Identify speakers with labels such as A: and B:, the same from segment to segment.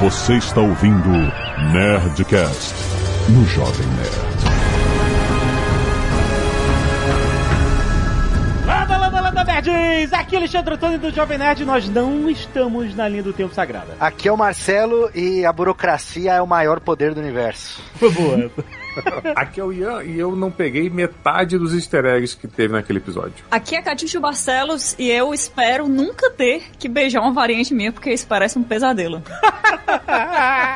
A: Você está ouvindo Nerdcast no Jovem Nerd.
B: Landa, landa, landa, nerds! Aqui é Alexandre Antônio do Jovem Nerd. Nós não estamos na linha do tempo sagrada.
C: Aqui é o Marcelo e a burocracia é o maior poder do universo.
B: Foi boa.
D: Aqui é o Ian e eu não peguei metade dos easter eggs que teve naquele episódio.
E: Aqui é Catiuxa Barcelos e eu espero nunca ter que beijar uma variante minha, porque isso parece um pesadelo.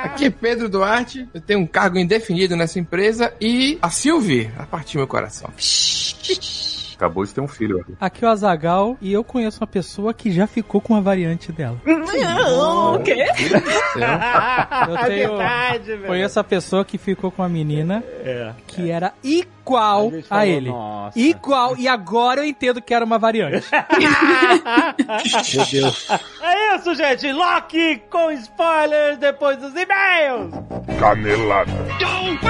F: Aqui é Pedro Duarte, eu tenho um cargo indefinido nessa empresa e a Sylvie, a partir meu coração.
D: Acabou de ter um filho.
G: Aqui é o Azagal e eu conheço uma pessoa que já ficou com a variante dela.
E: o quê?
G: Eu tenho,
B: verdade, velho.
G: conheço a pessoa que ficou com a menina
B: É.
G: que era igual
B: A gente
G: a
B: falou,
G: ele.
B: nossa.
G: Igual. E agora eu entendo que era uma variante.
C: Meu Deus.
B: É isso, gente. Loki com spoilers depois dos e-mails.
A: Canelada.
B: Muito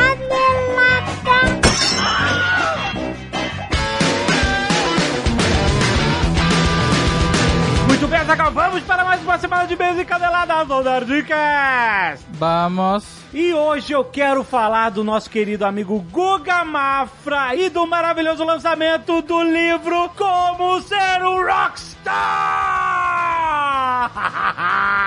B: Zagal, vamos para mais uma semana de e-mails e caneladas do Nerdcast.
G: Vamos.
B: E hoje eu quero falar do nosso querido amigo Guga Mafra e do maravilhoso lançamento do livro Como Ser um Rockstar!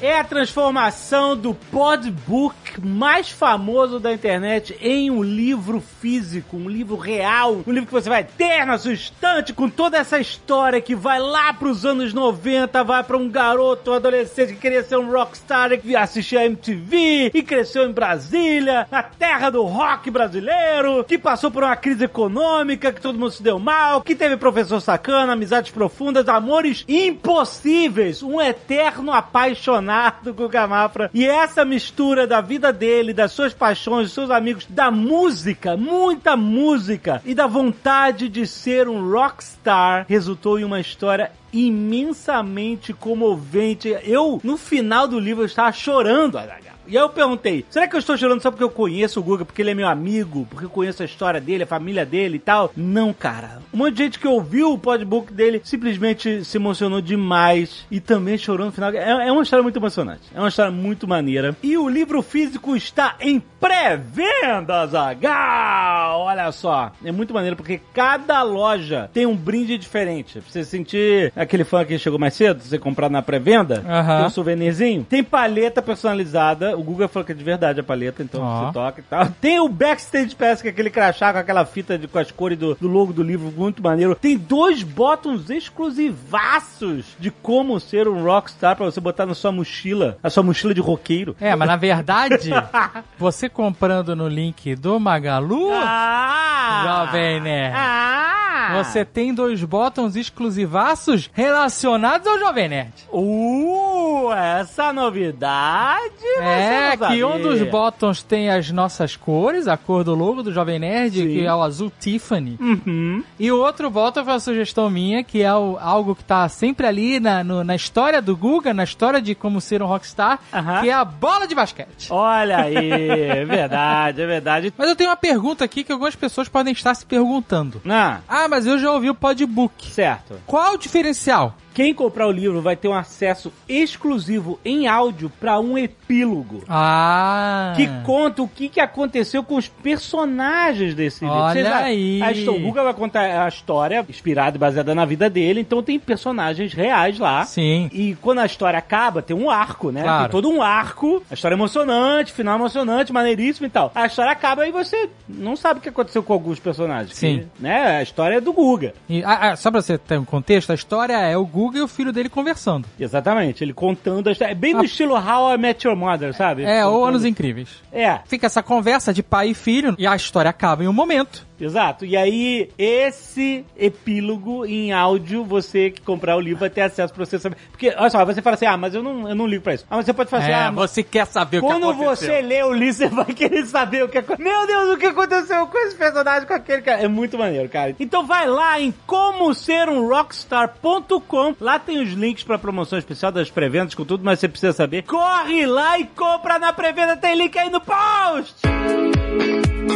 B: É a transformação do podbook mais famoso da internet em um livro físico, um livro real, um livro que você vai ter na sua estante com toda essa história que vai lá pros anos 90, vai pra um garoto, um adolescente que queria ser um rockstar, que assistia MTV e cresceu em Brasília, na terra do rock brasileiro, que passou por uma crise econômica, que todo mundo se deu mal, que teve professor sacana, amizades profundas, amores impossíveis, um eterno apaixonado Guga Mafra. E essa mistura da vida dele, das suas paixões, dos seus amigos, da música, muita música e da vontade de ser um rockstar resultou em uma história imensamente comovente. Eu, no final do livro, eu estava chorando, Azaghal. E aí eu perguntei, será que eu estou chorando só porque eu conheço o Guga, porque ele é meu amigo, porque eu conheço a história dele, a família dele e tal? Não, cara. Um monte de gente que ouviu o podbook dele simplesmente se emocionou demais e também chorou no final. É, é uma história muito emocionante. É uma história muito maneira. E o livro físico está em pré-venda, Zagal! Olha só. É muito maneiro porque cada loja tem um brinde diferente. Pra você sentir aquele fã que chegou mais cedo, você comprar na pré-venda, tem um souvenirzinho. Tem paleta personalizada. O Google falou que é de verdade a paleta, então
G: Ó.
B: você toca e tal. Tem o Backstage Pass, que é aquele crachá com aquela fita de, com as cores do, do logo do livro, muito maneiro. Tem dois botões exclusivaços de como ser um rockstar pra você botar na sua mochila, a sua mochila de roqueiro.
G: É, mas na verdade, você comprando no link do Magalu,
B: Ah!
G: Jovem Nerd.
B: Ah!
G: você tem dois botões exclusivaços relacionados ao Jovem Nerd.
B: Uh, essa novidade
G: É,
B: não
G: que um dos botões tem as nossas cores, a cor do logo do Jovem Nerd,
B: Sim.
G: que é o azul Tiffany.
B: Uhum.
G: E o outro botão foi uma sugestão minha, que é o- algo que tá sempre ali na, no- na história do Guga, na história de como ser um rockstar,
B: Aham.
G: que é a bola de basquete.
B: Olha aí, é verdade, é verdade.
G: Mas eu tenho uma pergunta aqui que algumas pessoas podem estar se perguntando.
B: Ah,
G: Ah, mas eu já ouvi o podbook.
B: certo.
G: Qual o diferencial?
B: Quem comprar o livro vai ter um acesso exclusivo em áudio para um epílogo.
G: Ah.
B: Que conta o que, que aconteceu com os personagens desse livro.
G: Olha
B: Vocês-
G: aí.
B: A história, o Guga vai contar a história inspirada e baseada na vida dele, então tem personagens reais lá.
G: Sim.
B: E quando a história acaba, tem um arco, né?
G: Claro.
B: Tem todo um arco, a história é emocionante, final emocionante, maneiríssimo e tal. A história acaba e você não sabe o que aconteceu com alguns personagens.
G: Sim.
B: que, né? A história é do Guga.
G: E, ah, ah, só pra você ter um contexto, a história é o Guga e o filho dele conversando.
B: Exatamente, ele contando a história. É bem no
G: Ah.
B: estilo How I Met Your Mother, sabe?
G: É, ou
B: Contando-
G: Anos Incríveis.
B: É,
G: Fica essa conversa de pai e filho e a história acaba em um momento.
B: Exato. E aí, esse epílogo em áudio, você que comprar o livro vai ter acesso pra você saber. Porque, olha só, você fala assim, ah, mas eu não, eu não ligo pra isso. Ah, mas você pode falar assim,
G: é,
B: ah, mas
G: você quer saber o que
B: quando
G: aconteceu.
B: você lê o livro, você vai querer saber o que aconteceu. Meu Deus, o que aconteceu com esse personagem, com aquele cara. É muito maneiro, cara. Então vai lá em como ser um rockstar.com. Lá tem os links pra promoção especial das pré-vendas com tudo, mas você precisa saber. Corre lá e compra na pré-venda, tem link aí no post! Olha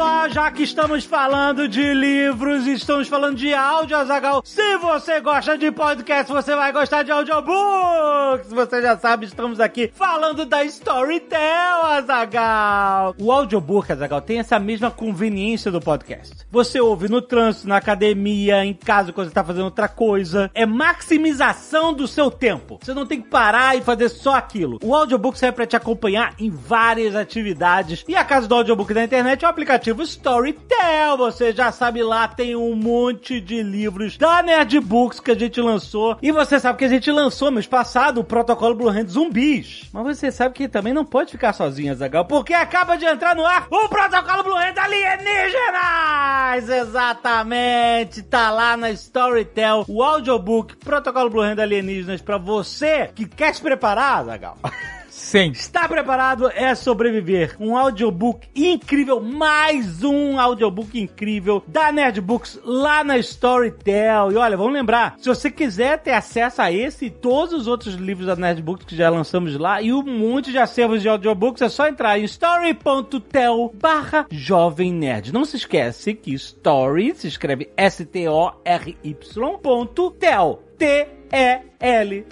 B: só, já que estamos falando de livros, estamos falando de áudio, Azagal. Se você gosta de podcast, você vai gostar de audiobooks. Você já sabe, estamos aqui falando da Storytel, Azagal. O audiobook, Azagal, tem essa mesma conveniência do podcast. Você ouve no trânsito, na academia, em casa, quando você está fazendo outra coisa. É maximização do seu tempo. Você não tem que parar e fazer só aquilo. O audiobook serve para te acompanhar em várias atividades. E a casa do audiobook da internet é o aplicativo Storytel. Você já sabe lá, tem um monte de livros da Nerd Books que a gente lançou. E você sabe que a gente lançou mês passado o protocolo Blue Hand Zumbis. Mas você sabe que também não pode ficar sozinho, Zagal, porque acaba de entrar no ar o protocolo Blue Hand Alienígenas! Exatamente! Tá lá na Storytel o audiobook Protocolo Blue Hand Alienígenas pra você que quer se preparar, Zagal.
G: Sim.
B: Está preparado? É sobreviver. Um audiobook incrível, mais um audiobook incrível da Nerdbooks lá na Storytel. E olha, vamos lembrar, se você quiser ter acesso a esse e todos os outros livros da Nerdbooks que já lançamos lá e um monte de acervos de audiobooks, é só entrar em story.tel barra Jovem Nerd. Não se esquece que Story se escreve S-T-O-R-Y ponto tel. T-E-L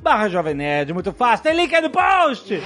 B: barra Jovem Nerd. Muito fácil. Tem link aí no post.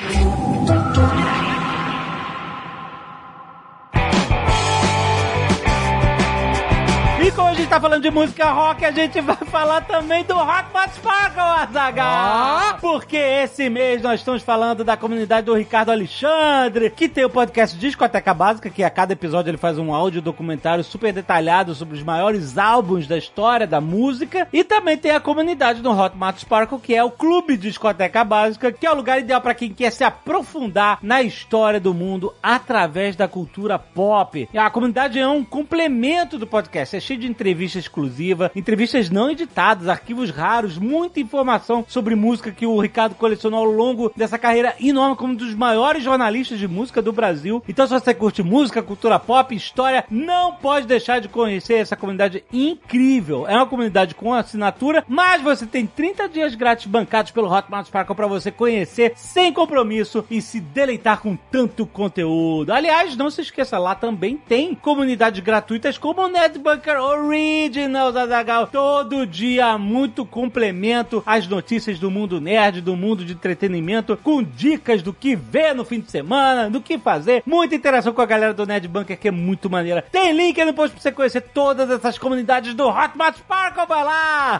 B: Como a gente tá falando de música rock, a gente vai falar também do Rock Bot Sparkle, Azaghal! Porque esse mês nós estamos falando da comunidade do Ricardo Alexandre, que tem o podcast Discoteca Básica, que a cada episódio ele faz um áudio documentário super detalhado sobre os maiores álbuns da história da música. E também tem a comunidade do Hot Mato Sparkle, que é o Clube Discoteca Básica, que é o lugar ideal para quem quer se aprofundar na história do mundo através da cultura pop. E a comunidade é um complemento do podcast, é cheio de entrevista exclusiva, entrevistas não editadas, arquivos raros, muita informação sobre música que o Ricardo colecionou ao longo dessa carreira enorme como um dos maiores jornalistas de música do Brasil. Então, se você curte música, cultura pop, história, não pode deixar de conhecer essa comunidade incrível. É uma comunidade com assinatura, mas você tem 30 dias grátis bancados pelo Hotmart Sparkle para você conhecer sem compromisso e se deleitar com tanto conteúdo. Aliás, não se esqueça, lá também tem comunidades gratuitas como o Netbunker Originals, Azagal. Todo dia muito complemento às notícias do mundo nerd, do mundo de entretenimento, com dicas do que ver no fim de semana, do que fazer. Muita interação com a galera do Nerd Bunker, que é muito maneira. Tem link aí no post pra você conhecer todas essas comunidades do Hotmart Sparkle. Vai lá!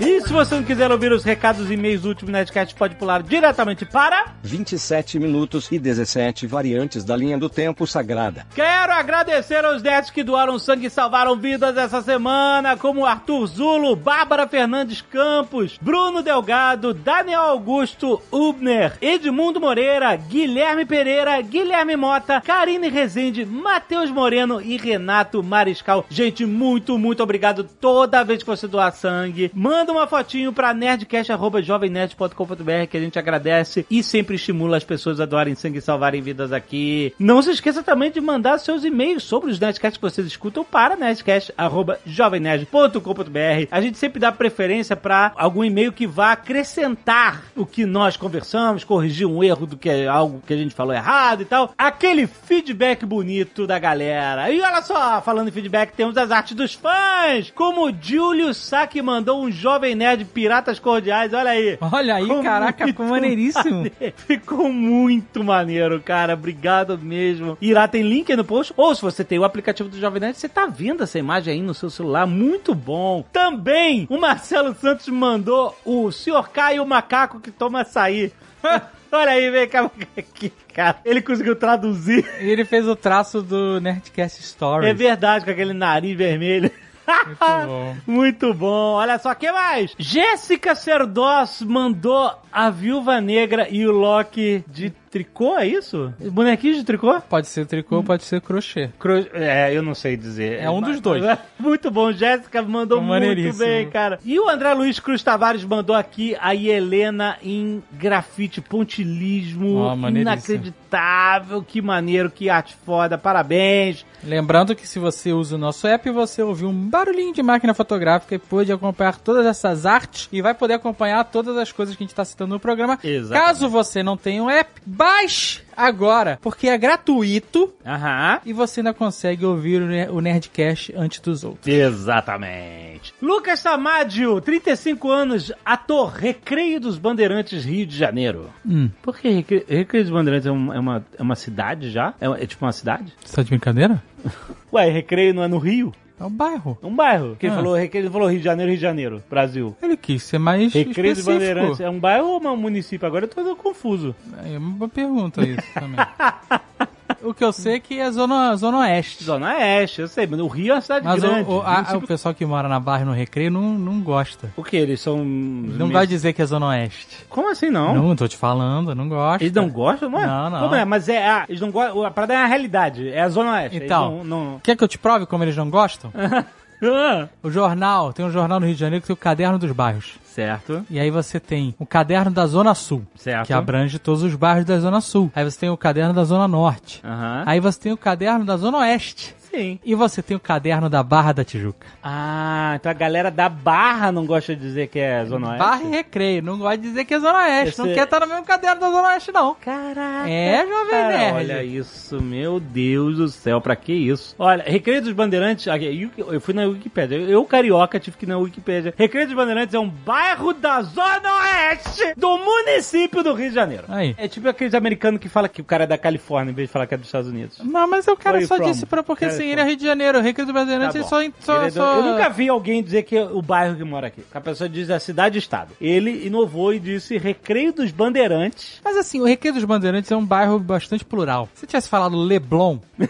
B: E se você não quiser ouvir os recados e e-mails do último Nerdcast, pode pular diretamente para...
H: 27 minutos e 17 variantes da linha do tempo sagrada.
B: Quero agradecer aos nerds que doaram sangue e salvaram vidas essa semana, como Arthur Zulo, Bárbara Fernandes Campos, Bruno Delgado, Daniel Augusto Ubner, Edmundo Moreira, Guilherme Pereira, Guilherme Mota, Karine Rezende, Matheus Moreno e Renato Mariscal. Gente, muito, muito obrigado toda vez que você doar sangue. Manda uma fotinho pra nerdcast.jovemnerd.com.br que a gente agradece e sempre estimula as pessoas a doarem sangue e salvarem vidas aqui. Não se esqueça também de mandar seus e-mails sobre os Nerdcasts que vocês escutam para nerdcast.jovemnerd.com.br. A gente sempre dá preferência para algum e-mail que vá acrescentar o que nós conversamos, corrigir um erro do que é algo que a gente falou errado e tal. Aquele feedback bonito da galera. E olha só, falando em feedback, temos as artes dos fãs, como o Júlio Sá que mandou um jovem nerd Piratas Cordiais, olha aí.
G: Olha aí,
B: Ficou
G: caraca, ficou maneiríssimo.
B: maneiro. Ficou muito maneiro, cara. Obrigado mesmo. Irá tem link aí no post. Ou se você tem o aplicativo do Jovem Nerd, você tá vendo essa imagem aí no seu celular. Muito bom. Também, o Marcelo Santos mandou o Sr. Caio Macaco que toma açaí. Olha aí, vem cá aqui, cara. Ele conseguiu traduzir.
G: E ele fez o traço do Nerdcast Stories.
B: É verdade, com aquele nariz vermelho.
G: Muito bom.
B: Muito bom. Olha só, que mais? Jéssica Serdós mandou a Viúva Negra e o Loki de tricô, é isso? Bonequinho de tricô?
G: Pode ser tricô, pode ser crochê.
B: Cro- É, eu não sei dizer.
G: É um dos dois.
B: Muito bom, Jéssica mandou muito bem, cara. E o André Luiz Cruz Tavares mandou aqui a Helena em grafite, pontilismo.
G: Maneiríssimo.
B: inacreditável. Que maneiro, que arte foda. Parabéns.
G: Lembrando que se você usa o nosso app, você ouviu um barulhinho de máquina fotográfica e pode acompanhar todas essas artes e vai poder acompanhar todas as coisas que a gente está citando no programa.
B: Exatamente.
G: Caso você não tenha o app, Baixe agora, porque é gratuito
B: Aham.
G: e você ainda consegue ouvir o Ner- o Nerdcast antes dos outros.
B: Exatamente. Lucas Samadio, 35 anos, ator, Recreio dos Bandeirantes, Rio de Janeiro.
G: Hum.
B: Por que Recre- Recreio dos Bandeirantes é, um- é uma, é uma cidade já? É, é tipo uma cidade?
G: Você tá de brincadeira?
B: Ué, Recreio não é no Rio?
G: É um bairro.
B: É um bairro. Que ele,
G: Ah.
B: falou, Recreio, ele falou Rio de Janeiro, Rio de Janeiro, Brasil.
G: Ele quis ser mais
B: Recreio dos Bandeirantes
G: específico.
B: é um bairro ou um município? Agora eu tô confuso.
G: É uma boa pergunta isso também. o que eu sei é que é zona, zona oeste.
B: Zona Oeste, eu sei, mas o Rio é uma cidade
G: Mas o,
B: grande.
G: o, a-
B: município-
G: o pessoal que mora na Barra e no Recreio não, não gosta.
B: O que? Eles são...
G: Não vai dizer que é zona oeste.
B: Como assim não?
G: Não, tô te falando, não gosta.
B: Eles não gostam? Não, é?
G: Não, não.
B: Como é? Mas é a, eles não gostam, a parada é a realidade, é a Zona Oeste.
G: Então.
B: não- não-
G: Quer que eu te prove como eles não gostam?
B: Ah,
G: O jornal, tem um jornal no Rio de Janeiro que tem o Caderno dos Bairros.
B: certo,
G: E aí você tem o Caderno da Zona Sul,
B: certo.
G: que abrange todos os bairros da Zona Sul. Aí você tem o Caderno da Zona Norte.
B: Aham.
G: Aí você tem o Caderno da Zona Oeste.
B: Sim.
G: E você tem o Caderno da Barra da Tijuca.
B: Ah, então a galera da Barra não gosta de dizer que é Zona Oeste?
G: Barra e Recreio. Não gosta de dizer que é Zona Oeste.
B: Esse-
G: Não quer estar no mesmo caderno da Zona Oeste, não.
B: Caraca.
G: É, Jovem
B: cara,
G: Nerd.
B: Olha isso, meu Deus do céu, pra que isso? Olha, Recreio dos Bandeirantes, eu fui na Wikipédia, eu carioca tive que ir na Wikipédia. Recreio dos Bandeirantes é um bairro da Zona Oeste do município do Rio de Janeiro.
G: Aí.
B: É tipo aqueles americanos que fala que o cara é da Califórnia em vez de falar que é dos Estados Unidos.
G: Não, mas o cara
B: Where
G: só disse pra porque assim, ele é? Rio de Janeiro. O Recreio do Brasileiro
B: Tá
G: ele
B: bom.
G: só, só,
B: é
G: só-
B: Eu nunca vi alguém dizer que é o bairro que mora aqui. A pessoa diz a cidade e estado. Ele inovou e disse Recreio dos Bandeirantes.
G: Mas assim, o Recreio dos Bandeirantes é um bairro bastante plural. Se tivesse falado Leblon,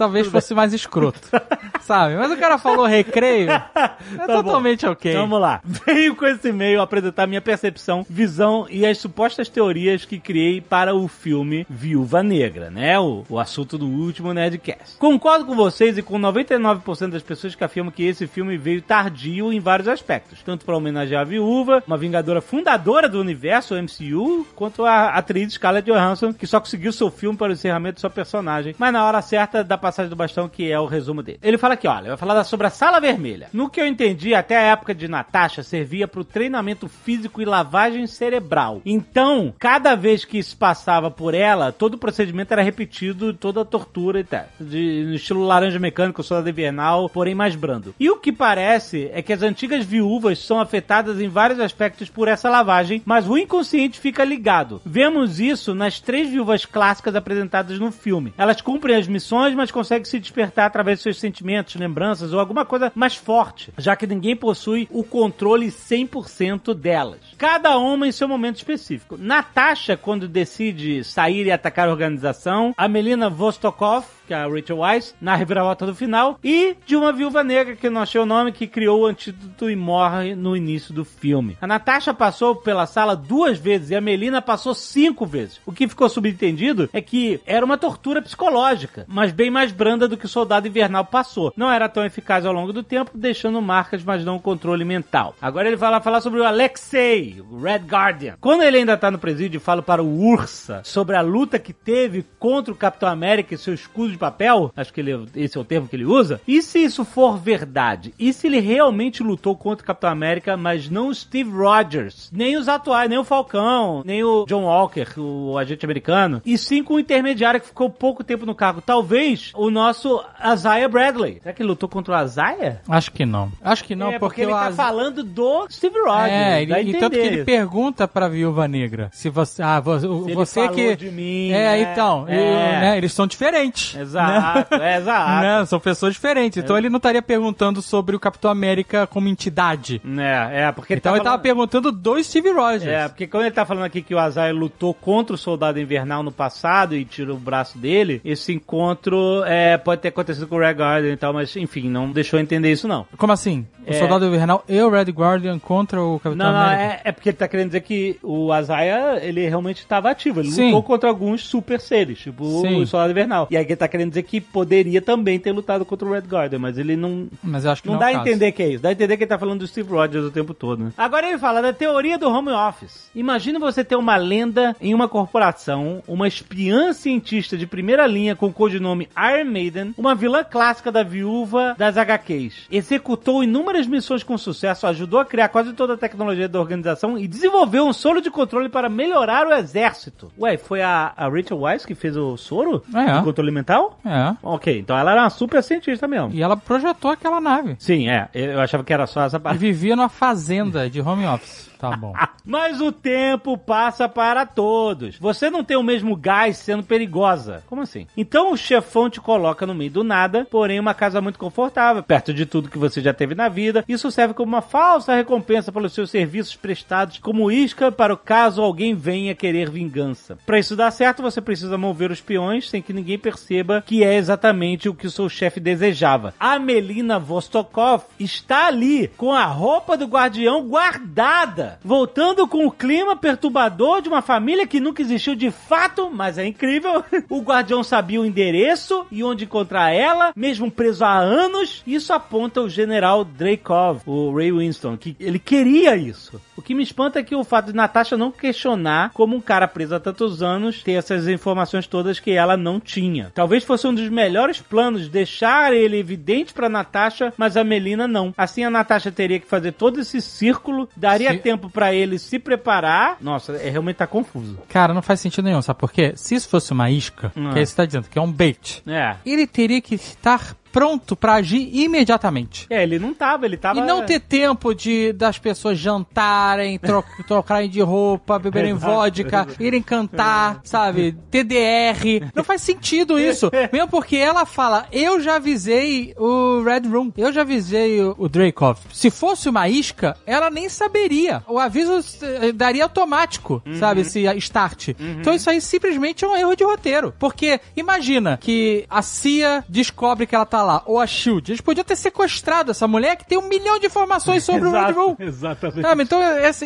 G: talvez fosse mais escroto. Sabe? Mas o cara falou recreio, é
B: Tá bom.
G: totalmente ok.
B: Então, Vamos lá. Venho com esse e-mail apresentar minha percepção, visão e as supostas teorias que criei para o filme Viúva Negra, né? O, o assunto do último Nerdcast. Concordo com vocês e com 99% das pessoas que afirmam que esse filme veio tardio em vários aspectos. Tanto para homenagear a viúva, uma vingadora fundadora do universo, o MCU, quanto a atriz Scarlett Johansson, que só conseguiu seu filme para o encerramento de sua personagem, mas na hora certa da passagem do bastão, que é o resumo dele. Ele fala aqui, olha, vai falar sobre a Sala Vermelha. No que eu entendi, até a época de Natasha, servia para o treinamento físico e lavagem cerebral. Então, cada vez que isso passava por ela, todo o procedimento era repetido, toda a tortura e tal. De, no estilo laranja mecânico, soldado invernal, porém mais brando. E o que parece é que as antigas viúvas são afetadas em vários aspectos por essa lavagem, mas o inconsciente fica ligado. Vemos isso nas três viúvas clássicas apresentadas no filme. Elas cumprem as missões, mas conseguem se despertar através de seus sentimentos, lembranças ou alguma coisa mais forte, já que ninguém possui o controle 100% delas. Cada uma em seu momento específico. Natasha, quando decide sair e atacar a organização, a Melina Vostokov, que é a Rachel Weisz, na reviravolta do final, e de uma viúva negra, que eu não achei o nome, que criou o antídoto e morre no início do filme. A Natasha passou pela sala duas vezes e a Melina passou cinco vezes. O que ficou subentendido é que era uma tortura psicológica, mas bem mais branda do que o Soldado Invernal passou. Não era tão eficaz ao longo do tempo, deixando marcas, mas não controle mental. Agora ele vai lá falar sobre o Alexei, o Red Guardian. Quando ele ainda tá no presídio fala para o Ursa sobre a luta que teve contra o Capitão América e seu escudo de papel, acho que ele, esse é o termo que ele usa, e se isso for verdade? E se ele realmente lutou contra o Capitão América, mas não o Steve Rogers, nem os atuais, nem o Falcão, nem o John Walker, o agente americano, e sim com o intermediário que ficou pouco tempo no cargo, talvez o nosso Isaiah Bradley. Será que ele lutou contra o Isaiah?
G: Acho que não. Acho que não,
B: é, porque,
G: porque,
B: ele tá
G: Az-
B: falando do Steve Rogers.
G: É, ele, e tanto que ele pergunta pra Viúva Negra se você, ah, vo-
B: Se
G: você
B: falou
G: que
B: de mim,
G: é,
B: né?
G: então,
B: É.
G: e, né, eles são diferentes.
B: Exato, é, exato.
G: Né, São pessoas diferentes. Então ele não estaria perguntando sobre o Capitão América como entidade.
B: É, é, porque ele
G: então
B: tá
G: ele tava perguntando do Steve Rogers.
B: É, porque quando ele tá falando aqui que o Azai lutou contra o Soldado Invernal no passado e tirou o braço dele, esse encontro é, pode ter acontecido com o Red Guardian e tal, mas enfim, não deixou eu entender isso não.
G: Como assim? O
B: É.
G: Soldado Invernal e o Red Guardian contra o Capitão
B: Não, não,
G: América?
B: é, é porque ele tá querendo dizer que o Azaya, ele realmente estava ativo. Ele
G: Sim.
B: lutou contra alguns super seres, tipo
G: Sim.
B: o Soldado Invernal. E aí ele tá querendo dizer que poderia também ter lutado contra o Red Guardian, mas ele não,
G: Mas eu acho que
B: Não
G: não,
B: dá
G: é
B: a entender que é isso. Dá a entender que ele tá falando do Steve Rogers o tempo todo, né? Agora ele fala da teoria do home office. Imagina você ter uma lenda em uma corporação, uma espiã cientista de primeira linha com o codinome Iron Maiden, uma vilã clássica da viúva das HQs. Executou inúmeras missões com sucesso, ajudou a criar quase toda a tecnologia da organização e desenvolveu um soro de controle para melhorar o exército. Ué, foi a, a Rachel Weisz que fez o soro
G: É.
B: de controle mental?
G: É.
B: Ok, então ela era uma super cientista mesmo.
G: E ela projetou aquela nave.
B: Sim, é. Eu achava que era só essa
G: E
B: parte.
G: vivia numa fazenda de home office. Tá bom.
B: Mas o tempo passa para todos. Você não tem o mesmo gás sendo perigosa. Como assim? Então o chefão te coloca no meio do nada, porém uma casa muito confortável, perto de tudo que você já teve na vida. Isso serve como uma falsa recompensa pelos seus serviços prestados como isca para o caso alguém venha querer vingança. Para isso dar certo, você precisa mover os peões sem que ninguém perceba que é exatamente o que o seu chefe desejava. A Melina Vostokov está ali com a roupa do guardião guardada, voltando com o clima perturbador de uma família que nunca existiu de fato, mas é incrível. O guardião sabia o endereço e onde encontrar ela, mesmo preso há anos. Isso aponta o general Dreykov, o Ray Winston, que ele queria isso. O que me espanta é que o fato de Natasha não questionar como um cara preso há tantos anos ter essas informações todas que ela não tinha. Talvez fosse um dos melhores planos deixar ele evidente pra Natasha, mas a Melina não. Assim a Natasha teria que fazer todo esse círculo, daria
G: Se-
B: tempo pra ele se preparar. Nossa, é, realmente tá confuso.
G: Cara, não faz sentido nenhum, sabe por quê? Se isso fosse uma isca,
B: Hum.
G: que aí você tá dizendo que é um bait,
B: É.
G: ele teria que estar pronto pra agir imediatamente.
B: É, ele não tava, ele tava.
G: E não ter tempo de das pessoas jantarem, tro trocarem de roupa, beberem vodka, irem cantar, sabe? TDR. Não faz sentido isso. Mesmo porque ela fala, eu já avisei o Red Room, eu já avisei o, o Dreykov. Se fosse uma isca, ela nem saberia. O aviso eh, daria automático, sabe? Se a start. Então isso aí simplesmente é um erro de roteiro. Porque imagina que a CIA descobre que ela tá lá, ou a SHIELD. Eles podiam ter sequestrado essa mulher que tem um milhão de informações sobre o Red Room.
B: Exatamente.
G: Sabe? Então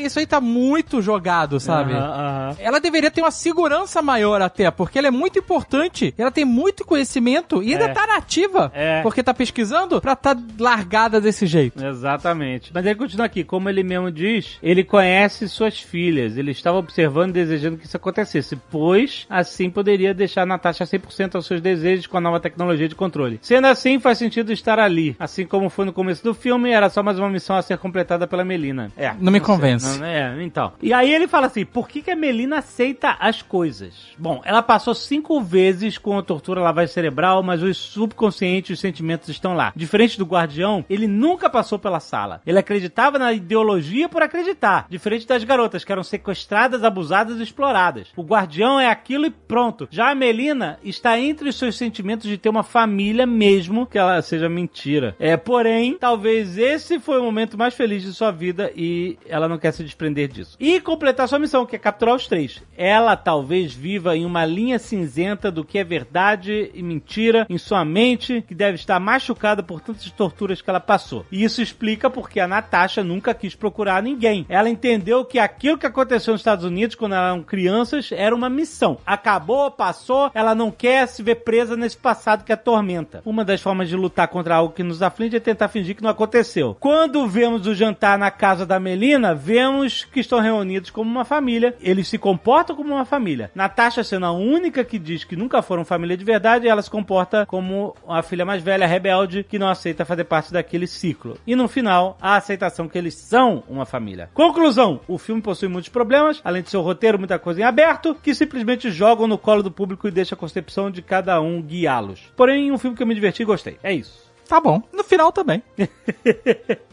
G: isso aí tá muito jogado, sabe?
B: Aham, aham.
G: Ela deveria ter uma segurança maior até, porque ela é muito importante, ela tem muito conhecimento e ainda
B: É.
G: tá nativa,
B: É.
G: porque tá pesquisando pra tá largada desse jeito.
B: Exatamente. Mas ele continua aqui, como ele mesmo diz, ele conhece suas filhas. Ele estava observando e desejando que isso acontecesse, pois assim poderia deixar a Natasha 100% aos seus desejos com a nova tecnologia de controle. Sendo assim, faz sentido estar ali. Assim como foi no começo do filme, era só mais uma missão a ser completada pela Melina. É.
G: Não me
B: sei.
G: convence.
B: Não, é, então. E aí ele fala assim: por que, que a Melina aceita as coisas? Bom, ela passou cinco vezes com a tortura lavagem cerebral, mas os subconscientes e os sentimentos estão lá. Diferente do guardião, ele nunca passou pela sala. Ele acreditava na ideologia por acreditar. Diferente das garotas, que eram sequestradas, abusadas e exploradas. O guardião é aquilo e pronto. Já a Melina está entre os seus sentimentos de ter uma família mesmo que ela seja mentira. É, porém, talvez esse foi o momento mais feliz de sua vida e ela não quer se desprender disso. E completar sua missão, que é capturar os três. Ela talvez viva em uma linha cinzenta do que é verdade e mentira em sua mente, que deve estar machucada por tantas torturas que ela passou. E isso explica porque a Natasha nunca quis procurar ninguém. Ela entendeu que aquilo que aconteceu nos Estados Unidos quando eram crianças era uma missão. Acabou, passou, ela não quer se ver presa nesse passado que atormenta. Uma das formas de lutar contra algo que nos aflige é tentar fingir que não aconteceu. Quando vemos o jantar na casa da Melina, vemos que estão reunidos como uma família. Eles se comportam como uma família. Natasha sendo a única que diz que nunca foram família de verdade, ela se comporta como a filha mais velha, rebelde, que não aceita fazer parte daquele ciclo. E no final, a aceitação que eles são uma família. Conclusão: o filme possui muitos problemas, além de seu roteiro, muita coisa em aberto, que simplesmente jogam no colo do público e deixa a concepção de cada um guiá-los. Porém, um filme que eu me diverti gostei. É isso.
G: Tá bom. No final também.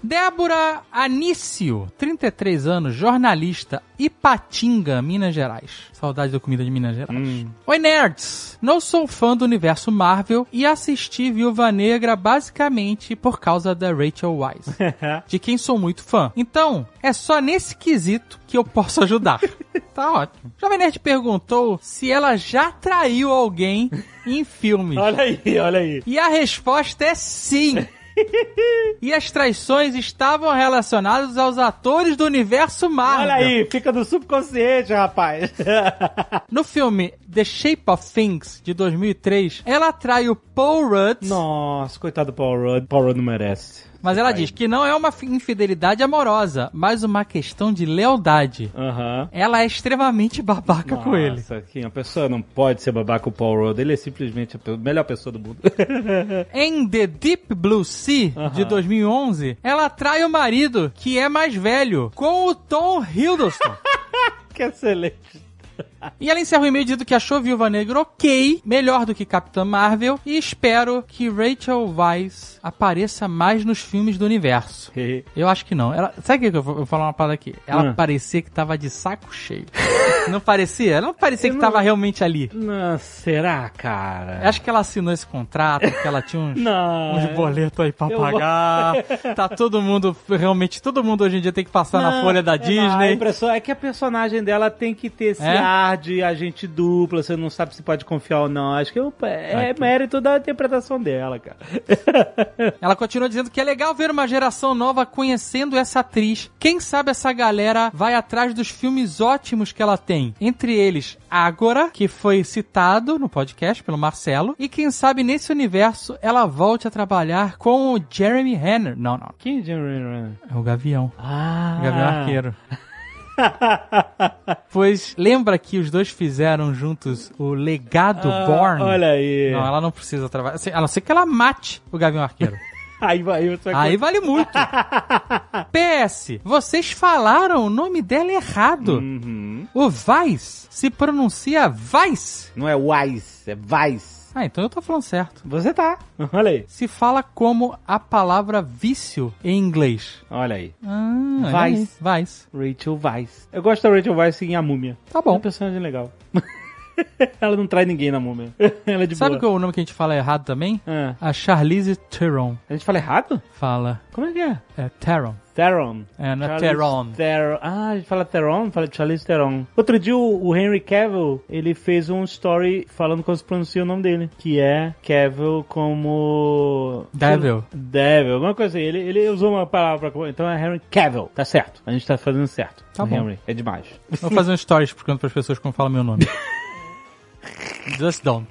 G: Débora Anício, 33 anos, jornalista, Ipatinga, Minas Gerais. Saudade da comida de Minas Gerais. Oi, nerds! Não sou fã do universo Marvel e assisti Viúva Negra basicamente por causa da Rachel Weisz, de quem sou muito fã. Então, é só nesse quesito que eu posso ajudar. tá ótimo. Jovem Nerd perguntou se ela já traiu alguém em filmes.
B: Olha aí, olha aí.
G: E a resposta é sim. e as traições estavam relacionadas aos atores do universo Marvel.
B: Olha aí, fica no subconsciente, rapaz.
G: No filme The Shape of Things, de 2003, ela atrai o Paul Rudd
B: Nossa, coitado do Paul Rudd. Paul Rudd não merece.
G: Mas ela diz que não é uma fi- infidelidade amorosa, mas uma questão de lealdade.
B: Aham.
G: Ela é extremamente babaca com ele.
B: Nossa, que uma pessoa não pode ser babaca com o Paul Rudd. Ele é simplesmente a melhor pessoa do mundo.
G: Em The Deep Blue Sea, de 2011, ela trai o marido, que é mais velho, com o Tom Hiddleston.
B: que excelente.
G: E ela encerra o e-mail dizendo que achou Viúva Negra ok, melhor do que Capitã Marvel, e espero que Rachel Weisz apareça mais nos filmes do universo. Eu acho que não. Ela, sabe o que eu vou, eu vou falar uma parada aqui? Ela
B: Hum.
G: parecia que tava de saco cheio. não parecia? Ela não parecia que tava realmente ali.
B: Não, será, cara?
G: Acho que ela assinou esse contrato, que ela tinha uns,
B: Não.
G: uns boletos aí pra
B: Eu vou-
G: pagar. Tá todo mundo, realmente, todo mundo hoje em dia tem que passar na
B: Não,
G: folha da
B: é, não, a
G: Disney.
B: impressão é que a personagem dela tem que ter esse
G: É?
B: ar de agente dupla, você não sabe se pode confiar ou não. Acho que é, é mérito da interpretação dela, cara.
G: Ela continua dizendo que é legal ver uma geração nova conhecendo essa atriz. Quem sabe essa galera vai atrás dos filmes ótimos que ela tem. Entre eles, Ágora, que foi citado no podcast pelo Marcelo. E quem sabe nesse universo ela volte a trabalhar com o Jeremy Renner. Não, não.
B: Quem é Jeremy Renner?
G: É o Gavião.
B: Ah.
G: Gavião Arqueiro. pois lembra que os dois fizeram juntos o Legado
B: Ah,
G: Born?
B: Olha aí.
G: Não, ela não precisa trabalhar. Assim, A não ser que ela mate o Gavião Arqueiro.
B: Aí vai
G: Aí vale muito. PS, vocês falaram o nome dela errado.
B: Uhum.
G: O Vice se pronuncia Vice.
B: Não é Wise, é Vice.
G: Ah, então eu tô falando certo.
B: Você tá. Olha aí.
G: Se fala como a palavra vício em inglês.
B: Olha aí.
G: Ah.
B: Vice.
G: Vice.
B: Rachel Weisz. Eu gosto da Rachel Weisz em A Múmia.
G: Tá
B: É
G: bom.
B: uma personagem legal. Ela não trai ninguém na Múmia. Ela é de
G: Sabe
B: boa.
G: qual é o nome que a gente fala errado também?
B: Ah,
G: A Charlize Theron
B: a gente fala errado?
G: fala.
B: Como é que é?
G: É Theron.
B: Theron.
G: É, não é Theron.
B: Theron. Ah, a gente fala Theron, fala de Charlize Theron. Outro dia o Henry Cavill, ele fez um story falando como se pronuncia o nome dele, que é Cavill como...
G: Devil.
B: Devil, alguma coisa assim. Ele, ele usou uma palavra, então é Henry Cavill. Tá certo, a gente tá fazendo certo.
G: Tá bom.
B: Henry, é demais.
G: Vou fazer um story explicando pras pessoas como fala meu nome. Just don't.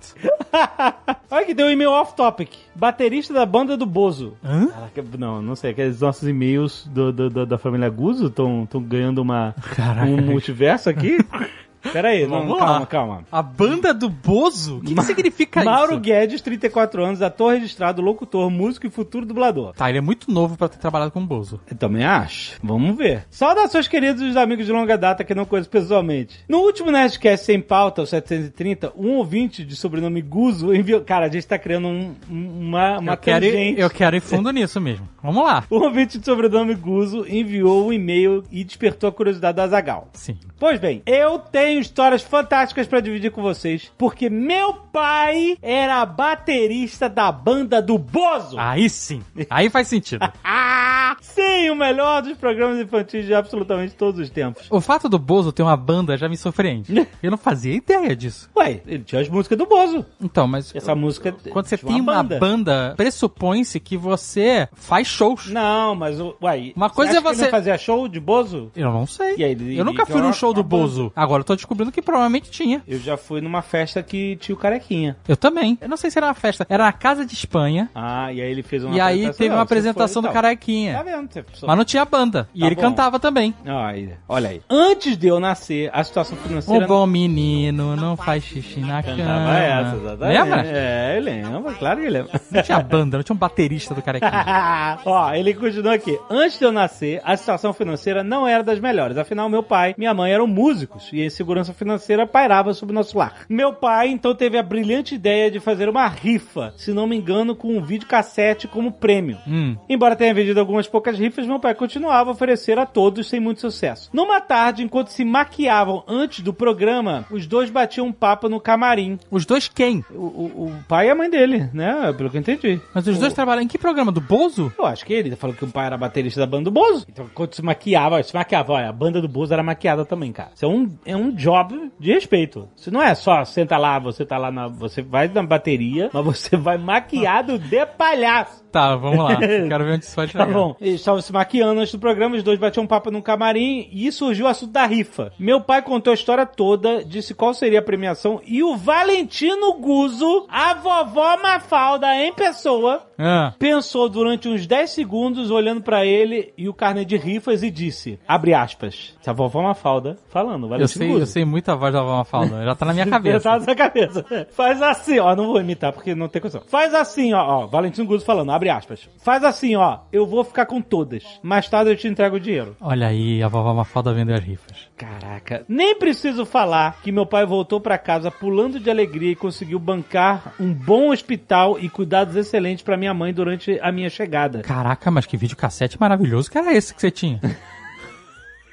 B: Olha que deu um e-mail off-topic. Baterista da banda do Bozo.
G: Hã?
B: Caraca, não, não sei. Aqueles nossos e-mails do, do- do- da família Guzo estão ganhando uma,
G: Caraca.
B: um multiverso aqui. Pera aí, não,
G: Vamos
B: calma,
G: lá.
B: calma.
G: A banda do Bozo? O que, que significa
B: Mauro
G: isso?
B: Guedes, 34 anos, ator registrado, locutor, músico e futuro dublador.
G: Tá, ele é muito novo pra ter trabalhado com o Bozo.
B: Eu também acho. Vamos ver. Saudações, queridos dos amigos de longa data que não conheço pessoalmente. No último Nerdcast sem pauta, o 730, um ouvinte de sobrenome Guzo enviou... Cara, a gente tá criando um- um- uma, uma
G: eu, quero ir, eu quero ir fundo nisso mesmo. Vamos lá.
B: O ouvinte de sobrenome Guzo enviou um e-mail e despertou a curiosidade da Azagal.
G: Sim.
B: Pois bem, eu tenho histórias fantásticas pra dividir com vocês, porque meu pai era baterista da banda do Bozo.
G: Aí sim. Aí faz sentido.
B: Ah, sim, o melhor dos programas infantis de absolutamente todos os tempos.
G: O fato do Bozo ter uma banda já me surpreende. Eu não fazia ideia disso.
B: Ué, ele tinha as músicas do Bozo.
G: Então, mas
B: Essa música
G: quando você tem uma banda, pressupõe-se que você faz shows.
B: Não, mas uai,
G: Uma coisa é você-
B: não fazia show de Bozo?
G: Eu não sei.
B: Aí,
G: eu nunca fui num show do
B: banda.
G: Bozo. Agora eu tô descobrindo que provavelmente tinha.
B: Eu já fui numa festa que tinha o Carequinha.
G: Eu também. Eu não sei se era uma festa. Era na casa de Espanha.
B: Ah, e aí ele fez uma
G: e aí teve uma apresentação do. Carequinha.
B: Tá vendo? Só-
G: Mas não tinha banda. E
B: Tá
G: ele
B: bom.
G: cantava também.
B: Ai, olha aí. Antes de eu nascer, a situação financeira...
G: O bom menino não faz xixi na cama.
B: Cantava essa, exatamente.
G: Lembra?
B: É, eu lembro, claro que eu lembro.
G: Não tinha banda, não tinha um baterista do Carequinha.
B: Ó, ele continua aqui. Antes de eu nascer, a situação financeira não era das melhores. Afinal, meu pai e minha mãe eram músicos e a insegurança financeira pairava sobre o nosso lar. Meu pai, então, teve a brilhante ideia de fazer uma rifa, se não me engano, com um videocassete como prêmio.
G: Hum.
B: Embora tenha vendido algumas poucas rifas, meu pai continuava a oferecer a todos sem muito sucesso. Numa tarde, enquanto se maquiavam antes do programa, os dois batiam um papo no camarim.
G: Os dois quem?
B: O, o- o pai e a mãe dele, né? Pelo que eu entendi.
G: Mas os dois trabalham em que programa? Do Bozo?
B: Eu acho que ele falou que o pai era baterista da banda do Bozo. Então, quando se maquiava, se maquiava, olha, a banda do Bozo era maquiada também, cara. Isso é um, é um job de respeito. Isso não é só senta lá, você tá lá na. Você vai na bateria, mas você vai maquiado de palhaço.
G: Tá, vamos lá. Quero ver onde isso vai chegar.
B: Tá bom. Eles estavam se maquiando antes do programa, os dois batiam um papo num camarim e surgiu o assunto da rifa. Meu pai contou a história toda, disse qual seria a premiação e o Valentino Guzo, a vovó Mafalda em pessoa,
G: Ah,
B: pensou durante uns 10 segundos olhando pra ele e o carnê de rifas e disse, abre aspas, se a vovó Mafalda falando,
G: eu
B: Valentino
G: sei,
B: Guzo.
G: eu sei muita voz da Vovó Falda. Já tá na minha cabeça.
B: Tá na sua cabeça. Faz assim, ó. Não vou imitar porque não tem condição. Faz assim, ó. ó Valentino Guzo falando, abre aspas. Faz assim, ó. Eu vou ficar com todas. Mais tarde eu te entrego o dinheiro.
G: Olha aí, a vovó Mafalda vendeu as rifas.
B: Caraca. Nem preciso falar que meu pai voltou pra casa pulando de alegria e conseguiu bancar um bom hospital e cuidados excelentes pra minha mãe durante a minha chegada.
G: Caraca, mas que videocassete maravilhoso que era esse que você tinha.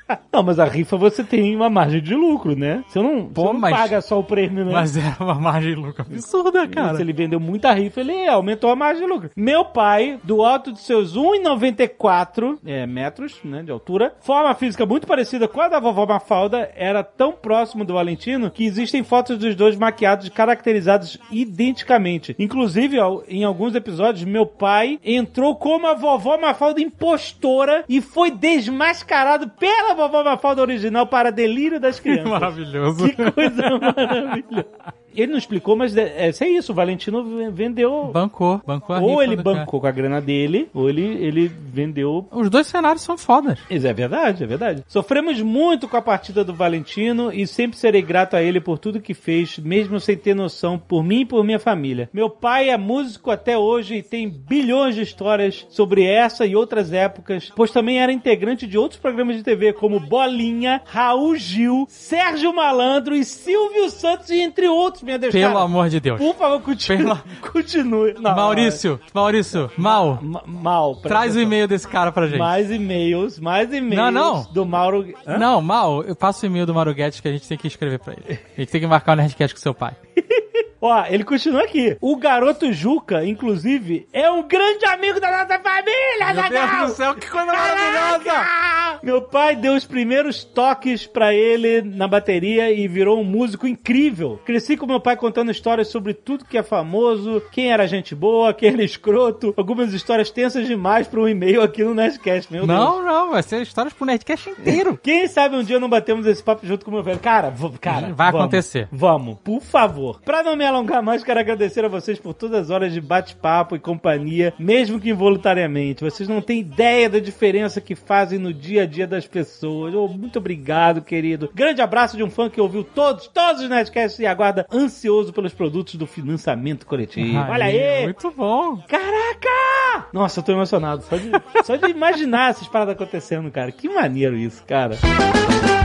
B: Não, mas a rifa você tem uma margem de lucro, né? Você não,
G: Pô,
B: você não
G: mas-
B: paga só o prêmio, né?
G: Mas era uma margem de lucro absurda,
B: Se
G: cara.
B: ele vendeu muita rifa, ele aumentou a margem de lucro. Meu pai, do alto de seus 1,94 é, metros né, de altura, forma física muito parecida com a da vovó Mafalda, era tão próximo do Valentino que existem fotos dos dois maquiados caracterizados identicamente. Inclusive, ó, em alguns episódios, meu pai entrou como a vovó Mafalda impostora e foi desmascarado pela vovó Mafalda original para delírio das crianças.
G: maravilhoso.
B: Que coisa maravilhosa. Ele não explicou, mas é, é isso é. O Valentino vendeu.
G: Bancou, bancou a
B: Ou ele
G: do cara.
B: bancou com a grana dele, ou ele, ele vendeu.
G: Os dois cenários são fodas.
B: Isso é verdade, é verdade. Sofremos muito com a partida do Valentino e sempre serei grato a ele por tudo que fez, mesmo sem ter noção, por mim e por minha família. Meu pai é músico até hoje e tem bilhões de histórias sobre essa e outras épocas, pois também era integrante de outros programas de TV como Bolinha, Raul Gil, Sérgio Malandro e Silvio Santos, entre outros, meu Deus,
G: Pelo
B: cara.
G: amor de Deus.
B: Por favor, continue.
G: Pela-
B: Continue. Não,
G: Maurício, Maurício, mal.
B: Ma- Mal.
G: Traz o e-mail desse cara pra gente.
B: Mais e-mails, mais e-mails
G: Não, não.
B: do Mauro. Hã?
G: Não, mal, eu passo o e-mail do Mauro Guedes que a gente tem que escrever pra ele. A gente tem que marcar o Nerdcast com seu pai.
B: Ó, ele continua aqui. O garoto Juca, inclusive, é um grande amigo da nossa família, Zagal!
G: céu, que coisa
B: Caraca! Meu pai deu os primeiros toques pra ele na bateria e virou um músico incrível. Cresci com meu pai contando histórias sobre tudo que é famoso, quem era gente boa, quem era escroto. Algumas histórias tensas demais pra um e-mail aqui no Nerdcast, meu Deus.
G: Não, não, vai ser histórias pro Nerdcast inteiro.
B: Quem sabe um dia não batemos esse papo junto com o meu velho. Cara, cara.
G: Vai
B: vamos.
G: acontecer.
B: Vamos, por favor. Pra não me alongar mais, quero agradecer a vocês por todas as horas de bate-papo e companhia, mesmo que involuntariamente. Vocês não têm ideia da diferença que fazem no dia a dia das pessoas. Oh, muito obrigado, querido. Grande abraço de um fã que ouviu todos, todos os Nerdcasts e aguarda ansioso pelos produtos do financiamento coletivo. Olha aí!
G: Muito bom.
B: Caraca! Nossa, eu tô emocionado. Só de, só de imaginar essas paradas acontecendo, cara. Que maneiro isso, cara. Ah,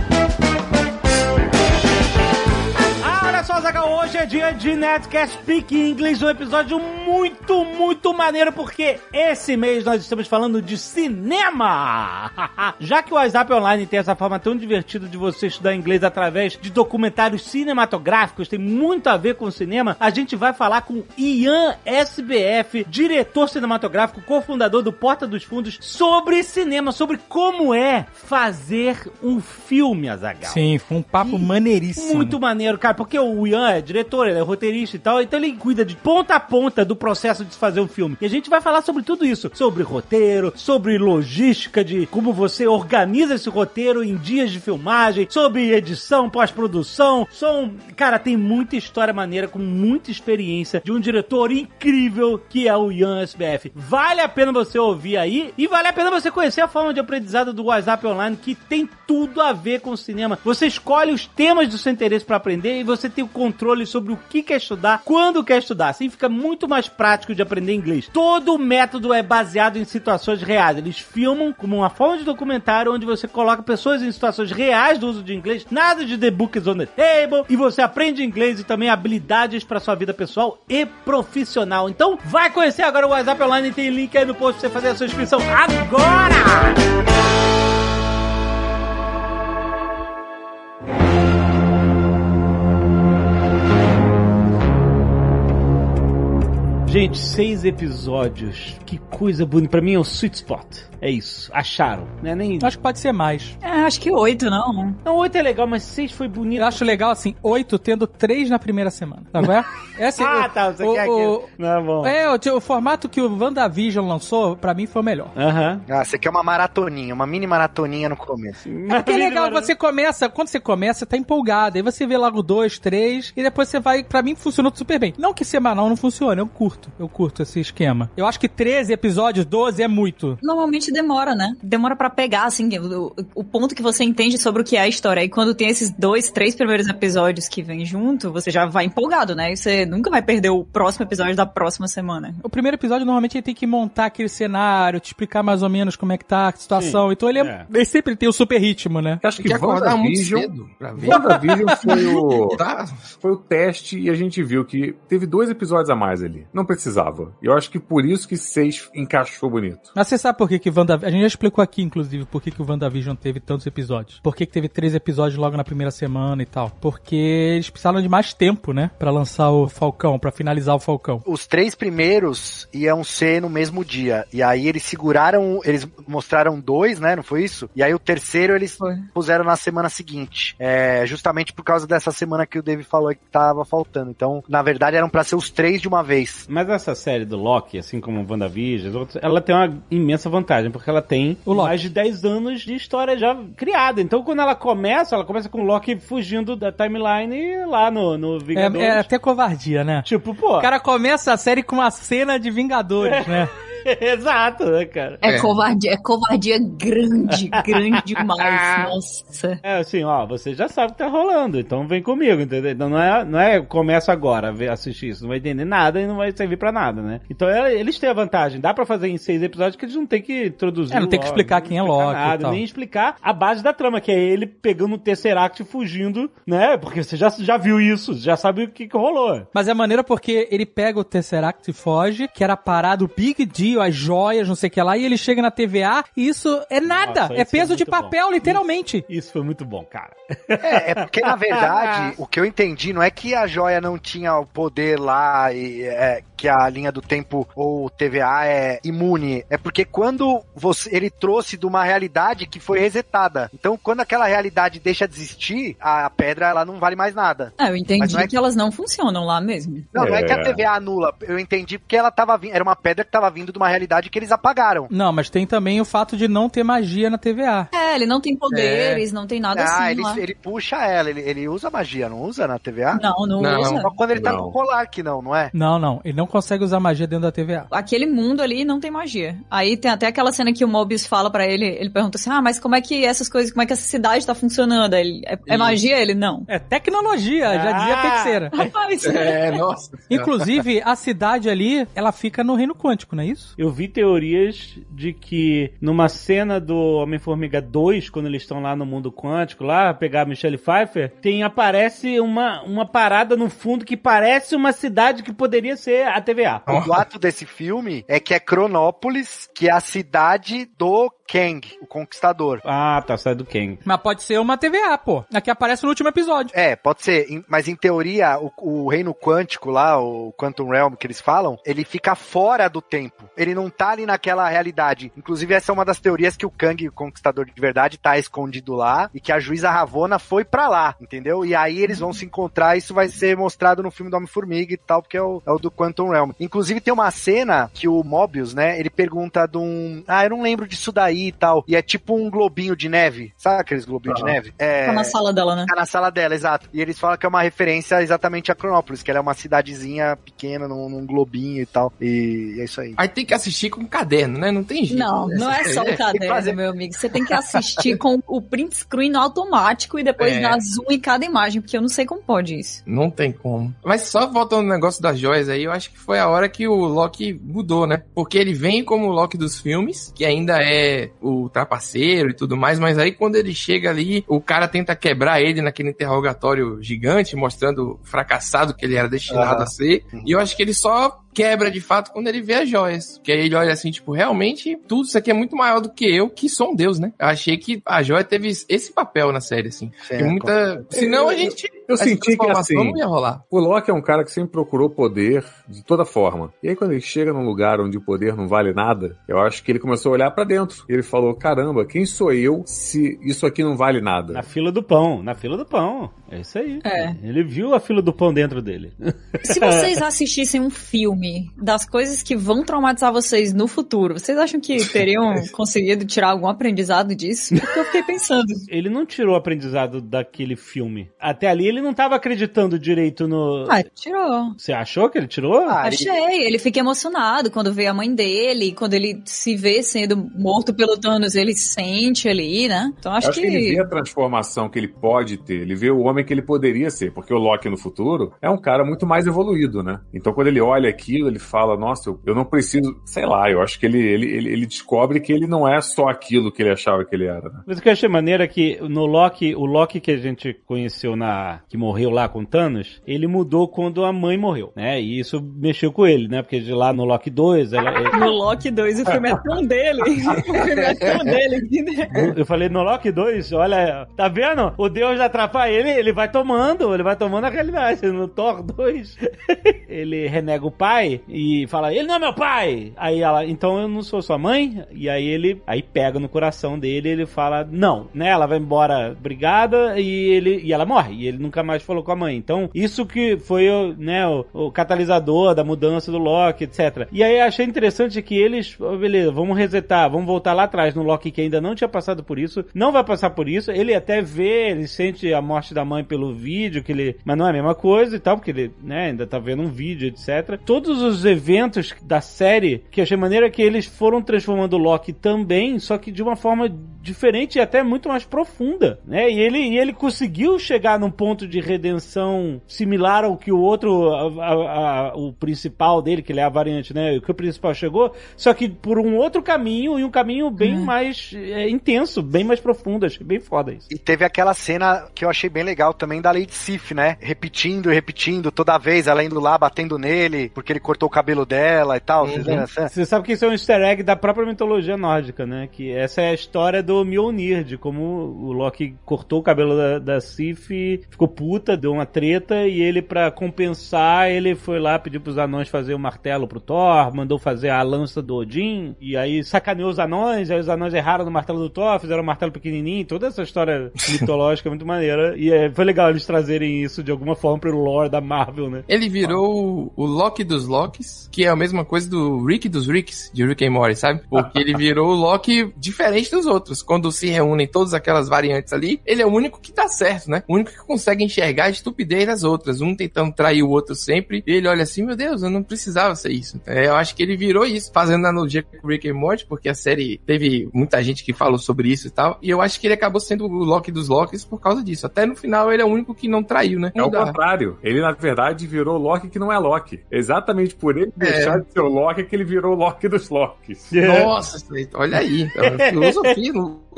B: só, Zagal, hoje é dia de Netcast Speak English, um episódio muito, muito maneiro, porque esse mês nós estamos falando de cinema! Já que o WhatsApp Online tem essa forma tão divertida de você estudar inglês através de documentários cinematográficos, tem muito a ver com cinema, a gente vai falar com Ian SBF, diretor cinematográfico, cofundador do Porta dos Fundos, sobre cinema, sobre como é fazer um filme, Azagal.
G: Sim, foi um papo maneiríssimo.
B: Muito maneiro, cara, porque o Ian é diretor, ele é roteirista e tal, então ele cuida de ponta a ponta do processo de fazer um filme. E a gente vai falar sobre tudo isso, sobre roteiro, sobre logística de como você organiza esse roteiro em dias de filmagem, sobre edição, pós-produção. São, cara, tem muita história maneira com muita experiência de um diretor incrível que é o Ian SBF. Vale a pena você ouvir aí e vale a pena você conhecer a forma de aprendizado do WhatsApp Online que tem tudo a ver com o cinema. Você escolhe os temas do seu interesse para aprender e você tem o controle sobre o que quer estudar, quando quer estudar. Assim fica muito mais prático de aprender inglês. Todo o método é baseado em situações reais. Eles filmam como uma forma de documentário onde você coloca pessoas em situações reais do uso de inglês, nada de the book is on the table, e você aprende inglês e também habilidades para sua vida pessoal e profissional. Então, vai conhecer agora o WhatsApp Online, tem link aí no post pra você fazer a sua inscrição agora! Gente, seis episódios. Que coisa bonita. Pra mim é o sweet spot. É isso. Acharam. Né? Nem...
G: Acho que pode ser mais.
E: É, acho que oito, não.
B: Não, oito é legal, mas seis foi bonito.
G: Eu acho legal, assim, oito tendo três na primeira semana. Tá vendo? Esse,
B: Ah,
G: o-
B: tá. Você
G: o,
B: quer
G: o-
B: que... Não, bom.
G: É, o, o formato que o WandaVision lançou, pra mim foi o melhor.
B: Aham.
C: Ah, você quer uma maratoninha, uma mini maratoninha no começo.
G: É porque é legal, você começa, quando você começa, você tá empolgado, aí você vê logo dois, três, e depois você vai, pra mim funcionou super bem. Não que semanal não funcione, eu curto, eu curto esse esquema. Eu acho que 13 episódios, 12 é muito.
E: Normalmente demora, né? Demora pra pegar, assim, o, o ponto que você entende sobre o que é a história. E quando tem esses dois, três primeiros episódios que vêm junto, você já vai empolgado, né? E você nunca vai perder o próximo episódio da próxima semana.
G: O primeiro episódio, normalmente, ele tem que montar aquele cenário, te explicar mais ou menos como é que tá a situação.
B: Sim,
G: então ele, é,
B: é.
G: ele sempre tem o super ritmo, né?
D: Acho
F: Tem
D: que
F: que acordar muito cedo pra ver.
D: WandaVision foi o,
F: Tá?
D: foi o teste e a gente viu que teve dois episódios a mais ali. Não precisava. E eu acho que por isso que seis encaixou bonito.
G: Mas você sabe por que que WandaVision... A gente já explicou aqui, inclusive, por que que o WandaVision teve tantos episódios. Por que que teve três episódios logo na primeira semana e tal. Porque eles precisaram de mais tempo, né? Pra lançar o Falcão, pra finalizar o Falcão.
C: Os três primeiros iam ser no mesmo dia. E aí eles seguraram, eles mostraram dois, né? Não foi isso? E aí o terceiro eles
E: Foi.
C: puseram na semana seguinte. É, justamente por causa dessa semana que o David falou que tava faltando. Então, na verdade, eram pra ser os três de uma vez.
B: Mas essa série do Loki, assim como WandaVision, ela tem uma imensa vantagem, porque ela tem mais de 10 anos de história já criada. Então, quando ela começa, ela começa com o Loki fugindo da timeline lá no, no
G: É,
B: Vingadores.
G: é até covardia, né?
B: Tipo, pô.
G: O cara começa a série com uma cena de Vingadores, né?
B: Exato, né, cara?
E: É,
F: É.
E: covardia, é covardia grande, grande demais. Nossa.
B: É assim, ó, você já sabe o que tá rolando, então vem comigo, entendeu? Então não é, não é começa agora a assistir isso, não vai entender nada e não vai servir pra nada, né? Então é, eles têm a vantagem, dá pra fazer em seis episódios que eles não tem que introduzir
G: É, não tem que explicar quem é Loki e
B: nada,
G: tal.
B: nem explicar a base da trama, que é ele pegando o Tesseract e fugindo, né? Porque você já, já viu isso, já sabe o que, que rolou.
G: Mas é maneira porque ele pega o Tesseract e foge, que era parado o Big As joias, não sei o que lá, e ele chega na TVA e isso é nada.
B: Nossa,
G: é
B: isso
G: peso
B: é
G: de papel,
B: bom.
G: literalmente.
B: Isso foi muito bom, cara.
C: É, é porque na verdade, o que eu entendi não é que a joia não tinha o poder lá e é, que a linha do tempo ou TVA é imune. É porque quando você, ele trouxe de uma realidade que foi resetada. Então, quando aquela realidade deixa de existir, a pedra ela não vale mais nada.
E: É, eu entendi
C: é
E: que elas não funcionam lá mesmo.
C: Não, não é que a
D: É.
C: TVA anula. Eu entendi porque ela tava vindo, era uma pedra que tava vindo de uma realidade que eles apagaram.
G: Não, mas tem também o fato de não ter magia na TVA.
E: É, ele não tem poderes, não tem nada
C: ah,
E: assim
C: ele,
E: lá.
C: ele puxa ela, ele, ele usa magia, não usa na TVA?
E: Não, não,
F: Não.
E: usa.
C: Só quando ele tá
D: Não.
C: com o colar que não, não é?
G: Não, não. Ele não consegue usar magia dentro da TVA.
E: Aquele mundo ali não tem magia. Aí tem até aquela cena que o Mobius fala pra ele, ele pergunta assim, ah, mas como é que essas coisas, como é que essa cidade tá funcionando? Ele, é, é magia? Ele, não.
G: É tecnologia, já dizia
B: Ah!
G: feiticeira.
E: Rapaz,
F: É, nossa.
G: Inclusive, a cidade ali, ela fica no reino quântico, não é isso?
B: Eu vi teorias de que numa cena do Homem-Formiga 2, quando eles estão lá no mundo quântico, lá, pegar a Michelle Pfeiffer, tem, aparece uma, uma parada no fundo que parece uma cidade que poderia ser a TVA.
C: O boato desse filme é que é Cronópolis, que é a cidade do Kang, o Conquistador.
B: Ah, tá, sai do Kang.
G: Mas pode ser uma TVA, pô. A que aparece no último episódio.
C: É, pode ser, mas em teoria, o, o reino quântico lá, o Quantum Realm que eles falam, ele fica fora do tempo. Ele não tá ali naquela realidade. Inclusive, essa é uma das teorias que o Kang, o Conquistador de verdade, tá escondido lá e que a juíza Ravonna foi pra lá, entendeu? E aí eles vão se encontrar, isso vai ser mostrado no filme do Homem-Formiga e tal, porque é o, é o do Quantum Realm. Inclusive, tem uma cena que o Mobius, né, ele pergunta de um. Ah, eu não lembro disso daí e tal. E é tipo um globinho de neve. Sabe aqueles globinhos de neve? É.
E: tá na sala dela, né?
C: Tá na sala dela, exato. E eles falam que é uma referência exatamente a Cronópolis, que ela é uma cidadezinha pequena, num, num globinho e tal. E é isso aí.
F: Aí tem que assistir com um caderno, né? Não tem jeito.
E: Não,
F: né?
E: não é só o
C: fazer-
E: caderno, meu amigo. Você tem que assistir com o print screen automático e depois
F: É.
E: dar zoom em cada imagem, porque eu não sei como pode isso.
F: Não tem como. Mas só voltando no negócio das joias aí, eu acho que foi a hora que o Loki mudou, né? Porque ele vem como o Loki dos filmes, que ainda é o trapaceiro e tudo mais, mas aí quando ele chega ali, o cara tenta quebrar ele naquele interrogatório gigante, mostrando o fracassado que ele era destinado
C: Aham.
F: a ser. E eu acho que ele só quebra de fato quando ele vê as joias. Que aí ele olha assim, tipo, realmente, tudo isso aqui é muito maior do que eu, que sou um deus, né? Eu achei que a joia teve esse papel na série, assim.
C: Sim,
F: Tem muita... Senão a gente...
D: Eu
F: essa
D: senti que assim,
F: não ia rolar.
D: o Loki é um cara que sempre procurou poder de toda forma. E aí quando ele chega num lugar onde o poder não vale nada, eu acho que ele começou a olhar pra dentro. E ele falou: "Caramba, quem sou eu se isso aqui não vale nada?"
B: Na fila do pão, na fila do pão. É isso aí.
E: É.
B: Ele viu a fila do pão dentro dele.
E: Se vocês assistissem um filme das coisas que vão traumatizar vocês no futuro, vocês acham que teriam conseguido tirar algum aprendizado disso? Porque eu fiquei pensando.
B: Ele não tirou o aprendizado daquele filme. Até ali ele não tava acreditando direito no.
E: Ah, tirou.
B: Você achou que ele tirou?
C: Ah,
E: Achei, ele fica emocionado quando vê a mãe dele, quando ele se vê sendo morto pelo Thanos, ele sente ali, né? Então acho,
D: acho que ele vê a transformação que ele pode ter, ele vê o homem que ele poderia ser, porque o Loki no futuro é um cara muito mais evoluído, né? Então quando ele olha aquilo, ele fala, nossa, eu, eu não preciso, sei lá, eu acho que ele, ele, ele, ele descobre que ele não é só aquilo que ele achava que ele era, né?
B: Mas o que eu achei maneiro é que no Loki, o Loki que a gente conheceu na. que morreu lá com Thanos, ele mudou quando a mãe morreu, né? E isso mexeu com ele, né? Porque de lá no Loki 2, ela, ele-
E: No Loki 2, o filme é tão dele. O filme é tão dele.
B: Eu falei, no Loki 2, olha, tá vendo? O Deus atrapalha ele, ele vai tomando, ele vai tomando a realidade. No Thor 2, ele renega o pai e fala, ele não é meu pai! Aí ela, então eu não sou sua mãe? E aí ele, aí pega no coração dele ele fala, não, né? Ela vai embora brigada e ele, e ela morre. E ele nunca mais falou com a mãe. Então, isso que foi, o, né, o, o catalisador da mudança do Loki, etc. E aí achei interessante que eles, oh, beleza, vamos resetar, vamos voltar lá atrás no Loki que ainda não tinha passado por isso, não vai passar por isso, ele até vê, ele sente a morte da mãe pelo vídeo, que ele, mas não é a mesma coisa e tal, porque ele, né, ainda tá vendo um vídeo, etc. Todos os eventos da série, que eu achei maneira que eles foram transformando o Loki também, só que de uma forma diferente e até muito mais profunda, né? E ele, e ele conseguiu chegar num ponto de redenção similar ao que o outro, a- a- a- o principal dele, que ele é a variante, né? O que o principal chegou, só que por um outro caminho e um caminho bem mais é, intenso, bem mais profundo. Achei bem foda isso.
C: E teve aquela cena que eu achei bem legal também da Lady Sif, né? Repetindo e repetindo toda vez, ela indo lá batendo nele, porque ele cortou o cabelo dela e tal. Cena?
B: Você sabe que isso é um easter egg da própria mitologia nórdica, né? Que essa é a história do Mjolnir, de como o Loki cortou o cabelo da, da Sif, ficou puta, deu uma treta, e ele, pra compensar, ele foi lá, pediu pros anões fazer o martelo pro Thor, mandou fazer a lança do Odin, e aí sacaneou os anões, aí os anões erraram no martelo do Thor, fizeram um martelo pequenininho, toda essa história mitológica é muito maneira, e é, foi legal eles trazerem isso de alguma forma pro lore da Marvel, né?
F: Ele virou o Loki dos Locks, que é a mesma coisa do Rick dos Ricks, de Rick and Morty, sabe? Porque ele virou o Loki diferente dos outros. Quando se reúnem todas aquelas variantes ali, ele é o único que dá certo, né? O único que consegue enxergar a estupidez das outras. Um tentando trair o outro sempre. E ele olha assim, meu Deus, eu não precisava ser isso. É, eu acho que ele virou isso, fazendo analogia com o Rick and Morty, porque a série teve muita gente que falou sobre isso e tal. E eu acho que ele acabou sendo o Loki dos Locks por causa disso. Até no final ele é o único que não traiu, né?
D: É o
F: Não dá.
D: contrário. Ele, na verdade, virou Loki que não é Loki. Exatamente por ele deixar de ser o Loki que ele virou o Loki dos Locks.
F: Nossa, olha aí. É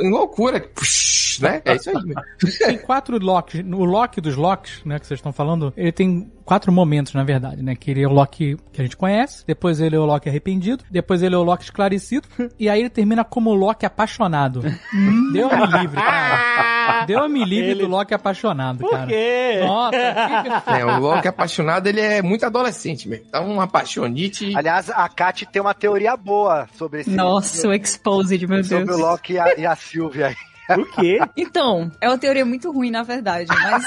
F: em loucura. Puxa, né? É isso aí.
G: Tem quatro Locks. O Loki dos Locks, né, que vocês estão falando, ele tem quatro momentos, na verdade, né? Que ele é o Loki que a gente conhece, depois ele é o Loki arrependido, depois ele é o Loki esclarecido, e aí ele termina como o Loki apaixonado. Deu-me livre, cara. Deu-me livre
B: Ele-
G: do Loki apaixonado,
B: Por
G: cara.
B: quê?
G: Nossa, que-
F: É, o Loki apaixonado, ele é muito adolescente mesmo. Tá uma apaixonite.
C: Aliás, a Kat tem uma teoria boa sobre esse.
E: Nossa, o Exposed, meu
C: sobre
E: Deus.
C: o Loki e a, e a Sylvia aí.
B: Por quê?
E: Então, é uma teoria muito ruim, na verdade, mas,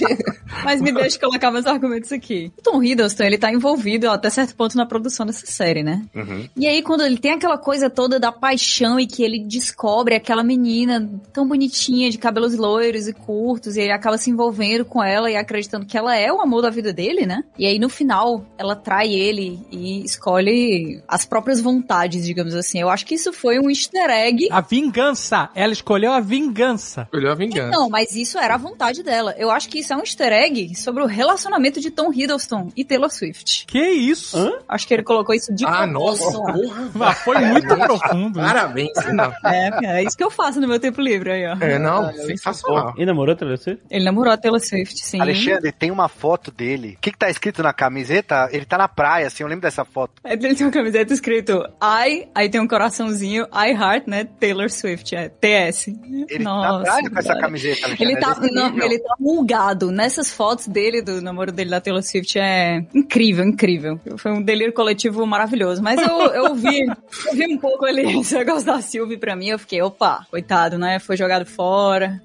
E: mas me deixa colocar meus argumentos aqui. O Tom Hiddleston, ele tá envolvido até certo ponto na produção dessa série, né?
D: Uhum.
E: E aí, quando ele tem aquela coisa toda da paixão e que ele descobre aquela menina tão bonitinha, de cabelos loiros e curtos, e ele acaba se envolvendo com ela e acreditando que ela é o amor da vida dele, né? E aí, no final, ela trai ele e escolhe as próprias vontades, digamos assim. Eu acho que isso foi um easter egg.
G: A vingança. Ela escolheu a vingança.
F: Escolheu a vingança.
E: Não, mas isso era a vontade dela. Eu acho que isso é um easter egg sobre o relacionamento de Tom Hiddleston e Taylor Swift.
G: Que isso?
E: Acho que ele colocou isso de
F: Ah, nossa,
E: lá.
F: porra.
G: Mas foi muito profundo.
F: Parabéns. Não,
E: É, é isso que eu faço no meu tempo livre aí, ó.
F: é, não sensacional.
B: E namorou Taylor Swift?
E: Ele namorou a Taylor Swift, sim.
C: Alexandre, tem uma foto dele. O que, que tá escrito na camiseta? Ele tá na praia, assim, eu lembro dessa foto.
E: Aí Ele tem uma camiseta escrito I, aí tem um coraçãozinho, I Heart, né? Taylor Swift, é TS.
C: Ele tá na praia com essa camiseta.
E: Ele tá,
C: é desse
E: não, ele tá mulgado. Nessas fotos dele, do namoro dele da Taylor Swift, é incrível, incrível. Foi um delírio coletivo maravilhoso. Mas eu, eu vi, eu vi um pouco ali esse negócio da Sylvie pra mim, eu fiquei, opa, coitado, né? Foi jogado fora.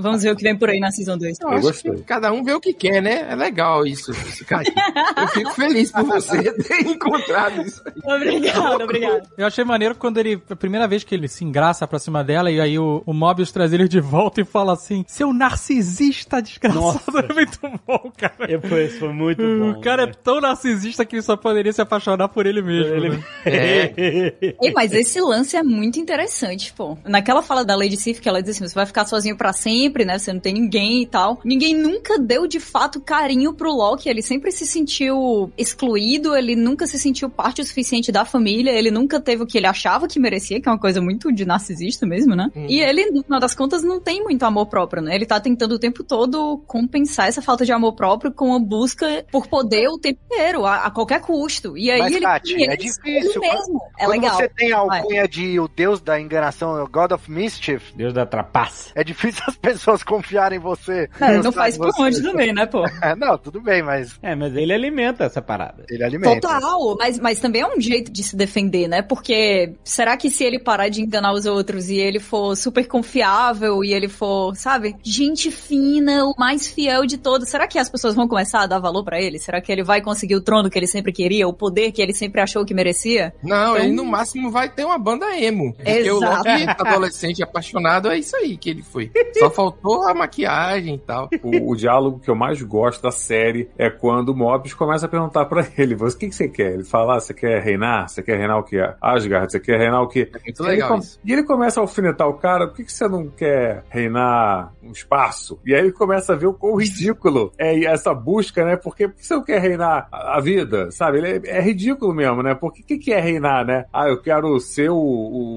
E: Vamos ver o que vem por aí na Season 2.
F: Eu
D: Eu gostei.
F: que cada um vê o que quer, né? É legal isso. Eu fico feliz por você ter encontrado isso aí.
E: Obrigada, obrigada.
G: Eu achei maneiro quando ele, a primeira vez que ele se engraça pra cima dela, e aí o, o Mobius traz ele de volta e fala assim: seu narcisista desgraçado.
B: Nossa.
G: É muito bom, cara.
B: É, Foi, isso foi muito bom.
G: o cara
B: né?
G: é tão narcisista que ele só poderia se apaixonar por ele mesmo.
B: Ele-
G: né?
E: Ei, mas esse lance é muito interessante, pô. Naquela fala da Lady Sif, que ela diz assim, você vai ficar sozinho pra sempre, né? Você não tem ninguém e tal. Ninguém nunca deu, de fato, carinho pro Loki. Ele sempre se sentiu excluído, ele nunca se sentiu parte o suficiente da família, ele nunca teve o que ele achava que merecia, que é uma coisa muito de narcisista mesmo, né?
F: Uhum.
E: E ele, no final das contas, não tem muito amor próprio, né? Ele tá tentando o tempo todo compensar essa falta de amor próprio com a busca por poder o tempo inteiro, a, a qualquer custo. E aí
C: Mas,
E: ele
C: Tati, é difícil.
E: Ele mesmo. É
C: Quando
E: legal.
C: você tem a
E: Vai.
C: alcunha de o deus da enganação, o God of Mischief,
B: Deus da trapaça.
C: é difícil as pessoas confiarem em você.
E: Não, ele não
C: Gostar
E: faz por onde também, né, pô?
C: É, não, tudo bem, mas
B: É, mas ele alimenta essa parada.
C: ele alimenta.
E: Total, mas, mas também é um jeito de se defender, né? Porque será que se ele parar de enganar os outros e ele for super confiável e ele for, sabe, gente fina, o mais fiel de todos, será que as pessoas vão começar a dar valor pra ele? Será que ele vai conseguir o trono que ele sempre queria, o poder que ele sempre achou que merecia?
F: Não,
E: Então-
F: ele no máximo vai ter uma banda emo. Porque o
E: Exato.
F: Loki, adolescente apaixonado, é isso aí que ele foi. Só faltou a maquiagem e tal.
D: O, o diálogo que eu mais gosto da série é quando o Mobius começa a perguntar pra ele: você, o que, que você quer? Ele fala: ah, você quer reinar? Você quer reinar o quê? Asgard, você quer reinar o quê?
F: É muito
D: E ele
F: legal
D: com-
F: isso.
D: E ele começa a alfinetar o cara: que, que você não quer reinar um espaço? E aí ele começa a ver o quão ridículo é essa busca, né? Porque por que você não quer reinar a vida? Sabe? Ele é, é ridículo mesmo, né? Porque o que, que é reinar, né? Ah, eu quero ser o,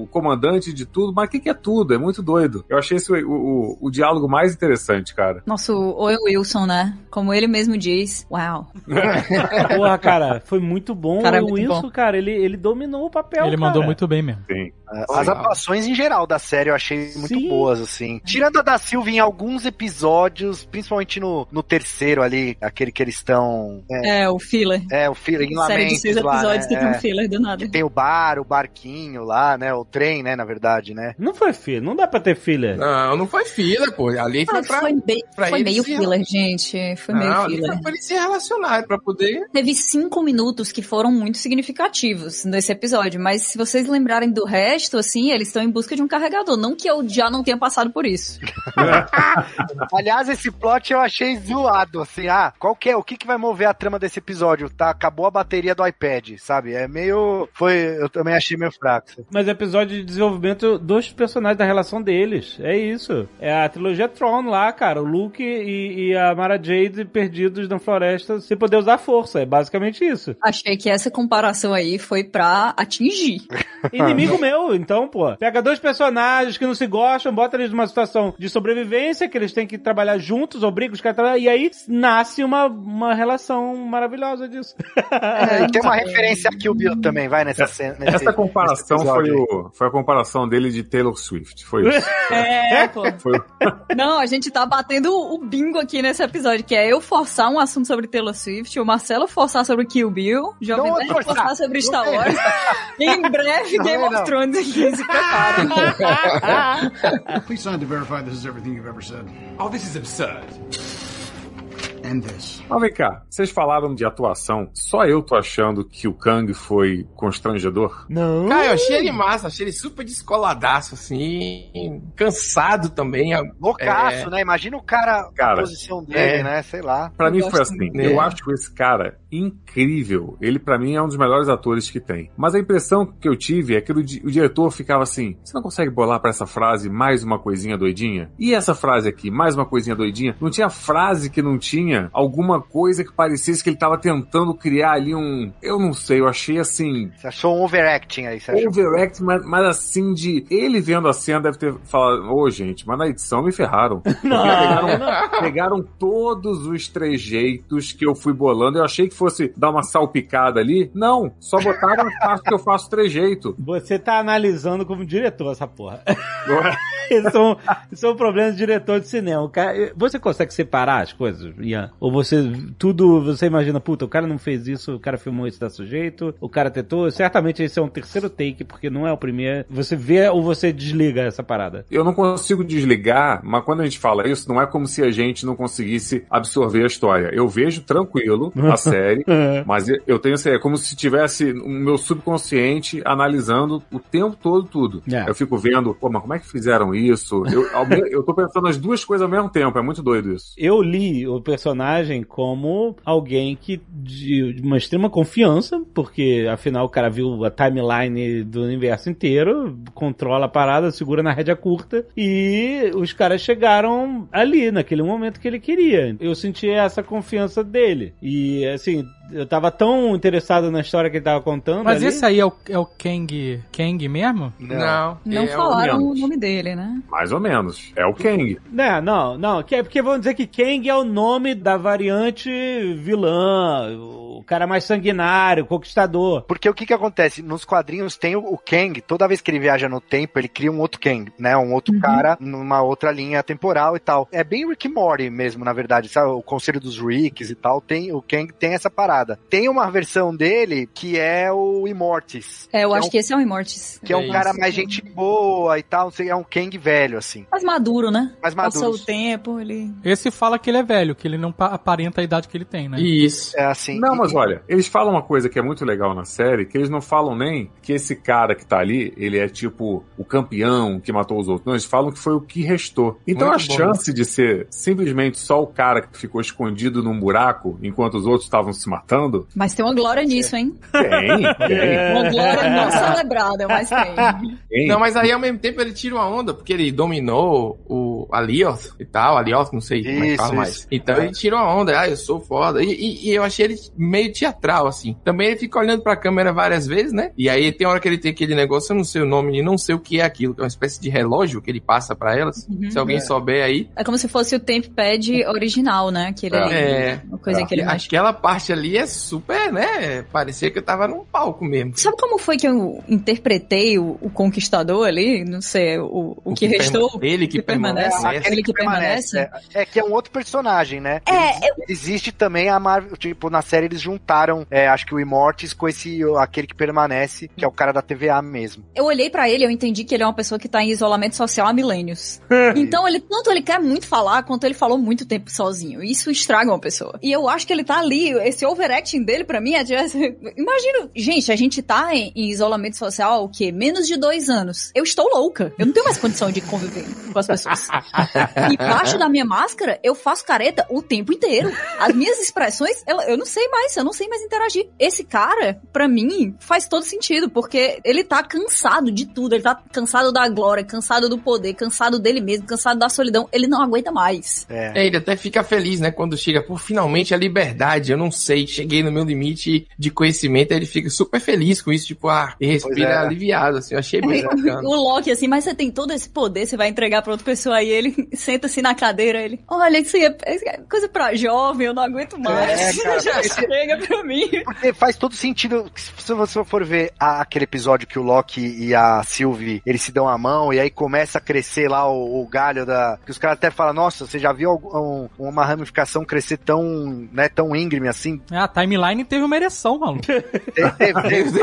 D: o comandante de tudo, mas o que, que é tudo? É muito doido. Eu achei esse o, o, o diálogo mais interessante, cara.
E: Nosso Owen Wilson, né? Como ele mesmo diz, uau.
B: Porra, cara, foi muito bom.
E: Cara,
B: o
E: muito
B: Wilson,
E: bom.
B: cara, ele, ele dominou o papel.
G: ele mandou
B: cara.
G: muito bem mesmo.
D: Sim.
C: As atuações em geral da série eu achei muito
B: Sim.
C: boas, assim. Tirando a da Silva em alguns episódios, principalmente no, no terceiro ali, aquele que eles estão. É,
E: É, o filler.
C: é, o filler em
E: Série de seis
C: lá,
E: episódios
C: né?
E: que tem um
C: É.
E: filler do nada.
C: Que tem o bar, o barquinho lá, né? O trem, né? Na verdade, né?
B: Não foi filho, não dá pra ter filha.
F: Não, não foi fila, pô. Ali foi
E: Ah,
F: pra.
E: foi, bem-
F: pra
E: foi meio
F: se-
E: filler, gente. Foi meio
F: Não, ali
E: filler.
F: foi pra eles se relacionarem, pra poder.
E: Teve cinco minutos que foram muito significativos nesse episódio, mas se vocês lembrarem do resto, assim, eles estão em busca de um carregador. Não que eu já não tenha passado por isso.
C: Aliás, esse plot eu achei zoado, assim, ah, qual que é, o que que vai mover a trama desse episódio? Tá, acabou a bateria do iPad, sabe? É meio, foi, eu também achei meio fraco. assim.
B: Mas é episódio de desenvolvimento dos personagens, da relação deles. É isso. É a trilogia Tron lá, cara. O Luke e, e a Mara Jade perdidos na floresta sem poder usar força. É basicamente isso.
E: Achei que essa comparação aí foi pra atingir.
B: Inimigo meu, então, pô. Pega dois personagens que não se gostam, bota eles numa situação de sobrevivência, que eles têm que trabalhar juntos, obriga os caras a trabalhar, e aí nasce uma, uma relação maravilhosa disso.
C: É, e tem uma referência a Kill Bill também, vai nessa cena. nesse-
D: Essa comparação foi, o, foi a comparação dele de Taylor Swift. Foi isso.
E: É, pô.
D: Foi,
E: Não, a gente tá batendo o bingo aqui nesse episódio, que é eu forçar um assunto sobre Taylor Swift, o Marcelo forçar sobre Kill Bill, o Jovem Nerd
C: forçar.
E: forçar sobre Star. Wars. E em breve
C: Não,
E: Game
C: não.
E: of Thrones aqui, se preparem.
I: Please sign to verify this is everything you've ever said.
J: Oh, this is absurd.
I: And this.
D: Mas vem cá, vocês falaram de atuação. Só eu tô achando que o Kang foi constrangedor?
B: Não.
F: Cara, eu achei ele massa, achei ele super descoladaço, assim. Cansado também.
C: Loucaço,
F: É.
C: né? Imagina o cara,
D: Cara,
C: posição dele,
F: é.
C: né? Sei lá.
D: Pra
E: Eu
D: mim foi assim.
F: também.
D: Eu
F: É.
D: acho esse cara incrível. Ele, pra mim, é um dos melhores atores que tem. Mas a impressão que eu tive é que o, di- o diretor ficava assim: você não consegue bolar pra essa frase mais uma coisinha doidinha? E essa frase aqui, mais uma coisinha doidinha? Não tinha frase que não tinha alguma coisa que parecesse que ele tava tentando criar ali um. Eu não sei, eu achei assim.
C: Você achou um overacting aí, você achou?
D: Overact, mas, mas assim, de. Ele vendo a cena deve ter falado: Ô, gente, mas na edição me ferraram. pegaram, pegaram todos os trejeitos que eu fui bolando. Eu achei que fosse dar uma salpicada ali. Não, só botaram a parte que eu faço trejeito.
B: Você tá analisando como diretor essa porra. Isso é, um, isso é um problema de diretor de cinema. Cara- você consegue separar as coisas, Ian? Ou você, tudo, você imagina, puta, o cara não fez isso, o cara filmou isso desse jeito, o cara tentou, certamente esse é um terceiro take, porque não é o primeiro. Você vê ou você desliga essa parada?
D: Eu não consigo desligar, mas quando a gente fala isso, não é como se a gente não conseguisse absorver a história. Eu vejo tranquilo a série, mas eu- tenho assim, é como se tivesse o meu subconsciente analisando o tempo todo tudo.
B: É.
D: Eu fico vendo, pô, mas como é que fizeram isso? Eu, eu tô pensando as duas coisas ao mesmo tempo, é muito doido isso.
B: Eu li o personagem como alguém que de uma extrema confiança, porque afinal o cara viu a timeline do universo inteiro, controla a parada, segura na rédea curta e os caras chegaram ali, naquele momento que ele queria. Eu senti essa confiança dele. E assim, assim, eu tava tão interessado na história que ele tava contando.
G: Mas
B: ali.
G: esse aí é o, é o Kang, Kang mesmo?
F: Não.
E: Não
F: é
E: falaram o nome dele, né?
D: Mais ou menos. É o Kang.
B: Não, não, não. É porque vão dizer que Kang é o nome da variante vilã, o cara mais sanguinário, conquistador.
C: Porque o que que acontece? Nos quadrinhos tem o, o Kang, toda vez que ele viaja no tempo, ele cria um outro Kang, né? Um outro cara numa outra linha temporal e tal. É bem Rick Morty mesmo, na verdade, sabe? O Conselho dos Ricks e tal, tem, o Kang tem essa parada. Tem uma versão dele que é o Immortis.
E: É, eu
C: que
E: acho
C: é um,
E: que esse é o Immortis.
C: que é um
F: É
C: cara
F: isso.
C: mais gente boa e tal, não sei, é um Kang velho, assim.
E: Mais maduro, né?
C: Mais
E: Passou
C: maduro.
E: o tempo, ele...
G: Esse fala que ele é velho, que ele não pa- aparenta a idade que ele tem, né?
F: Isso.
C: É assim.
D: Não, mas olha, eles falam uma coisa que é muito legal na série, que eles não falam nem que esse cara que tá ali, ele é tipo o campeão que matou os outros. Não, eles falam que foi o que restou. Então
F: Muito
D: a
F: bom.
D: chance de ser simplesmente só o cara que ficou escondido num buraco enquanto os outros estavam se matando,
E: Mas tem uma glória nisso, hein?
D: tem, tem,
E: Uma glória não celebrada, mas tem.
D: tem.
F: Não, mas aí ao mesmo tempo ele tira uma onda, porque ele dominou o Alioth e tal, Alioth, não sei como é que
C: Isso,
F: fala
C: isso.
F: mais. Então ele tira uma onda, ah, eu sou foda. E, e- e eu achei ele meio teatral, assim. Também ele fica olhando pra câmera várias vezes, né? E aí tem hora que ele tem aquele negócio, eu não sei o nome e não sei o que é aquilo, que é uma espécie de relógio que ele passa pra elas.
E: Uhum.
F: Se alguém souber aí.
E: É como se fosse o Tempad original, né? Aquele ali.
F: É.
E: Uma coisa que ele.
F: Aquela parte ali é super, né? Parecia que eu tava num palco mesmo.
E: Sabe como foi que eu interpretei o, o conquistador ali? Não sei, o, o, que,
F: que
E: restou.
F: ele que permanece.
E: Aquele que permanece.
C: É, é que é um outro personagem, né?
E: É,
C: Existe, existe também a Marvel, tipo, na série eles juntaram, é, acho que o Immortis com esse, aquele que permanece, que é o cara da TVA mesmo.
E: Eu olhei pra ele e eu entendi que ele é uma pessoa que tá em isolamento social há milênios. então ele tanto ele quer muito falar quanto ele falou muito tempo sozinho. Isso estraga uma pessoa. E eu acho que ele tá ali, esse overacting dele pra mim é de... Imagina, gente, a gente tá em, em isolamento social há o quê? Menos de dois anos. Eu estou louca. Eu não tenho mais condição de conviver com as pessoas. E embaixo da minha máscara, eu faço careta o tempo inteiro. As minhas expressões, eu, eu não sei mais, eu não sei mais interagir. Esse cara, pra mim, faz todo sentido, porque ele tá cansado de tudo. Ele tá cansado da glória, cansado do poder, cansado dele mesmo, cansado da solidão. Ele não aguenta mais.
C: É.
F: É, ele até fica feliz, né? Quando chega, por finalmente a liberdade. Eu não sei, cheguei no meu limite de conhecimento. Aí ele fica super feliz com isso, tipo, ah, e respira
C: é.
F: aliviado, assim. Eu achei bem bacana.
E: O Loki, assim, mas você tem todo esse poder, você vai entregar pra outra pessoa aí, ele senta-se na cadeira, ele, olha, isso aí é, é coisa pra jovem, eu não aguento mais.
C: É, cara,
E: Já
C: porque-
E: chega pra mim.
C: Porque faz todo sentido, se você for ver a- aquele episódio que o Loki e a Sylvie, eles se dão a mão e aí começa a crescer lá o, o galho da... Que os caras até falam, nossa, você já viu algum- um- uma ramificação crescer tão, né, tão íngreme assim?
G: É, a timeline teve uma ereção, maluco.
C: Teve, teve.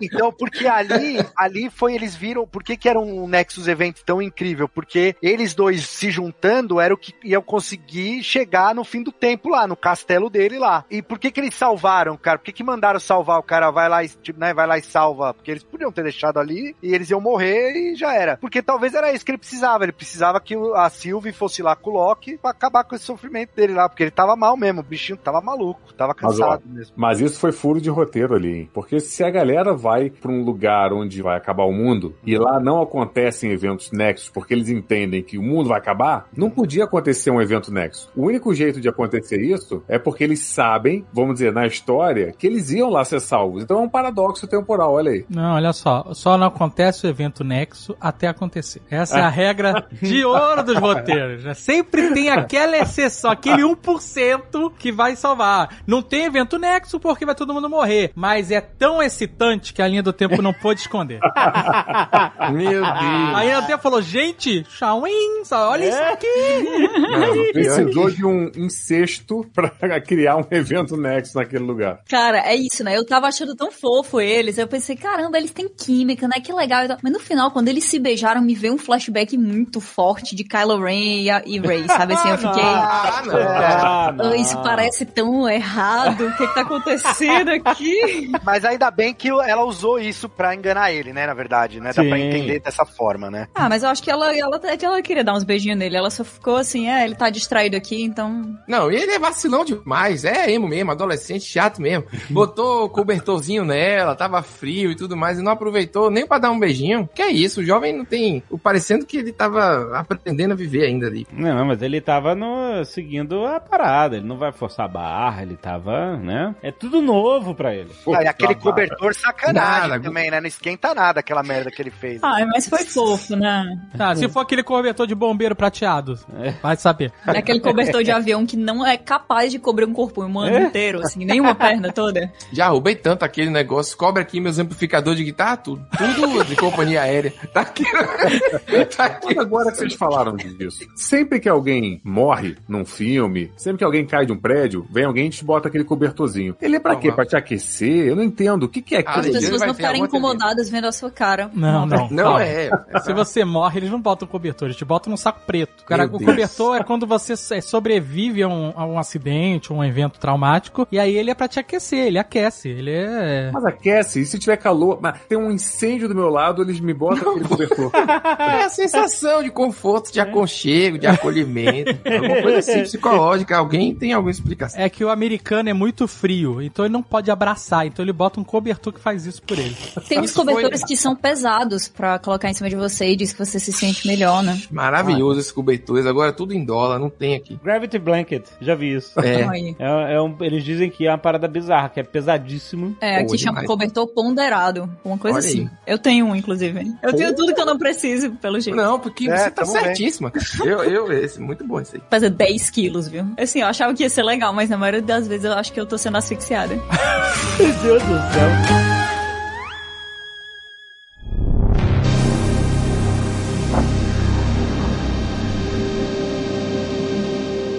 C: então, porque ali, ali foi, eles viram por que, que era um Nexus Event tão incrível, porque eles dois se juntando era o que iam conseguir chegar no fim do tempo lá, no castelo dele lá. E por que que eles salvaram, cara? Por que que mandaram salvar o cara? Vai lá e, tipo, né, vai lá e salva. Porque eles podiam ter deixado ali e eles iam morrer e já era. Porque talvez era isso que ele precisava. Ele precisava que a Sylvie fosse lá com o Loki pra acabar com esse sofrimento dele lá. Porque ele tava mal mesmo. O bichinho tava maluco. Tava
D: Mas, ó,
C: cansado mesmo.
D: Mas isso foi furo de roteiro ali, hein? Porque se a galera vai pra um lugar onde vai acabar o mundo e lá não acontecem eventos nexos porque eles entendem que o mundo vai acabar, não podia acontecer um evento nexo. O único jeito de acontecer isso é porque eles sabem, vamos dizer, na história, que eles iam lá ser salvos. Então é um paradoxo temporal, olha aí.
G: Não, olha só. Só não acontece o evento Nexo até acontecer. Essa é a regra de ouro dos roteiros. né? Sempre tem aquela exceção, aquele 1% que vai salvar. Não tem evento Nexo porque vai todo mundo morrer. Mas é tão excitante que a linha do tempo não pôde esconder.
F: Meu Deus.
G: A linha do tempo falou, gente, Shawin, olha isso aqui.
F: Não,
D: Precisou de um incesto pra criar um evento nexo naquele lugar.
E: Cara, é isso, né? Eu tava achando tão fofo eles. Eu pensei, caramba, eles têm química, né? Que legal. Mas no final, quando eles se beijaram, me veio um flashback muito forte de Kylo Ren e, e Rey, sabe? Assim, eu fiquei.
F: Ah, não.
B: Ah,
E: "Ah, isso parece tão errado. O que, que tá acontecendo aqui?
C: Mas ainda bem que ela usou isso pra enganar ele, né? Na verdade, né? Dá
B: Sim.
C: pra entender dessa forma, né?
E: Ah, mas eu acho que ela, ela, é que ela queria dar uns beijinhos nele. Ela só ficou assim, é, ele tá distraído aqui, então.
F: Não, e ele é vacilão demais. É emo mesmo, adolescente chato mesmo. Botou o cobertorzinho nela, tava frio e tudo mais, e não aproveitou nem pra dar um beijinho. Que é isso, o jovem não tem. o Parecendo que ele tava aprendendo a viver ainda ali.
B: Não, mas ele tava no, seguindo a parada, ele não vai forçar a barra, ele tava, né? É tudo novo pra ele.
C: Ah, e aquele
D: Tá,
C: cobertor sacanagem
F: Nada.
C: também, né? Não esquenta nada aquela merda que ele fez.
E: Ai, mas foi fofo, né?
G: Tá, se for aquele cobertor de bombeiro prateado, vai saber.
E: É aquele cobertor de avião que não é capaz de cobrir um corpo humano
B: É?
E: inteiro, assim, nenhuma perna toda.
F: Já roubei tanto aquele negócio. Cobre aqui meus amplificadores de guitarra, tudo. Tudo de companhia aérea. Tá aqui. tá aqui.
D: Agora que vocês falaram disso, sempre que alguém morre num filme, sempre que alguém cai de um prédio, vem alguém e te bota aquele cobertorzinho. Ele é pra
F: Não,
D: quê?
F: não.
D: Pra te aquecer? Eu não entendo. O que, que é
F: Ah,
E: As
D: aquilo?
F: ele
E: pessoas não ficarem incomodadas vendo a sua cara.
G: Não, não.
F: Não
G: calma.
F: é.
G: Se você morre, eles não botam cobertor, eles te botam num saco preto. Cara,
D: Meu
G: o
D: Deus.
G: cobertor é quando você é, sobrevive a um, a um acidente, um evento traumático, e aí ele é pra te aquecer, ele aquece, ele é...
D: Mas aquece, e se tiver calor, mas tem um incêndio do meu lado, eles me botam aquele cobertor.
F: É a sensação de conforto, de aconchego, de acolhimento. Alguma coisa assim psicológica. Alguém tem alguma explicação.
G: É que o americano é muito frio, então ele não pode abraçar, então ele bota um cobertor que faz isso por ele.
E: Tem uns cobertores que são pesados pra colocar em cima de você e diz que você se sente melhor, né?
F: Maravilhoso esses cobertores. Agora tudo em dólar, não tem aqui.
B: Gravity Blanket, já vi isso.
F: É.
E: Aí.
B: É, é um- eles dizem que é uma parada bizarra, que é pesadíssimo.
E: É,
F: Pô,
E: aqui chama
F: demais.
E: cobertor ponderado. Uma coisa
F: Olha aí.
E: assim. Eu tenho um, inclusive. Eu tenho tudo que eu não preciso, pelo jeito.
F: Não, porque
C: É,
F: você tá
C: bem.
F: certíssima. Eu, eu, esse, muito bom esse aí.
E: Pesa 10 quilos, viu? Assim, eu achava que ia ser legal, mas na maioria das vezes eu acho que eu tô sendo asfixiada.
B: Meu Deus do céu.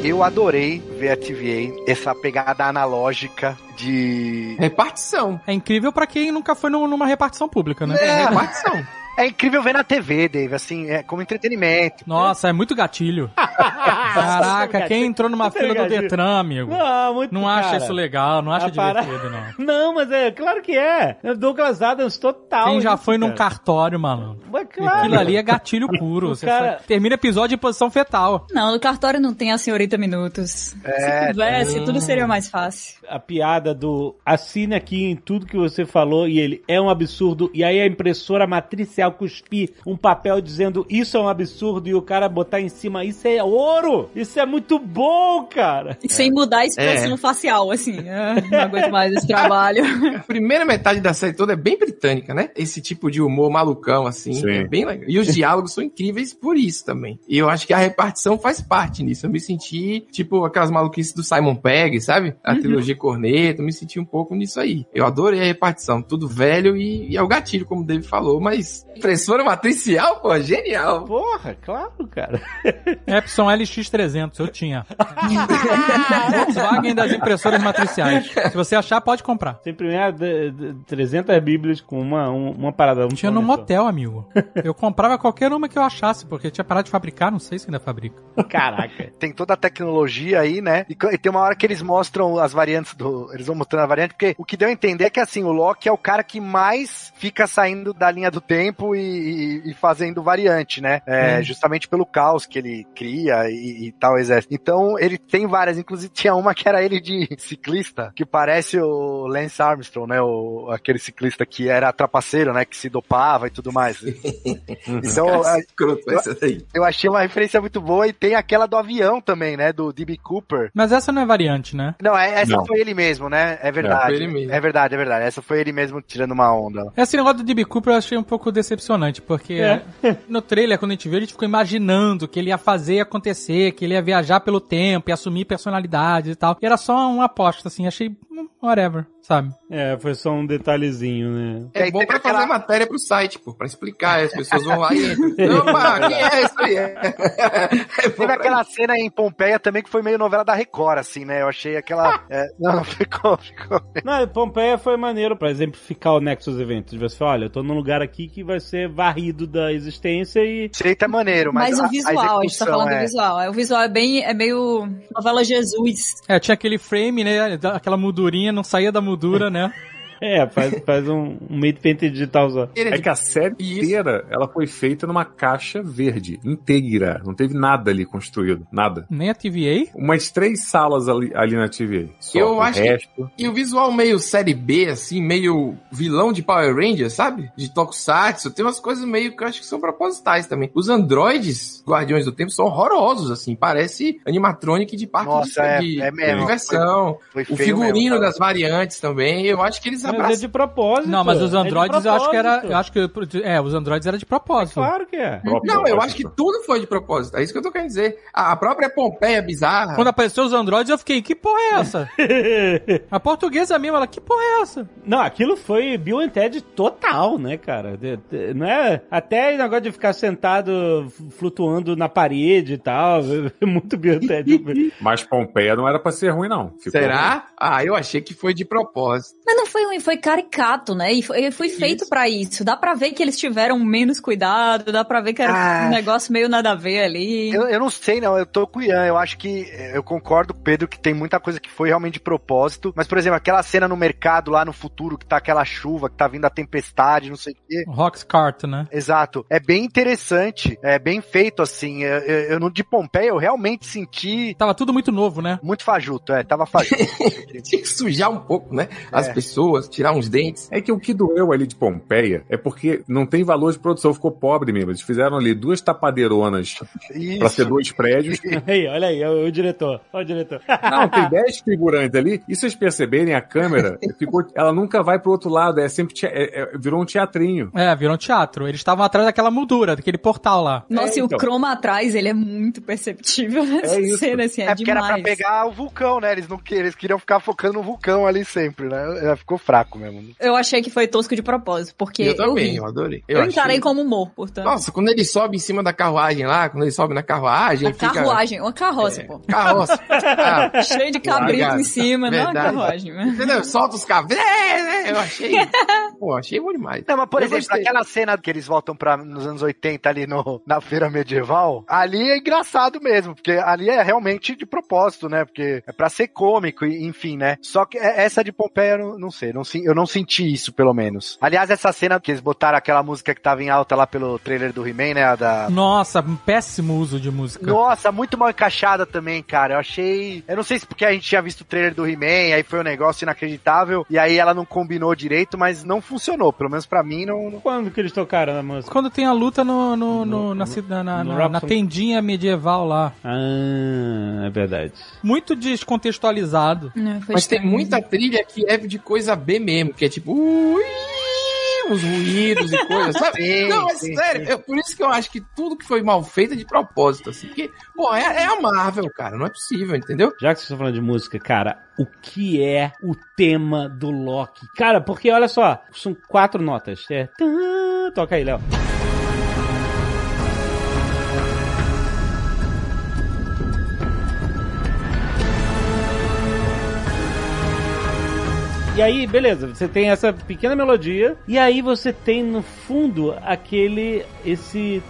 C: Eu adorei ver a TVA, essa pegada analógica de.
F: Repartição.
G: É incrível pra quem nunca foi num- numa repartição pública, né?
F: É, repartição.
C: É incrível ver na TV, Dave, assim, é como entretenimento.
G: Nossa, é muito gatilho. Caraca, quem entrou numa fila do. Detran, amigo?
B: Não, muito
G: Não acha
B: cara.
G: isso legal, não acha
B: A para-
G: divertido, não.
B: Não, mas é claro que é. Douglas Adams total.
G: Quem já
B: isso,
G: foi num
B: cara.
G: cartório, mano?
B: Mas claro.
G: Aquilo ali é gatilho puro. Você
B: cara-
G: só- termina episódio em posição fetal.
E: Não, no cartório não tem a senhorita Minutos.
C: É,
E: Se tivesse, tudo seria mais fácil.
B: a piada do assine aqui em tudo que você falou e ele é um absurdo e aí a impressora matricial cuspir um papel dizendo isso é um absurdo e o cara botar em cima isso é ouro, isso é muito bom, cara.
E: E sem mudar a expressão facial, assim. Ah, não aguento mais esse trabalho.
F: A primeira metade da série toda é bem britânica, né? Esse tipo de humor malucão, assim,
D: Sim.
F: é bem legal. E os diálogos são incríveis por isso também. E eu acho que a repartição faz parte nisso. Eu me senti, tipo, aquelas maluquices do Simon Pegg, sabe? A trilogia Corneto, eu me senti um pouco nisso aí. Eu adorei a repartição, tudo velho e, e é o gatilho, como o David falou, mas impressora matricial, pô, genial.
B: Porra, claro, cara.
G: Edson LX300, eu tinha. Volkswagen das impressoras matriciais. Se você achar, pode comprar.
B: Você imprimia é, de- de- 300 bíblias com uma, um- uma parada. Um
G: Tinha no motel, amigo. Eu comprava qualquer uma que eu achasse, porque tinha parado de fabricar, não sei se ainda fabrica.
B: Caraca.
C: Tem toda a tecnologia aí, né? E, e tem uma hora que eles mostram as variantes do. Eles vão mostrando a variante, porque o que deu a entender é que assim, o Loki é o cara que mais fica saindo da linha do tempo e, e- e fazendo variante, né? É, Justamente pelo caos que ele cria e, e tal exército. Então, ele tem várias, inclusive tinha uma que era ele de ciclista, que parece o Lance Armstrong, né? O, aquele ciclista que era trapaceiro, né? Que se dopava e tudo mais. então,
F: Escroto, daí.
C: eu achei uma referência muito boa e tem aquela do avião também, né? Do D.B. Cooper.
G: Mas essa não é variante, né?
C: Não, é- essa
D: Não.
C: foi ele mesmo, né? É verdade.
F: foi ele mesmo.
C: É verdade, é verdade. Essa foi ele mesmo tirando uma onda.
G: Esse negócio do D.B. Cooper eu achei um pouco decepcionante, porque
B: É.
G: no trailer, quando a gente viu, a gente ficou imaginando que ele ia fazer acontecer, que ele ia viajar pelo tempo e assumir personalidade e tal. E era só uma aposta, assim, achei hum, whatever, sabe?
B: É, foi só um detalhezinho, né?
F: É
C: aí
F: bom pra
C: aquela-
F: fazer matéria pro site, pô, pra explicar. As pessoas vão lá e entram. Opa, quem é isso aí? É
C: Teve aquela cena em Pompeia também que foi meio novela da Record, assim, né? Eu achei aquela. é, não, ficou, ficou.
B: Não, Pompeia foi maneiro pra exemplificar o Nexus Event. Você fala, olha, eu tô num lugar aqui que vai ser varrido da existência e.
C: Jeito é maneiro, mas.
E: Mas
C: a-
E: o visual, a, gente tá falando
C: é-
E: do visual. É, o visual é bem, é meio novela Jesus.
G: É, tinha aquele frame, né? Aquela moldurinha, não saía da moldura, né?
B: É, faz, faz um, um made paint digital só.
F: É de-
D: que a série
F: Isso.
D: inteira, ela foi feita numa caixa verde, inteira. Não teve nada ali construído, nada.
G: Nem a TVA.
D: Umas três salas ali, ali na TVA. Só,
F: Eu
D: o
F: acho que-
D: resto...
F: E o visual meio série B, assim, meio vilão de Power Ranger, sabe? De Tokusatsu. Tem umas coisas meio que eu acho que são propositais também. Os androides, Guardiões do Tempo, são horrorosos, assim. Parece animatronic de parque
C: Nossa,
F: de,
C: é-
F: de-
C: é mesmo.
F: de diversão.
C: Foi
F: O
C: feio
F: figurino
C: mesmo,
F: das variantes também. Eu acho que eles
B: Mas é de propósito.
G: Não, mas os
B: é de
G: androides eu acho que era.
B: propósito.
G: Eu acho que. É, os androides era de propósito.
B: Claro que é.
F: Não, eu acho que tudo foi de propósito. É isso que eu tô querendo dizer. A a própria Pompeia bizarra.
G: Quando apareceu os androides, eu fiquei, que porra é essa? a portuguesa mesmo, ela, que porra é essa?
B: Não, aquilo foi Bill and Ted total, né, cara? De- de- Não é? Até o negócio de ficar sentado flutuando na parede e tal. é Muito Bill and Ted.
D: Mas Pompeia não era pra ser ruim, não. Ficou
F: Será? Ah, eu achei que foi de propósito.
E: Mas não foi foi caricato, né? E foi, foi feito pra isso. Dá pra ver que eles tiveram menos cuidado, dá pra ver que era
C: Ah.
E: um negócio meio nada a ver ali.
C: Eu, eu não sei, não. Eu tô com o Ian. Eu acho que. Eu concordo com o Pedro que tem muita coisa que foi realmente de propósito. Mas, por exemplo, aquela cena no mercado lá no futuro, que tá aquela chuva, que tá vindo a tempestade, não sei o quê.
G: Rox Cart, né?
C: Exato. É bem interessante. É bem feito, assim. Eu, eu, eu no de Pompeia, eu realmente senti
G: Tava tudo muito novo, né?
C: muito fajuto. É, tava fajuto.
F: Tinha que sujar um pouco, né? As
C: É.
F: pessoas, tirar uns dentes.
D: É que o que doeu ali de Pompeia é porque não tem valor de produção, ficou pobre mesmo. Eles fizeram ali duas tapadeironas pra ser dois prédios.
B: Aí, olha aí, é o, o diretor. Olha o diretor.
D: Não, tem dez figurantes ali. E se vocês perceberem, a câmera ficou. Ela nunca vai pro outro lado, é sempre. te- é- é- virou um teatrinho.
G: É, virou um teatro. Eles estavam atrás daquela moldura, daquele portal lá.
E: Nossa,
D: É,
E: e
D: então.
E: o croma atrás, ele é muito perceptível nessa
D: isso.
E: cena, assim, é,
C: É porque era
E: demais.
C: pra pegar o vulcão, né? Eles não eles queriam ficar focando no vulcão ali sempre, né? É, Ficou fraco mesmo.
E: Eu achei que foi tosco de propósito, porque
F: eu também,
E: ri.
F: eu adorei.
E: Eu,
F: achei-
E: encarei como humor, portanto.
F: Nossa, quando ele sobe em cima da carruagem lá, quando ele sobe na carruagem,
E: a
F: fica...
E: carruagem, uma carroça,
F: É,
E: pô.
F: carroça. Ah,
E: Cheio de cabrito
F: Largado.
E: em cima, não é uma
F: Verdade.
E: carruagem. né?
F: entendeu? Solta os cabos. É, é, Eu achei... Pô, achei bom demais.
C: Não, mas por
F: Eu
C: exemplo,
F: gostei.
C: aquela cena que eles voltam para nos anos 80 ali no, na feira medieval, ali é engraçado mesmo, porque ali é realmente de propósito, né? Porque é pra ser cômico, e, enfim, né? Só que é- essa de Pompeia, eu não, não sei, não, se- eu não senti isso, pelo menos. Aliás, essa cena que eles botaram aquela música que tava em alta lá pelo trailer do He-Man, né? Da...
G: Nossa, um péssimo uso de música.
C: Nossa, muito mal encaixada também, cara. Eu achei. Eu não sei se porque a gente tinha visto o trailer do He-Man, aí foi um negócio inacreditável, e aí ela não combinou direito, mas não funcionou. Pelo menos pra mim, não. não-
B: Quando que eles tocaram na música?
G: Quando tem a luta no, no, no- na, na, na,
B: no
G: na- na
B: Robson.
G: tendinha medieval lá.
B: Ah, é verdade.
G: Muito descontextualizado.
E: Não,
F: Mas tem muita trilha que é de coisa B mesmo, que é tipo... Ui, os ruídos e coisas, sabe?
C: Sim,
F: não, é
C: sim,
F: sério.
C: sim.
F: eu- por isso que eu acho que tudo que foi mal feito é de propósito, assim. Porque, pô, é, é a Marvel, cara. Não é possível, entendeu?
B: Já que vocês estão falando de música, cara, o que é o tema do Loki? Cara, porque olha só, são quatro notas. É. Toca aí, Léo. E aí, beleza, você tem essa pequena melodia, e aí você tem no fundo aquele. esse.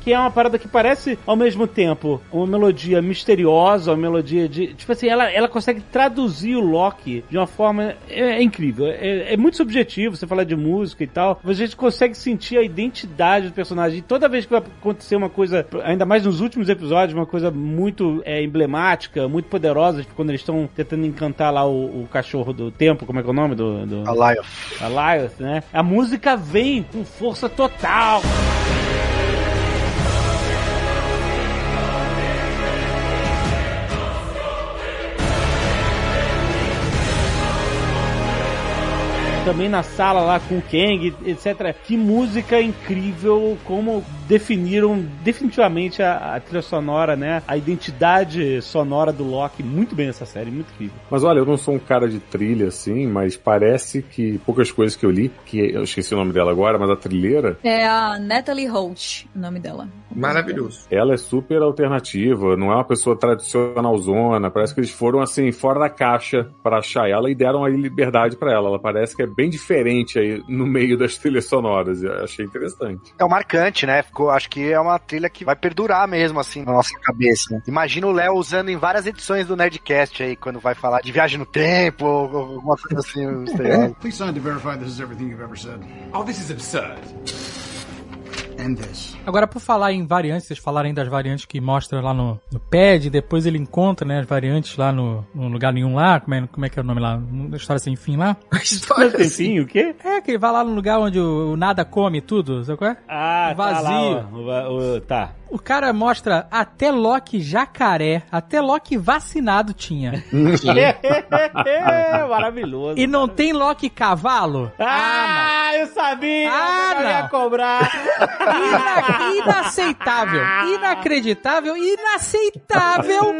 B: que é uma parada que parece ao mesmo tempo uma melodia misteriosa, uma melodia de. Tipo assim, ela, ela consegue traduzir o Loki de uma forma. É, é incrível. É, é muito subjetivo você falar de música e tal. Mas a gente consegue sentir a identidade do personagem. E toda vez que vai acontecer uma coisa, ainda mais nos últimos episódios, uma coisa muito é, emblemática, muito poderosa, tipo quando eles estão tentando encantar lá o, o cachorro do tempo, como é que é o nome do. do...
C: Alive.
B: Elias, né? A música vem com força total. Também na sala lá com o Kang, etc. Que música incrível, como definiram definitivamente a, a trilha sonora, né? A identidade sonora do Loki muito bem nessa série, muito incrível.
D: Mas olha, eu não sou um cara de trilha assim, mas parece que poucas coisas que eu li, que eu esqueci o nome dela agora, mas a trilheira,
E: É a Natalie Holt, o nome dela.
F: Maravilhoso.
D: ela é super alternativa, não é uma pessoa tradicional zona, parece que eles foram assim fora da caixa para achar ela e deram aí liberdade para ela. Ela parece que é bem diferente aí no meio das trilhas sonoras. Eu achei interessante.
C: É o marcante, né? Ficou, acho que é uma trilha que vai perdurar mesmo, assim, na nossa cabeça. Imagina o Léo usando em várias edições do Nerdcast aí, quando vai falar de viagem no tempo, ou alguma coisa assim. misteriosa.
I: Please sign to verify this is everything you've ever said.
J: Oh, this is absurd.
G: Agora, por falar em variantes, vocês falarem das variantes que mostra lá no, no pad, depois ele encontra, né, as variantes lá no, no lugar nenhum lá, como é, como é que é o nome lá? Na história sem fim lá?
F: História
B: Mas
F: assim.
B: enfim, o quê?
G: É, que ele vai lá no lugar onde o, o nada come tudo, sabe qual é?
B: Ah,
G: Vazio.
B: Tá, lá, ó, o o- tá.
G: O cara mostra até Loki jacaré, até Loki vacinado tinha.
B: é, maravilhoso.
G: E não tem Loki cavalo?
B: Ah, eu sabia!
G: Ah,
B: eu ia cobrar.
G: Ina- inaceitável, inacreditável, inaceitável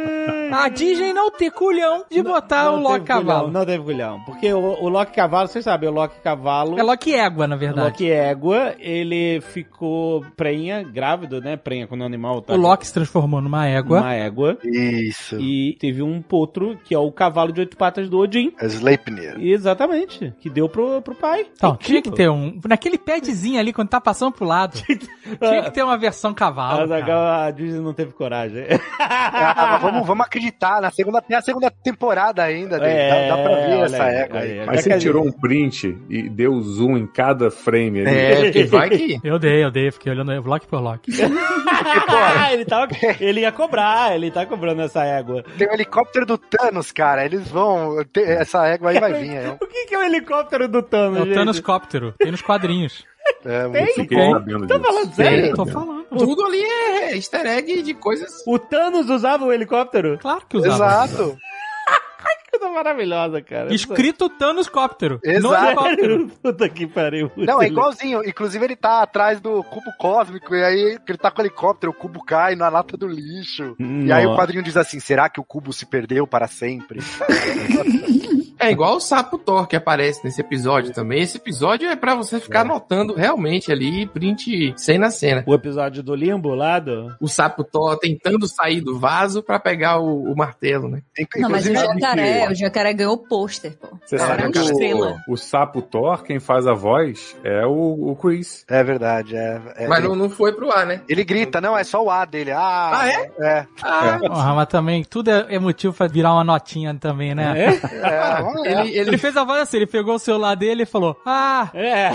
G: a Disney não ter culhão de botar o
B: Não
G: Loki
B: teve culhão,
G: cavalo.
B: Não teve culhão. Porque o, o Loki Cavalo, vocês sabem, o Loki Cavalo.
G: É Loki égua, na
B: o
G: verdade.
B: Loki Égua, ele ficou prenha, grávido, né? Prenha quando o animal tá.
G: O Loki se transformou numa égua.
B: Uma égua.
C: Isso.
B: E teve um potro, que é o cavalo de oito patas do Odin.
C: Sleipnir.
B: Exatamente. Que deu pro, pro pai.
G: Então,
B: Incrível.
G: tinha que ter um. Naquele padzinho ali, quando tá passando pro lado. tinha que ter uma versão cavalo.
B: Mas a Disney não teve coragem.
C: Ah, vamos, vamos acreditar, na segunda, tem a segunda temporada ainda, dele.
B: É,
C: dá, dá pra ver
B: olha
C: essa
B: aí,
C: égua aí.
B: aí.
D: Mas
B: É
D: você tirou um print e deu zoom em cada frame ali.
F: É, porque vai que.
G: Eu dei, eu dei, fiquei olhando Loki por.
B: Ah, ele, tava, ele ia cobrar, ele tá cobrando essa égua.
C: Tem o helicóptero do Thanos, cara. Eles vão. essa égua aí vai vir. É,
B: O que, que é o helicóptero do Thanos,
G: É o
B: gente?
G: Thanos Cóptero. Tem nos quadrinhos.
C: É
B: Tem?
C: muito
D: Fiquei
C: bom.
D: sabendo
B: Tá
D: disso.
B: falando sério?
G: Tô falando.
F: Tudo ali é easter egg de coisas.
B: O Thanos usava o helicóptero?
G: Claro que usava.
C: Exato.
B: Coisa maravilhosa, cara.
G: Escrito Thanos Cóptero. No
C: Exato.
G: helicóptero.
B: Puta que pariu.
C: Não, é igualzinho. Inclusive, ele tá atrás do cubo cósmico, e aí ele tá com o helicóptero, o cubo cai na lata do lixo. E aí o quadrinho diz assim: será que o cubo se perdeu para sempre?
F: É igual o sapo Thor que aparece nesse episódio também. Esse episódio é pra você ficar anotando realmente ali, print cena a cena.
B: O episódio do Limbo lá do...
F: O sapo Thor tentando sair do vaso pra pegar o, o martelo, né?
E: Não, mas o
C: Inclusive,
E: jacaré, o jacaré ganhou o pôster, pô.
D: Você sabe
F: é
D: que o, o sapo Thor, quem faz a voz, é o, o Chris.
C: É verdade, é. é-
F: Mas não, não foi pro ar, né?
C: Ele grita, não, é só o A dele. Ah,
F: Ah, é?
C: É.
F: Ah,
G: Porra, mas também tudo é, é motivo pra virar uma notinha também, né?
B: É?
C: é,
F: ele,
G: Ele
F: ele,
G: fez a voz assim, ele pegou o celular dele e falou: Ah,
B: É.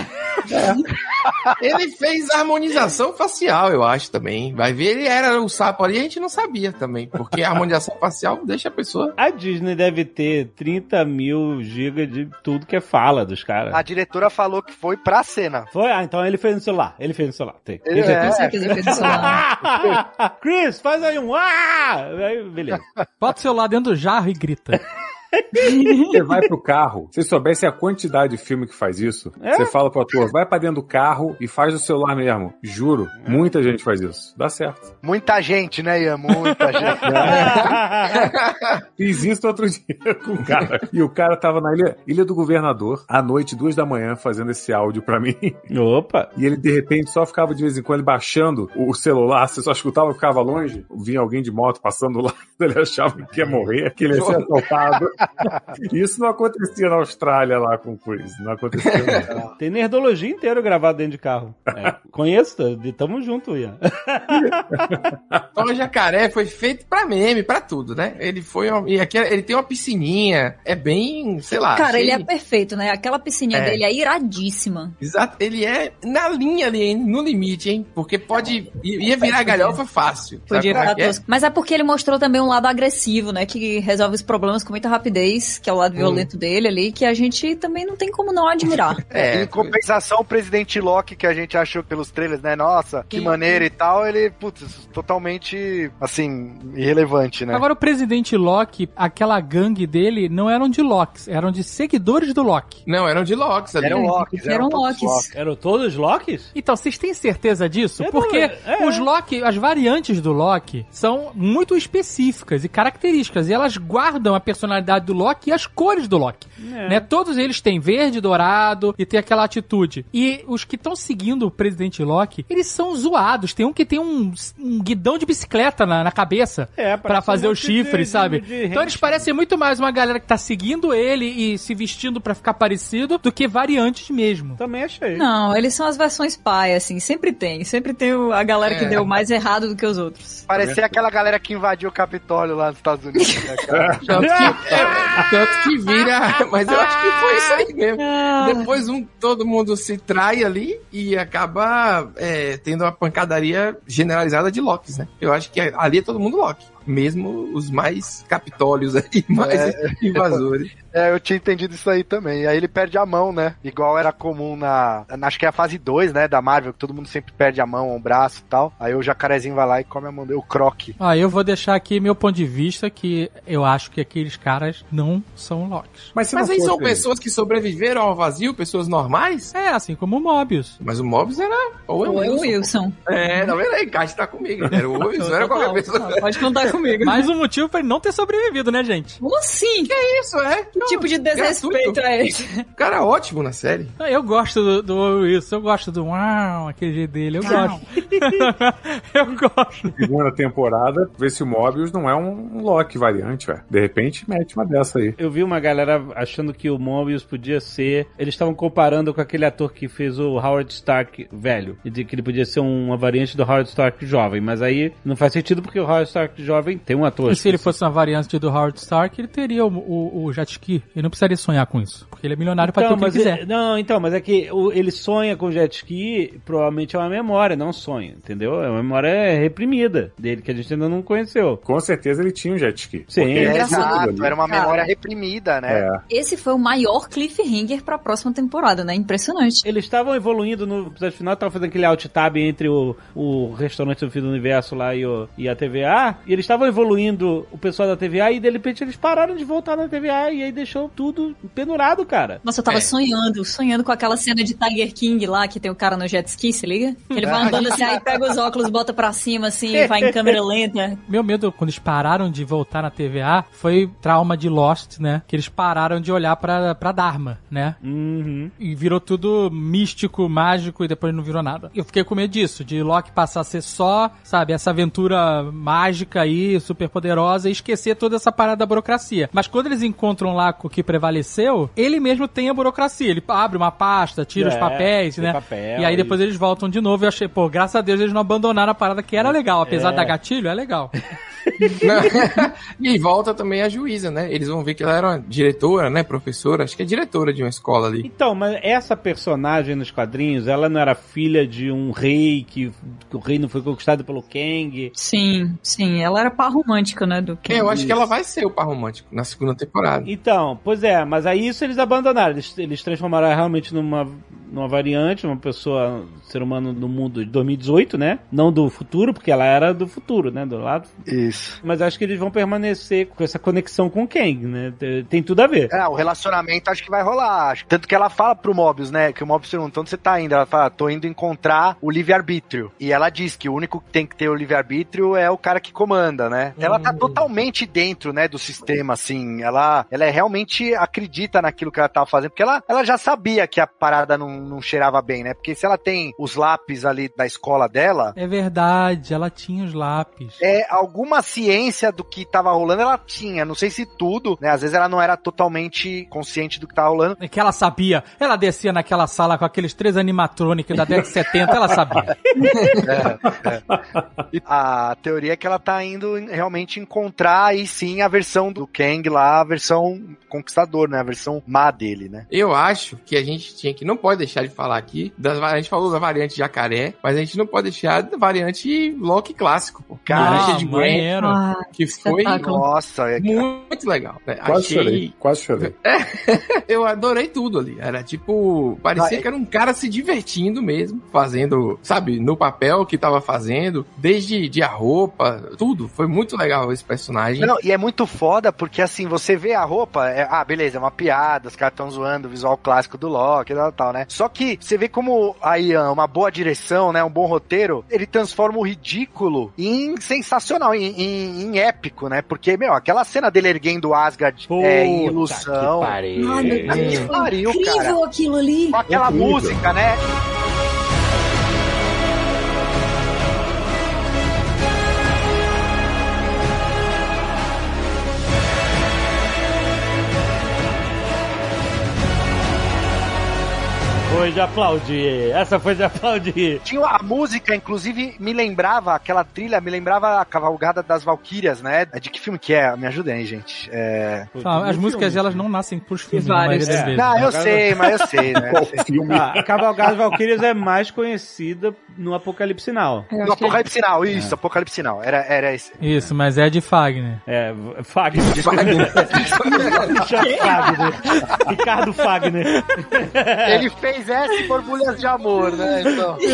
F: ele fez harmonização facial, eu acho também. Vai ver, ele era o sapo ali, a gente não sabia também. Porque a harmonização facial deixa a pessoa.
B: A Disney deve ter 30 mil gigas de tudo que é fala dos caras.
C: A diretora falou que foi pra cena.
B: Foi? Ah, então ele fez no celular. Ele fez no celular. Tem.
C: Ele
B: Tem
C: é.
E: Com certeza ele fez isso lá.
B: Chris, faz aí um ah! Aí, beleza.
G: bota o celular dentro do jarro e grita.
D: Você vai pro carro, se soubesse a quantidade de filme que faz isso,
B: É?
D: você fala pro ator, vai pra dentro do carro e faz do celular mesmo. Juro, muita gente faz isso. Dá certo.
C: Muita gente, né, Ian? Muita gente.
D: Fiz isso outro dia com o cara. E o cara tava na ilha, ilha do governador, à noite, duas da manhã, fazendo esse áudio pra mim.
B: Opa!
D: E ele, de repente, só ficava de vez em quando baixando o celular, você só escutava, ficava longe. Vinha alguém de moto passando lá. Ele achava que ia morrer, que ele ia ser assaltado. Isso não acontecia na Austrália lá com o Chris. Não acontecia. Não.
B: Tem nerdologia inteiro gravado dentro de carro. É, conheço, tamo junto, Ian.
F: Tom Jacaré foi feito pra meme, pra tudo, né? Ele foi. uma- e aqui ele tem uma piscininha. É bem, sei lá.
E: Cara, ele
F: cheio-
E: é perfeito, né? Aquela piscininha
F: É.
E: dele é iradíssima.
F: Exato, ele é na linha ali, hein? no limite, hein? Porque pode. ia virar galhofa fácil.
E: Podia
F: é é?
E: tosco. Mas é porque ele mostrou também um lado agressivo, né? Que resolve os problemas com muita rapidez, que é o lado violento dele ali, que a gente também não tem como não admirar.
F: É,
C: em compensação, o presidente Loki, que a gente achou pelos trailers, né? Nossa, que
E: Sim.
C: maneira e tal, ele, putz, totalmente, assim, irrelevante, né?
G: Agora, o presidente Loki, aquela gangue dele, não eram de Locks, eram de seguidores do Loki.
F: Não, eram de Locks ali.
C: Eram Locks,
E: Eram
C: todos
E: Locks.
B: Eram todos Locks?
G: Então, vocês têm certeza disso? Porque
B: é.
G: os Loki, as variantes do Loki, são muito específicas e características. E elas guardam a personalidade do Loki e as cores do Loki.
B: É.
G: Né? Todos eles têm verde, dourado e tem aquela atitude. E os que estão seguindo o presidente Loki, eles são zoados. Tem um que tem um, um guidão de bicicleta na, na cabeça
B: É,
G: pra
B: parece
G: fazer
B: um
G: chifre,
B: de-
G: sabe?
B: de- de
G: então eles parecem muito mais uma galera que tá seguindo ele e se vestindo pra ficar parecido do que variantes mesmo.
B: Também achei.
E: Não, eles são as versões pai, assim, sempre tem. Sempre tem a galera que
F: É.
E: deu mais errado do que os outros.
C: Parecia aquela galera que invadiu o Capitólio lá nos Estados Unidos, né, cara?
F: Tanto que, vira. Mas eu acho que foi isso aí mesmo.
E: Ah.
F: Depois um, todo mundo se trai ali e acaba é, tendo uma pancadaria generalizada de Locks, né? Eu acho que ali é todo mundo Loki. Mesmo os mais capitólios aí, mais invasores.
C: É, eu tinha entendido isso aí também. E aí ele perde a mão, né? Igual era comum na. na- Acho que é a fase 2, né? Da Marvel, que todo mundo sempre perde a mão, um braço e tal. Aí o jacarezinho vai lá e come a mão dele, o croque.
G: Ah, eu vou deixar aqui meu ponto de vista que eu acho que aqueles caras não são Locks.
D: Mas se
F: Mas aí são pessoas que sobreviveram ao vazio, pessoas normais?
G: É, assim como o Mobius.
F: Mas o Mobius era o
E: Ou é o Wilson.
F: É, não, ele aí, Caixa tá comigo. Era o Wilson, era qualquer pessoa.
E: não, pode contar comigo.
G: Mais um motivo pra ele não ter sobrevivido, né, gente?
E: Como assim? Que
F: Isso, é.
E: que tipo de desrespeito é esse?
F: O cara é ótimo na série.
G: Ah, Eu gosto do, do Wilson, eu gosto do uau, aquele jeito dele, eu gosto. eu gosto.
D: Segunda temporada, ver se o Mobius não é um Loki variante, velho. De repente, mete uma dessa aí.
B: Eu vi uma galera achando que o Mobius podia ser. Eles estavam comparando com aquele ator que fez o Howard Stark velho. E de que ele podia ser uma variante do Howard Stark jovem. Mas aí não faz sentido porque o Howard Stark jovem tem um ator.
G: E se ele fosse uma variante do Howard Stark, ele teria o, o, o jet ski. Ele não precisaria sonhar com isso. Porque ele é milionário pra ter o que ele quiser.
B: é- não, então, mas é que o- ele sonha com jet ski, provavelmente é uma memória, não um sonho, entendeu? É uma memória reprimida dele que a gente ainda não conheceu.
D: Com certeza ele tinha um jet ski.
B: Sim. É,
C: Exato, era uma
E: Cara.
C: memória reprimida, né?
D: É.
E: Esse foi o maior cliffhanger pra próxima temporada, né? Impressionante.
B: Eles estavam evoluindo no episódio final, estavam fazendo aquele alt tab entre o, o restaurante do fim do universo lá e, o, e a TVA, e eles estavam evoluindo o pessoal da TVA e de repente eles pararam de voltar na TVA e aí deixou tudo pendurado, cara.
E: Nossa, eu tava
F: É.
E: sonhando, sonhando com aquela cena de Tiger King lá, que tem o cara no jet ski, se liga? Que ele vai andando assim, aí pega os óculos, bota pra cima, assim, e vai em câmera lenta.
G: Meu medo quando eles pararam de voltar na TVA foi trauma de Lost, né? Que eles pararam de olhar pra, pra Dharma, né?
B: Uhum.
G: E virou tudo místico, mágico e depois não virou nada. Eu fiquei com medo disso, de Loki passar a ser só, sabe, essa aventura mágica aí, super poderosa e esquecer toda essa parada da burocracia. Mas quando eles encontram lá o que prevaleceu, ele mesmo tem a burocracia. Ele abre uma pasta, tira os
B: É,
G: papéis,
B: tem
G: né?
B: papel,
G: e aí depois eles voltam de novo. Eu achei, pô, graças a Deus eles não abandonaram a parada que era legal. Apesar
B: É.
G: da gatilho, é legal.
F: e volta também a juíza, né? Eles vão ver que ela era uma diretora, né? Professora, acho que é diretora de uma escola ali.
B: Então, mas essa personagem nos quadrinhos, ela não era filha de um rei que, que o reino foi conquistado pelo Kang.
E: Sim, sim, ela era par romântica, né, do King.
F: É, eu acho que ela vai ser o par romântico na segunda temporada.
B: Então, pois é, mas aí isso eles abandonaram. Eles, eles transformaram ela realmente numa, numa variante, uma pessoa, ser humano do mundo de 2018, né? Não do futuro, porque ela era do futuro, né? Do lado.
C: Isso.
B: Mas acho que eles vão permanecer com essa conexão com o Kang, né? Tem- tudo a ver.
C: É, o relacionamento acho que vai rolar. acho. Tanto que ela fala pro Mobius, né? Que o Mobius pergunta onde você tá indo. Ela fala, tô indo encontrar o livre-arbítrio. E ela diz que o único que tem que ter o livre-arbítrio é o cara que comanda, né? Ela tá totalmente dentro, né, do sistema, assim. Ela, ela é realmente acredita naquilo que ela tava fazendo. Porque ela, ela já sabia que a parada não, não, não cheirava bem, né? Porque se ela tem os lápis ali da escola dela,
G: É verdade, ela tinha os lápis.
C: é alguma ciência do que tava rolando, ela tinha. Não sei se tudo, né? Às vezes ela não era totalmente consciente do que tava rolando.
G: É que ela sabia. Ela descia naquela sala com aqueles três animatrônicos da década de 70, ela sabia.
C: E a teoria é que ela tá indo realmente encontrar aí sim a versão do Kang lá, a versão conquistador, né? A versão má dele, né?
F: Eu acho que a gente tinha que, não pode deixar de falar aqui, das, a gente falou da variante jacaré, mas a gente não pode deixar da variante Loki clássico, pô.
C: Cara,
F: Richard Grant,
G: maneiro.
E: Ah,
F: que foi.
C: Nossa, é,
F: muito legal. né?
D: Quase
F: Achei,
D: chorei, quase chorei.
F: eu adorei tudo ali. Era tipo, parecia
C: Ah, é-
F: que era um cara se divertindo mesmo, fazendo, sabe, no papel que tava fazendo, desde de a roupa, tudo. Foi muito legal esse personagem.
C: Não, e é muito foda porque assim, você vê a roupa, é- ah, beleza, é uma piada, os caras estão zoando o visual clássico do Loki e tal, tal, né? Só que você vê como aí ah, uma boa direção, né, um bom roteiro, ele transforma o ridículo em sensacional, em, em- em épico, né? Porque, meu, aquela cena dele erguendo Asgard é, em
B: Puta
C: ilusão.
B: que pariu.
C: Puta que pariu, cara.
J: incrível aquilo ali.
C: Com aquela
D: Incrível.
C: música, né?
B: Foi de aplaudir. Essa foi de aplaudir.
C: Tinha a música, inclusive, me lembrava, aquela trilha, me lembrava a cavalgada das Valquírias, né? De que filme que é? Me ajudem aí, gente. É...
G: Ah, as músicas elas não nascem pros filmes, das
B: É.
G: vezes.
C: Não, eu
B: Agora-
C: sei, mas eu sei, né?
D: Qual filme?
B: Ah, a Cavalgada das Valkyrias é mais conhecida no Apocalipse Now.
E: Eu
C: No Apocalipse Sinal, isso, Apocalipse Sinal. Era, era esse.
G: Isso, mas é de Fagner.
B: É, Fagner. Richard Fagner. Ricardo Fagner.
C: Ele fez essa e borbulhas de amor, né? Então.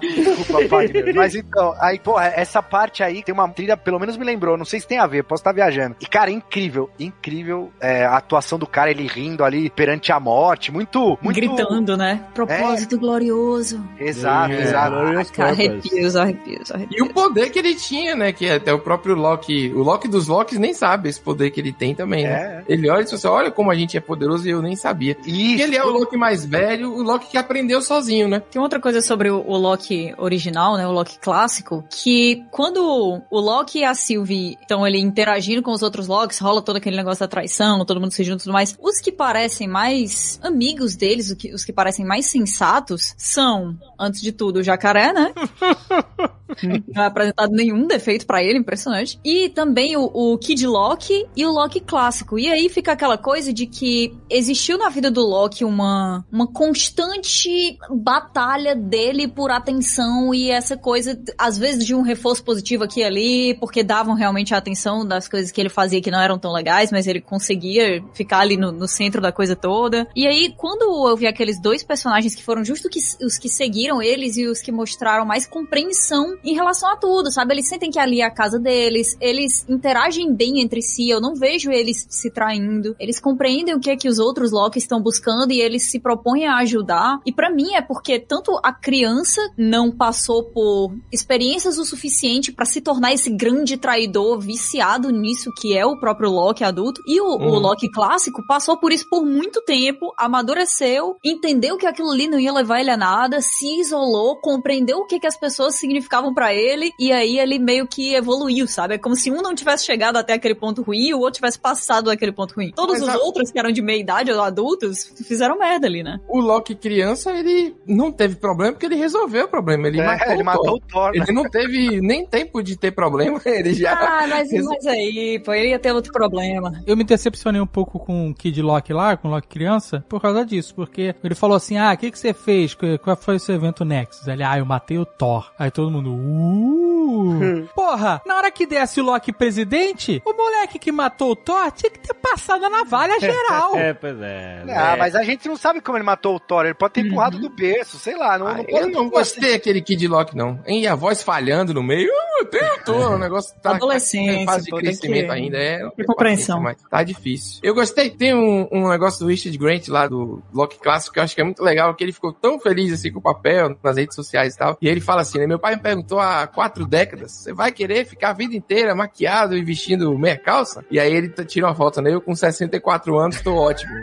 C: Desculpa, Fagner. Mas então, aí, pô, essa parte aí tem uma trilha, pelo menos me lembrou, não sei se tem a ver, posso estar viajando. E, cara, incrível, incrível é, a atuação do cara, ele rindo ali perante a morte, muito, muito...
E: Gritando, né?
J: Propósito glorioso.
C: Exato,
B: É,
C: exato.
E: Arrepios, arrepios, arrepios.
F: E o poder que ele tinha, né? Que até o próprio Loki, o Loki dos Locks nem sabe esse poder que ele tem também, né?
C: É.
F: Ele olha e diz assim, olha como a gente é poderoso e eu nem sabia. E
C: Isso.
F: ele é o Loki mais velho, o Loki que aprendeu sozinho, né?
E: Tem outra coisa sobre o, o Loki original, né? O Loki clássico, que quando o Loki e a Sylvie estão ali interagindo com os outros Locks, rola todo aquele negócio da traição, todo mundo se junta e tudo mais. Os que parecem mais amigos deles, o que- os que parecem mais sensatos, são, antes de tudo, o jacaré, né? Não é apresentado nenhum defeito pra ele, impressionante. E também o, o Kid Loki e o Loki clássico. E aí fica aquela coisa de que existiu na vida do Loki uma, uma constante batalha dele por atenção e essa coisa, às vezes, de um reforço positivo aqui e ali, porque davam realmente a atenção das coisas que ele fazia que não eram tão legais, mas ele conseguia ficar ali no, no centro da coisa toda. E aí, quando eu vi aqueles dois personagens que foram justo que, os que seguiram eles e os que mostraram mais compreensão em relação a tudo, sabe? Eles sentem que ali é a casa deles, eles interagem bem entre si, eu não vejo eles se traindo, eles compreendem o que é que os outros Loki estão buscando e eles se propõem a ajudar. E pra mim é porque tanto a criança não passou por experiências o suficiente pra se tornar esse grande traidor viciado nisso que é o próprio Loki adulto, e o, o
F: Uhum.
E: Loki clássico passou por isso por muito tempo, amadureceu, entendeu que aquilo ali não ia levar ele a nada, se isolou, compreendeu o que, que as pessoas significavam pra ele, e aí ele meio que evoluiu, sabe? É como se um não tivesse chegado até aquele ponto ruim e o outro tivesse passado daquele ponto ruim. Todos
F: Mas
E: os
F: a-
E: outros que eram de meia idade ou adultos fizeram merda ali, né?
F: O Loki criança, ele não teve problema porque ele resolveu o problema. Ele
C: É,
F: matou
C: ele
F: o
C: matou
F: Thor.
C: o Thor. né?
F: Ele não teve nem tempo de ter problema, ele já...
E: Ah, mas, mas aí, pô, ele ia ter outro problema.
G: Eu me decepcionei um pouco com o Kid Loki lá, com o Loki criança, por causa disso. Porque ele falou assim: ah, o que, que você fez? Qu- Qual foi o seu evento Nexus? Ele, ah, eu matei o Thor. Aí todo mundo, uh. Porra, na hora que desse o Loki presidente, o moleque que matou o Thor tinha que ter passado a navalha geral.
B: É, pois é.
C: Ah, mas a gente não sabe como ele matou o Thor. Ele pode ter empurrado do berço, sei lá. Não,
F: Ah,
C: não
F: eu não gostei daquele Kid Loki, não. E a voz falhando no meio. Uh, tem o Thor, o negócio tá,
E: Adolescência,
F: tá em fase de crescimento
E: que-
F: ainda. É,
E: compreensão.
F: Mas tá difícil. Eu gostei. Tem um, um negócio do Richard Grant lá do Loki clássico que eu acho que é muito legal, que ele ficou tão feliz assim com o papel nas redes sociais e tal. E ele fala assim, né? Meu pai me perguntou há quatro décadas, você vai querer ficar a vida inteira maquiado e vestindo meia calça? E aí ele tira uma foto, né? Eu com 64 anos tô ótimo.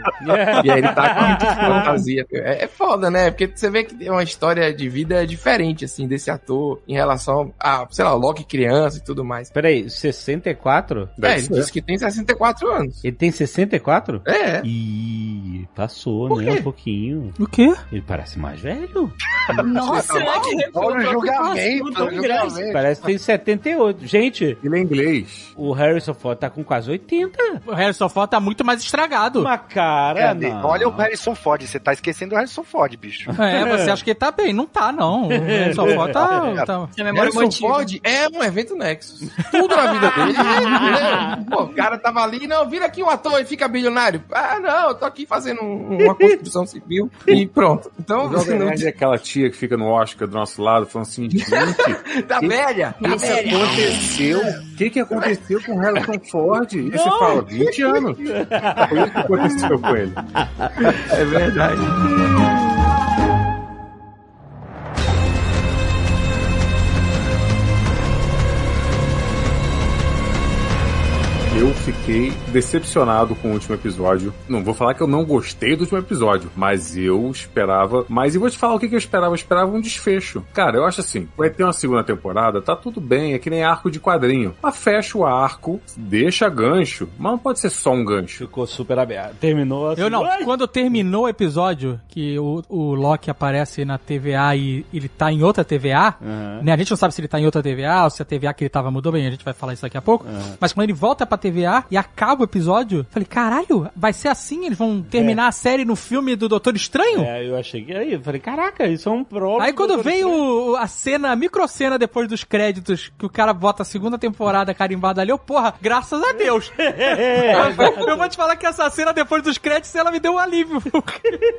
F: E aí ele tá com a fantasia. É, é foda, né? Porque você vê que tem uma história de vida diferente, assim, desse ator em relação a, sei lá, o Loki criança e tudo mais.
B: Peraí, 64?
F: É, ele disse que tem 64 anos.
B: Ele tem 64?
F: É.
B: Ih, passou, né? Um pouquinho.
G: O quê?
B: Ele parece mais velho.
E: Nossa, é que
C: Olha o julgamento, o.
B: Parece que tem 78. Gente,
D: Ele é inglês.
B: o Harrison Ford tá com quase 80.
G: O Harrison Ford tá muito mais estragado.
B: Uma cara,
C: É,
B: não.
C: olha o Harrison Ford, você tá esquecendo o Harrison Ford, bicho.
G: É, você acha que ele tá bem? Não tá, não. O Harrison Ford tá... tá...
E: Memória
F: Harrison
E: emotiva.
F: Ford é um evento Nexus. Tudo na vida dele. né? Pô, o cara tava ali, não, vira aqui um ator e fica bilionário. Ah, não, eu tô aqui fazendo um- uma construção civil e pronto. Então, não
D: é aquela tia que fica no Oscar do nosso lado falando assim, gente,
F: tá velha, tá
D: o que
F: velha.
D: aconteceu? O que, que aconteceu com o Harrison Ford? E você fala, 20 anos. Foi isso que aconteceu com ele.
F: É verdade.
D: Fiquei decepcionado com o último episódio. Não vou falar que eu não gostei do último episódio, mas eu esperava. Mas e vou te falar o que eu esperava. Eu esperava um desfecho. Cara, eu acho assim: vai ter uma segunda temporada, tá tudo bem, é que nem arco de quadrinho. Mas fecha o arco, deixa gancho, mas não pode ser só um gancho.
B: Ficou super aberto. Terminou assim.
G: Eu não.
B: Ai!
G: Quando terminou o episódio, que o, o Loki aparece na TVA e ele tá em outra TVA,
B: Aham.
G: né? A gente não sabe se ele tá em outra TVA ou se a TVA que ele tava mudou bem, a gente vai falar isso daqui a pouco. Mas quando ele volta pra TVA e acaba o episódio, falei, caralho, vai ser assim? Eles vão terminar a série no filme do Doutor Estranho?
B: É, eu achei que aí, eu falei, caraca, isso é um prólogo.
G: Aí quando
B: do
G: vem o, a cena, a microcena depois dos créditos, que o cara bota a segunda temporada carimbada ali, eu, porra, graças a Deus. eu vou te falar que essa cena depois dos créditos, ela me deu um alívio.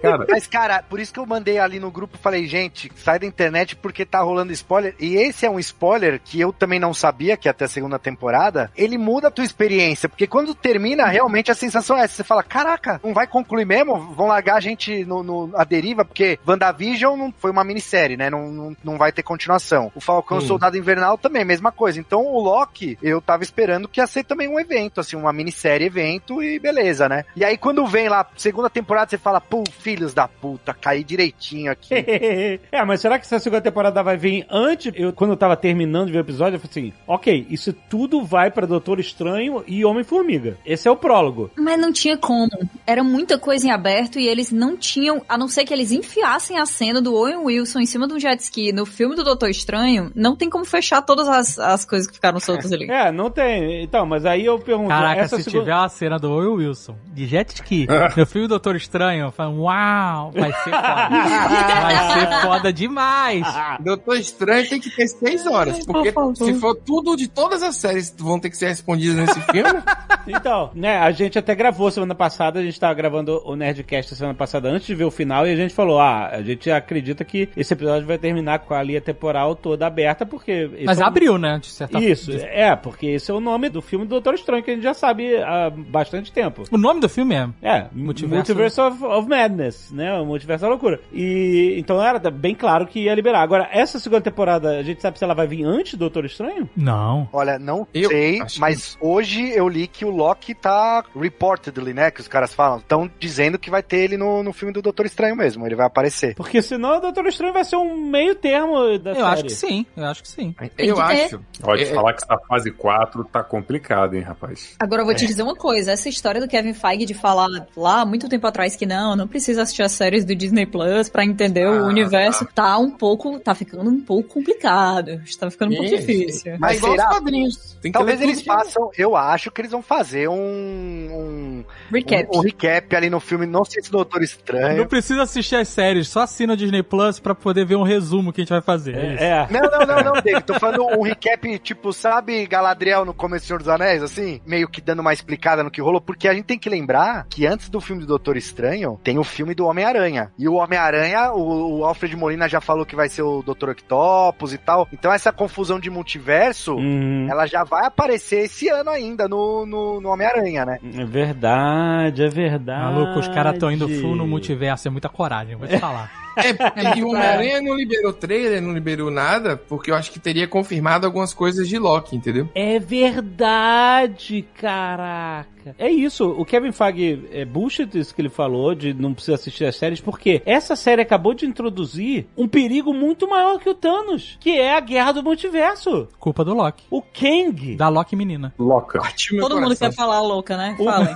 D: Cara,
C: Mas, cara, por isso que eu mandei ali no grupo, falei, gente, sai da internet porque tá rolando spoiler. E esse é um spoiler que eu também não sabia que ia ter a segunda temporada. Ele muda a tua experiência, porque quando termina, realmente a sensação é essa. Você fala, caraca, não vai concluir mesmo? Vão largar a gente no, no- a deriva, porque WandaVision não foi uma minissérie, né? Não, não, não vai ter continuação. O Falcão
F: Hum.
C: Soldado Invernal também, mesma coisa. Então o Loki, eu tava esperando que ia ser também um evento, assim, uma minissérie evento e beleza, né? E aí quando vem lá, segunda temporada, você fala, pô, filhos da puta, caí direitinho aqui.
B: é, mas será que essa segunda temporada vai vir antes? Eu, quando eu tava terminando de ver o episódio, eu falei assim: ok, isso tudo vai pra Doutor Estranho e Homem-Formiga. Esse é o prólogo.
E: Mas não tinha como. Era muita coisa em aberto e eles não tinham, a não ser que eles enfiassem a cena do Owen Wilson em cima de um jet ski no filme do Doutor Estranho, não tem como fechar todas as, as coisas que ficaram soltas ali.
B: É, não tem. Então, mas aí eu pergunto:
G: Caraca,
B: essa
G: se
B: segunda-
G: tiver uma cena do Will Wilson de jet ski no filme Doutor Estranho, eu falo, uau, vai ser foda. vai ser foda demais.
F: Doutor Estranho tem que ter seis horas, porque se for tudo de todas as séries que vão ter que ser respondidas nesse filme,
B: Então, né, a gente até gravou semana passada, a gente tava gravando o Nerdcast semana passada antes de ver o final e a gente falou, ah, a gente acredita que esse episódio vai terminar com a linha temporal toda aberta, porque...
G: Mas
B: é o-
G: abriu, né? De certa
B: Isso,
G: de-
B: é, porque esse é o nome do filme do Doutor Estranho, que a gente já sabe há bastante tempo.
G: O nome do filme é.
B: É,
G: Multiverso.
B: Multiverse, of, of Madness, né? O Multiverso da Loucura. E então era bem claro que ia liberar. Agora, essa segunda temporada, a gente sabe se ela vai vir antes do Doutor Estranho?
G: Não.
C: Olha, não
F: Eu
C: sei,
F: acho que-
C: mas hoje eu li que o Loki tá reportedly, né? Que os caras falam. Estão dizendo que vai ter ele no, no filme do Doutor Estranho mesmo. Ele vai aparecer.
B: Porque senão o Doutor Estranho vai ser um meio termo da
G: Eu
B: série.
G: acho que sim, eu acho que sim.
F: eu
E: ter.
F: acho.
D: pode
F: É-
D: falar que essa fase 4 tá complicado, hein, rapaz?
E: Agora eu vou te dizer uma coisa, essa história do Kevin Feige de falar lá muito tempo atrás que não, não precisa assistir as séries do Disney Plus pra entender
F: Ah,
E: o universo, tá um pouco, tá ficando um pouco complicado, tá ficando um pouco difícil.
C: Mas
F: é igual
C: será?
F: os quadrinhos. Tem que
C: Talvez eles façam, eu acho que eles vão fazer um, um,
E: Recap.
C: um, um recap ali no filme, não sei se Doutor
G: Não
C: Estranho.
G: precisa assistir as séries, só assina o Disney Plus pra poder ver um resumo que a gente vai fazer. É isso.
B: É.
C: Não, não, não, não, David. Tô falando um recap, tipo, sabe Galadriel no começo do Senhor dos Anéis, assim? Meio que dando uma explicada no que rolou, porque a gente tem que lembrar que antes do filme do Doutor Estranho, tem o filme do Homem-Aranha. E o Homem-Aranha, o, o Alfred Molina já falou que vai ser o Doutor Octopus e tal. Então essa confusão de multiverso,
B: Uhum.
C: ela já vai aparecer esse ano ainda no, no, no Homem-Aranha, né?
B: É verdade, é verdade.
G: Maluco, os caras estão indo full no multiverso, é muita coragem, vou te falar.
F: É, e o Homem-Aranha não liberou trailer, não liberou nada, porque eu acho que teria confirmado algumas coisas de Loki, entendeu?
B: É verdade, caraca. É isso, o Kevin Feige é bullshit isso que ele falou, de não precisar assistir as séries, porque essa série acabou de introduzir um perigo muito maior que o Thanos, que é a guerra do multiverso.
G: Culpa do Loki.
B: O Kang.
G: Da Loki menina.
D: Loca.
E: Todo mundo quer falar louca, né? Falem.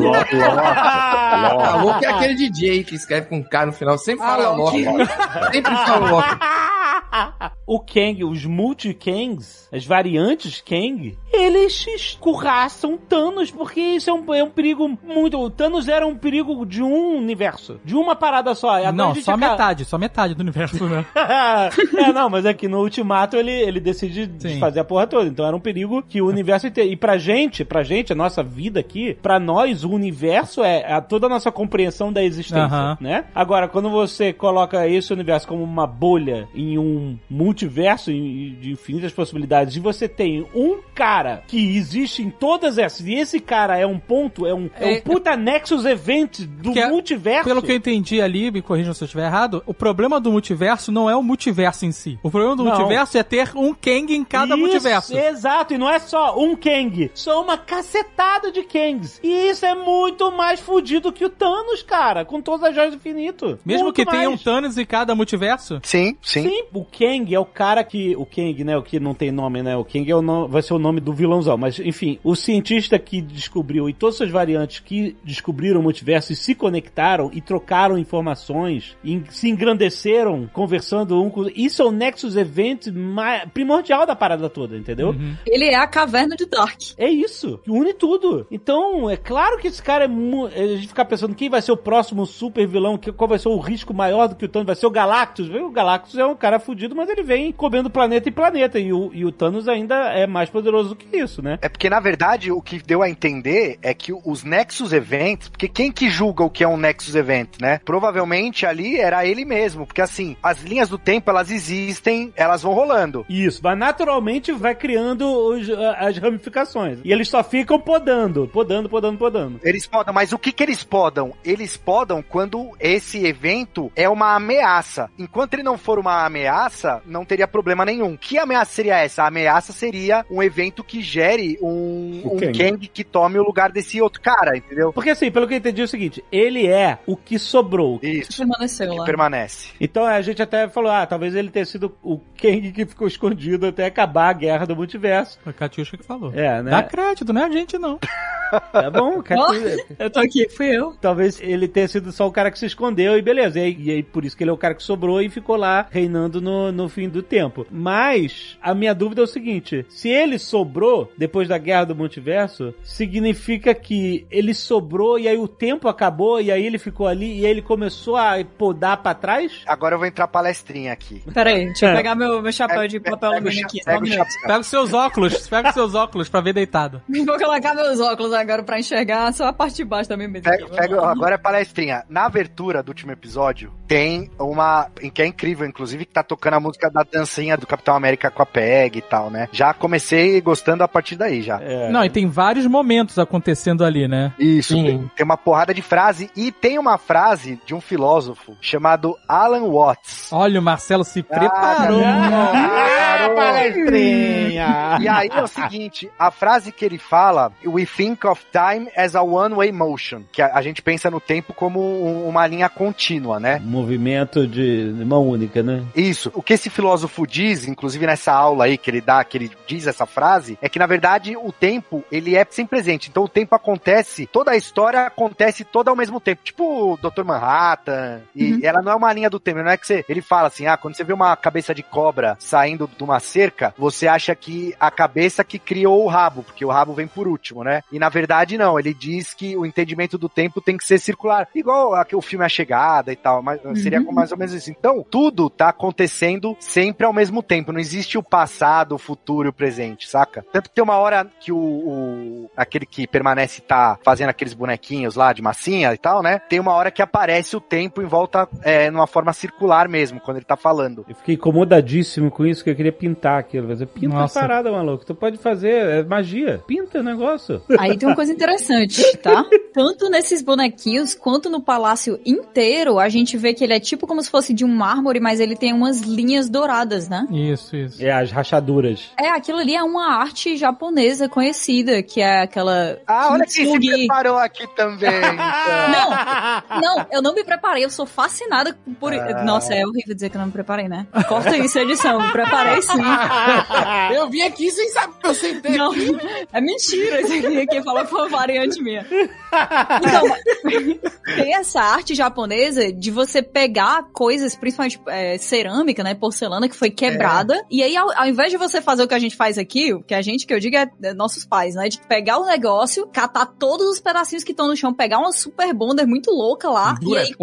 D: Loca. Loca.
F: Ah, Loki é aquele DJ que escreve com K no final, sempre fala Loki. Sempre fala Loki.
B: o Kang, os multi-Kangs, as variantes Kang, eles escorraçam Thanos, porque isso é um, é um perigo muito. O Thanos era um perigo de um universo, de uma parada só. Agora a
G: Não, só
B: acaba-
G: metade, só metade do universo, né?
B: é, não, mas aqui no Ultimato ele, ele decide desfazer a porra toda. Então era um perigo que o universo inteiro. E pra gente, pra gente, a nossa vida aqui, pra nós, o universo é a- toda a nossa compreensão da existência,
G: Aham.
B: né? Agora, quando você coloca esse universo como uma bolha em um multiverso em- de infinitas possibilidades, e você tem um cara que existe em todas essas, e esse cara é um ponto, é um, é,
G: É-
B: um puta Nexus Event do
G: Que é-
B: multiverso.
G: Pelo que eu entendi ali, me corrijam se eu estiver errado, o problema do multiverso não é o multiverso em si. O problema do
B: Não.
G: multiverso é ter um Kang em cada
B: Isso,
G: multiverso.
B: Exato, e não é só um Kang, são uma cacetada de Kangs. E isso é muito mais fudido que o Thanos, cara, com todas as joias do infinito.
G: Mesmo
B: Muito
G: que tenha um
B: mais.
G: Thanos em cada multiverso.
C: Sim, sim.
B: Sim, o Kang é o cara que. O Kang, né? O que não tem nome, né? O Kang é o nome, vai ser o nome do vilãozão. Mas, enfim, o cientista que descobriu e todas as variantes que descobriram o multiverso e se conectaram e trocaram informações e se engrandeceram conversando um com. Isso é o Nexus Event primordial da parada toda, entendeu?
E: Ele é a caverna de Dark.
B: É isso, une tudo. Então, é claro que esse cara é. mu- A gente ficar pensando quem vai ser o próximo super vilão, que- qual vai ser o risco maior do que o Thanos, vai ser o Galactus. O Galactus é um cara fudido, mas ele vem comendo planeta em planeta. E o, e o Thanos ainda é mais poderoso do que isso, né?
C: É porque, na verdade, o que deu a entender é que os Nexus Events, porque quem que julga o que é um Nexus Event, né? Provavelmente ali era ele mesmo, porque assim, as linhas do tempo, elas existem, elas vão rolando.
B: Isso, vai naturalmente vai criando os- as ramificações. E eles só ficam podando, podando, podando, podando.
C: Eles podam, mas o que que eles podam? Eles podam quando esse evento é uma ameaça. Enquanto ele não for uma ameaça, não teria problema nenhum. Que ameaça seria essa? A ameaça seria um evento que gere um,
D: O
C: um
D: Kang.
C: Kang que tome o lugar desse outro cara, entendeu?
B: Porque assim, pelo que eu entendi é o seguinte, ele é o que sobrou.
C: Isso.
E: Permaneceu
C: Que
E: lá.
C: permanece.
B: Então a gente até falou, ah, talvez ele tenha sido o Kang que ficou escondido até acabar a guerra do multiverso.
G: Foi a Katiusha que falou.
B: É, né?
G: Dá crédito, não é a gente, não.
B: Tá bom, cara.
E: Eu tô aqui, fui eu.
B: Talvez ele tenha sido só o cara que se escondeu e beleza. E aí, e aí por isso que ele é o cara que sobrou e ficou lá reinando no, no fim do tempo. Mas a minha dúvida é o seguinte: se ele sobrou depois da guerra do multiverso, significa que ele sobrou e aí o tempo acabou e aí ele ficou ali e aí ele começou a podar pra trás?
C: Agora eu vou entrar palestrinha aqui.
E: Pera aí, deixa eu
B: É.
E: pegar meu, meu chapéu de papel alumínio aqui.
C: Pega
E: um
C: chapéu.
G: Pega os seus óculos, pega os seus óculos pra ver deitado.
E: Vou colocar meus óculos agora pra enxergar só a parte de baixo também mesmo.
C: Pega, pega- agora é palestrinha. Na abertura do último episódio, tem uma. que é incrível, inclusive, que tá tocando a música da dancinha do Capitão América com a Peg e tal, né? Já comecei gostando a partir daí já.
B: É.
G: Não, e tem vários momentos acontecendo ali, né?
C: Isso,
F: Sim.
C: tem, tem uma porrada de frase e tem uma frase de um filósofo chamado Alan Watts.
G: Olha, o Marcelo se preparou.
B: Ah, palestrinha!
C: E aí é o seguinte, a frase que ele fala, we think of time as a one-way motion, que a, a gente pensa no tempo como um- uma linha contínua, né?
B: Movimento de mão única, né?
C: Isso. O que esse filósofo diz, inclusive nessa aula aí que ele dá, que ele diz essa frase, é que na verdade o tempo, ele é sempre presente. Então o tempo acontece, toda a história acontece toda ao mesmo tempo. Tipo o Dr. Manhattan. E ela não é uma linha do tempo, não é que você, ele fala assim: "Ah, quando você vê uma cabeça de cobra saindo de uma cerca, você acha que a cabeça que criou o rabo, porque o rabo vem por último, né? E na verdade não, ele diz que o entendimento do tempo tem que ser circular, igual a- o filme A Chegada e tal, mas seria com mais ou menos isso. Então, tudo tá acontecendo sempre ao mesmo tempo, não existe o passado, o futuro e o presente, saca? Tanto que tem uma hora que o, o- aquele que permanece tá fazendo aqueles bonequinhos lá de massinha e tal, né? Tem uma hora que aparece o tempo em volta é, numa forma circular mesmo, quando ele tá falando.
B: Eu fiquei incomodadíssimo com isso, que eu queria pintar aquilo. Mas pinta a
G: Nossa.
B: parada, maluco. Tu pode fazer, é magia. Pinta o negócio.
E: Aí tem uma coisa interessante, tá? tanto nesses bonequinhos quanto no palácio inteiro, a gente vê que ele é tipo como se fosse de um mármore, mas ele tem umas linhas douradas, né?
G: Isso, isso.
B: É, as rachaduras.
E: É, aquilo ali é uma arte japonesa conhecida, que é aquela.
C: Ah, olha quem se preparou aqui também. então.
E: Não, não, eu não me preparei, eu sou fascinada por.
C: Ah.
E: Nossa, é horrível dizer que eu não me preparei, né? Corta isso, edição, me preparei sim.
F: Eu vim aqui sem saber, eu sentei
E: Não,
F: aqui.
E: é mentira isso aqui, falou que foi uma variante minha. Então, tem essa arte japonesa de você pegar coisas, principalmente é, cerâmica, né, porcelana, que foi quebrada, e aí ao, ao invés de você fazer o que a gente faz aqui, o que a gente, que eu digo é, é nossos pais, né, de pegar o negócio, catar todos os pedacinhos que estão no chão, pegar uma super bonder muito louca lá, e aí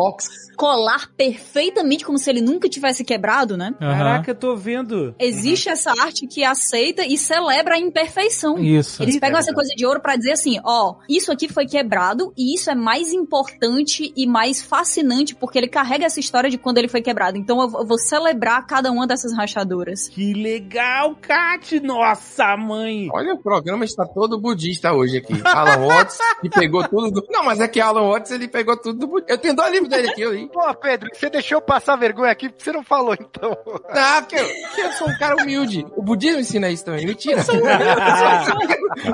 E: colar perfeitamente como se ele nunca tivesse quebrado, né?
G: Aham.
B: Caraca, eu tô vendo.
E: Existe essa arte que aceita e celebra a imperfeição.
G: Isso.
E: Eles pegam essa coisa de ouro pra dizer assim, ó, isso aqui foi quebrado e isso é mais importante e mais fascinante porque ele carrega essa história de quando ele foi quebrado. Então eu vou- eu vou celebrar cada uma dessas rachaduras.
B: Que legal, Kat! Nossa, mãe!
F: Olha, o programa está todo budista hoje aqui. Alan Watts, que pegou tudo do... Não, mas é que Alan Watts, ele pegou tudo do budista. Eu tenho dois livros dele aqui, eu li.
C: Pô, Pedro, você deixou passar vergonha aqui porque você não falou, então.
F: Ah, porque eu, porque eu sou um cara humilde. O budismo ensina isso também. Mentira.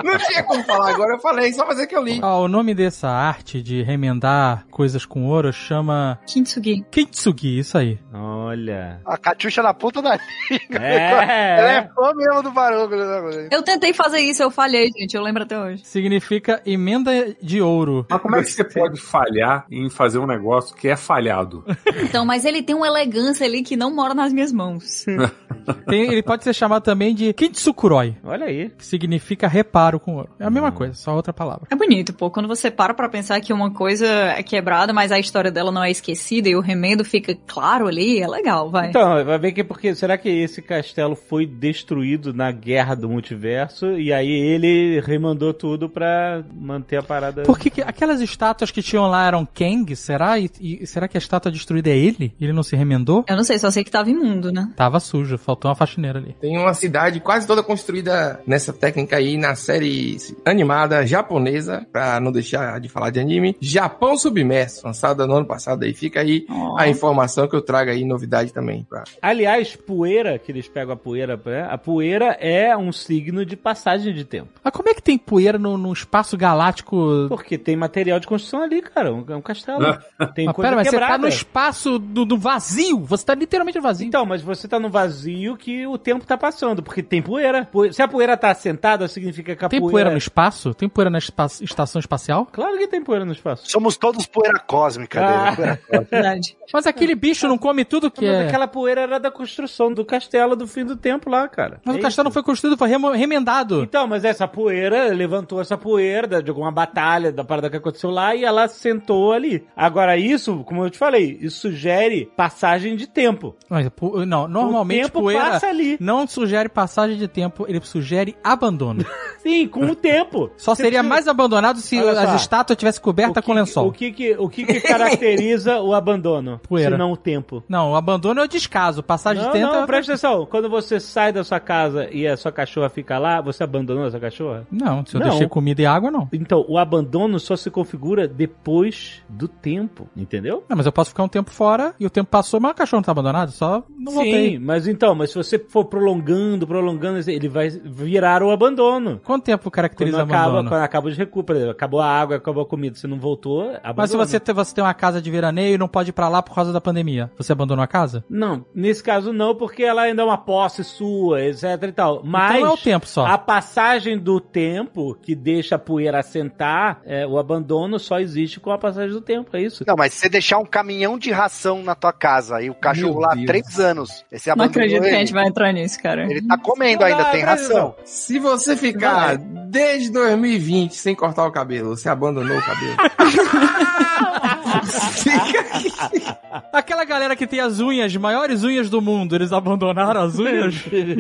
F: Não tinha como falar agora, eu falei, só fazer que eu li.
G: Ó, o nome dessa arte de remendar coisas com ouro chama
E: Kintsugi.
G: Kintsugi, isso aí.
B: Olha.
C: A Catiuxa na ponta da língua.
B: É.
C: Ela é fã mesmo do barulho. né?
E: Eu tentei fazer isso, eu falhei, gente, eu lembro até hoje.
G: Significa emenda de ouro.
D: Mas como é que você pode falhar em fazer um negócio que é falhado?
E: Então, mas ele tem uma elegância ali que não mora nas minhas mãos.
G: Tem- ele pode ser chamado também de Kintsukuroi,
B: Olha aí.
G: que significa reparo com ouro. É a mesma coisa, só outra palavra.
E: É bonito, pô, quando você para pra pensar que uma coisa é quebrada, mas a história dela não é esquecida e o remendo fica claro ali, é legal, vai.
B: Então, vai ver que porque será que esse castelo foi destruído na guerra do multiverso e aí ele remandou tudo pra manter a parada.
G: Porque que- aquelas estátuas que tinham lá eram Kang, será? E, e será que a estátua destruída é ele? Ele não se remendou?
E: Eu não sei, só sei que tava imundo, né?
G: Tava sujo, faltou uma faxineira ali.
F: Tem uma cidade quase toda construída nessa técnica aí, na série animada japonesa, pra não deixar de falar de anime. Japão Submerso, lançada no ano passado aí. Fica aí
E: Ó.
F: a informação que eu trago aí, novidade também. Pra...
B: Aliás, poeira, que eles pegam a poeira, né? a poeira é um signo de passagem de tempo.
G: Mas como é que tem poeira no, no espaço galáctico?
B: Porque tem material de construção ali, cara. Um, é um castelo. Tem
G: Mas
B: coisa
G: pera, mas você
B: quebrada.
G: tá no espaço do, do vazio. Você tá literalmente no vazio.
B: Então, mas você tá no vazio que o tempo tá passando, porque tem poeira. Poe- Se a poeira tá assentada, significa que a
G: tem
B: poeira...
G: poeira no espaço? Tem poeira na espa- estação espacial?
B: Claro que tem poeira no espaço.
C: Somos todos poeira cósmica
B: Ah.
C: dele. Poeira cósmica.
E: Verdade.
G: Mas aquele bicho não come tudo que
B: Mas
G: é...
B: aquela poeira era da construção do castelo do fim do tempo lá, cara.
G: Mas
B: É
G: o castelo não foi construído, foi remendado.
B: Então, mas essa poeira levantou essa poeira de alguma batalha, da parada que aconteceu lá, e ela sentou ali. Agora, isso, como eu te falei, isso sugere passagem de tempo.
G: Mas, não, normalmente
B: o tempo
G: poeira
B: passa ali.
G: não sugere passagem de tempo, ele sugere abandono.
B: Sim, com o tempo.
G: Só
B: Você
G: seria
B: precisa-
G: mais abandonado se
B: Olha só.
G: as estátuas tivessem coberta
B: que
G: com lençol.
B: O que que, o que, que caracteriza o abandono?
G: Poeira.
B: Se não o tempo.
G: Não, o abandono é o descaso. Passagem
B: Não,
G: de tempo
B: não,
G: é...
B: presta atenção. Quando você sai da sua casa e a sua cachorra fica lá, você abandonou essa cachorra?
G: Não, se eu
B: Não.
G: deixei comida e água, não.
B: Então, o abandono só se configura depois do tempo, entendeu?
G: Não, mas eu posso ficar um tempo fora e o tempo passou, mas o cachorro não tá abandonado, só não voltei.
B: Sim, mas então, mas se você for prolongando, prolongando, ele vai virar o abandono.
G: Quanto tempo
B: Quando
G: caracteriza
B: acaba,
G: abandono?
B: quando acaba por exemplo, acabou a água, acabou a comida, você não voltou, abandono.
G: Mas se você, tem, você tem uma casa de veraneio e não pode ir pra lá por causa da pandemia, você abandonou a casa?
B: Não, nesse caso não, porque ela ainda é uma posse sua, etc e tal. Mas
G: Então é o tempo só.
B: a passagem do tempo que deixa a poeira assentar, é, o abandono só existe com a passagem do tempo, é isso?
C: Não, mas se você deixar um caminhão de ração na tua casa e o cachorro
F: Meu
C: lá há
F: Deus.
C: três anos, esse
E: Não
C: abandonou
E: acredito que a
C: ele,
E: gente vai entrar nisso, cara.
C: ele tá comendo ainda,
B: Não,
C: tem ração.
F: Se você ficar desde 2020 sem cortar o cabelo, você abandonou o cabelo.
G: Aquela galera que tem as unhas, maiores unhas do mundo, eles abandonaram as unhas?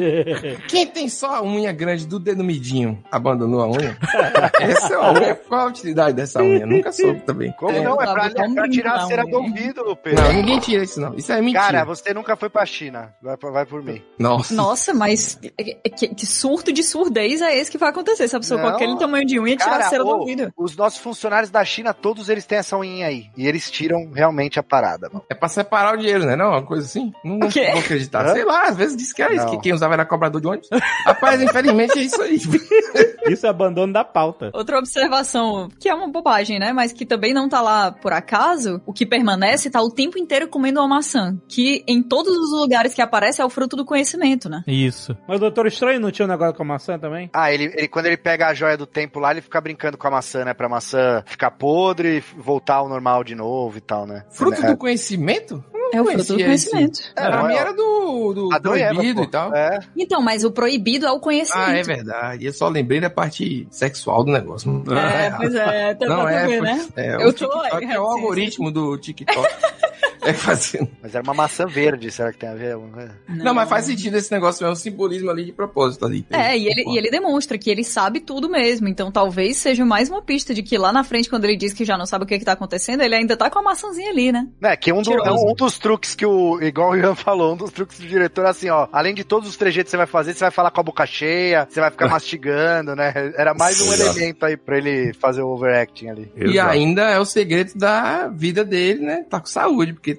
F: Quem tem só a unha grande do dedo midinho abandonou a unha? Essa é a unha. Qual a utilidade dessa unha? Nunca soube também.
C: Como
E: É,
C: não? É pra, é pra tirar a cera do ouvido, Pedro.
F: Não, ninguém tira isso não. Isso é mentira.
C: Cara, você nunca foi pra China. Vai, vai por mim.
F: Nossa.
E: Nossa, mas que, que- surto de surdez é esse que vai acontecer? Se a pessoa com
C: Não.
E: aquele tamanho de unha tirar a cera do
C: ô,
E: ouvido.
C: os nossos funcionários da China, todos eles têm essa unha aí. E eles tiram realmente a parada, mano.
F: É pra separar o dinheiro, né? Não, uma coisa assim. Não, vou acreditar.
C: Hã?
F: Sei lá, às vezes diz que era isso, que quem usava era cobrador de ônibus. Rapaz, infelizmente é isso aí.
B: Isso é abandono da pauta.
E: Outra observação, que é uma bobagem, né? Mas que também não tá lá por acaso, o que permanece tá o tempo inteiro comendo uma maçã. Que em todos os lugares que aparece é o fruto do conhecimento, né?
G: Isso.
B: Mas o Doutor Estranho não tinha um negócio com a maçã também?
C: Ah, ele, ele quando ele pega a joia do tempo lá, ele fica brincando com a maçã, né? Pra maçã ficar podre e voltar ao normal de novo e tal, né?
F: Fruto
C: é,
F: do conhecimento?
E: É o fruto do
F: conhecia esse.
E: conhecimento.
C: É,
F: pra
C: não,
F: mim
C: é,
F: era do, do
C: Adão e Eva,
F: proibido e tal.
C: É.
E: Então, mas o proibido é o conhecimento.
F: Ah, é verdade. Eu só lembrei da parte sexual do negócio.
E: É, pois é, tá
F: Não, é,
E: ver, né?
F: é,
E: Eu
F: o
E: tô
F: TikTok é o algoritmo do TikTok. É fazendo.
C: Mas era uma maçã verde, será que tem a ver? É.
F: Não, mas faz sentido esse negócio, é um simbolismo ali de propósito ali.
E: É, e ele, e ele demonstra que ele sabe tudo mesmo. Então talvez seja mais uma pista de que lá na frente, quando ele diz que já não sabe o que, que tá acontecendo, ele ainda tá com a maçãzinha ali, né?
C: É, que um, do-
E: Tiroso.
C: um dos truques que o, igual o Ian falou, um dos truques do diretor é assim, ó, além de todos os trejeitos que você vai fazer, você vai falar com a boca cheia, você vai ficar mastigando, né? Era mais um
D: Exato.
C: elemento aí pra ele fazer o overacting ali.
F: E
D: Exato.
F: ainda é o segredo da vida dele, né? Tá com saúde, porque,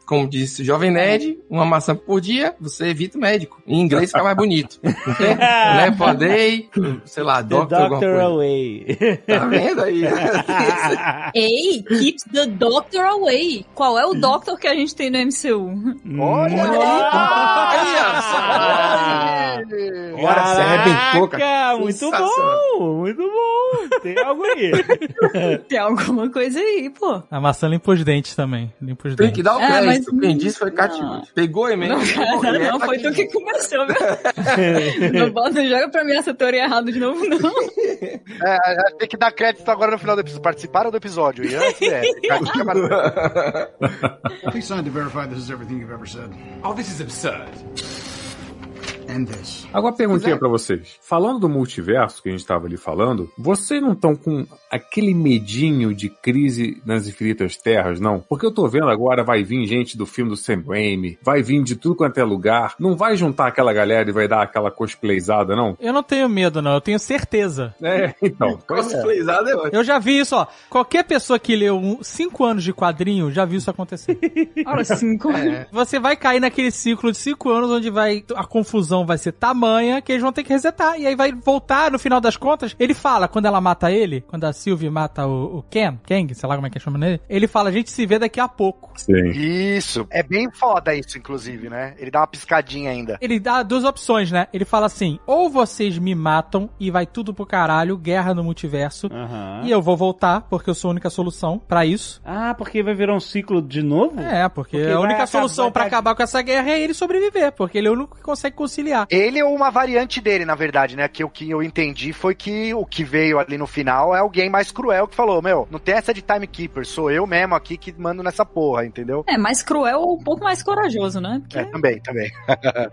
F: como disse o Jovem Nerd, uma maçã por dia, você evita o médico. Em inglês fica mais bonito. Né? Podei, sei lá,
B: The
F: doctor, alguma
B: Doctor. Away.
F: Tá vendo aí?
E: Ei, keeps the doctor away. Qual é o doctor que a gente tem no MCU?
C: Olha
F: Aí. Agora você arrebentou, cara.
B: Muito bom, muito bom. Tem algo aí.
E: Tem alguma coisa aí, pô.
G: A maçã limpa os dentes também. Limpa os
F: Tem
G: dentes.
F: que dar o
E: É,
F: crédito.
E: Mas-
F: Quem disse foi
E: Não.
F: cativante. Pegou e mesmo.
E: Não, cara, não, foi tu que começou, viu? Não bota, não joga pra mim essa teoria errada de novo, não.
C: É, tem que dar crédito agora no final do episódio. Participaram do episódio, Ian e. Cadinha Maravilha.
I: Please sign to verify this is everything you've ever said.
K: Oh, this is absurd.
D: Agora perguntinha pra vocês. Falando do multiverso que a gente tava ali falando, vocês não estão com aquele medinho de crise nas infinitas terras, não? Porque eu tô vendo agora vai vir gente do filme do Sam Raimi, vai vir de tudo quanto é lugar, não vai juntar aquela galera e vai dar aquela cosplayzada, não?
G: Eu não tenho medo, não. Eu tenho certeza.
D: É, então. pois é.
F: É ótimo.
G: Eu já vi isso, ó. Qualquer pessoa que leu um, cinco anos de quadrinho já viu isso acontecer.
E: Ora, cinco.
G: Você vai cair naquele ciclo de cinco anos onde vai a confusão vai ser tamanha que eles vão ter que resetar. E aí vai voltar, no final das contas, ele fala, quando ela mata ele, quando a Sylvie mata o, o Ken, Kang, sei lá como é que chama nele, ele fala, a gente se vê daqui a pouco.
D: Sim.
C: Isso. É bem foda isso, inclusive, né? Ele dá uma piscadinha ainda.
G: Ele dá duas opções, né? Ele fala assim: ou vocês me matam e vai tudo pro caralho, guerra no multiverso,
B: Aham.
G: e eu vou voltar, porque eu sou a única solução pra isso.
B: Ah, porque vai virar um ciclo de novo?
G: É, porque,
B: Porque
G: a única
B: acabar-
G: solução
B: acabar-
G: acabar com essa guerra é ele sobreviver, porque ele é o único que consegue conciliar.
C: Ele ou uma variante dele, na verdade, né? Que o que eu entendi foi que o que veio ali no final é alguém mais cruel que falou: Meu, não tem essa de timekeeper, sou eu mesmo aqui que mando nessa porra, entendeu?
E: É, mais cruel ou um pouco mais corajoso, né? Porque
C: É, também, também.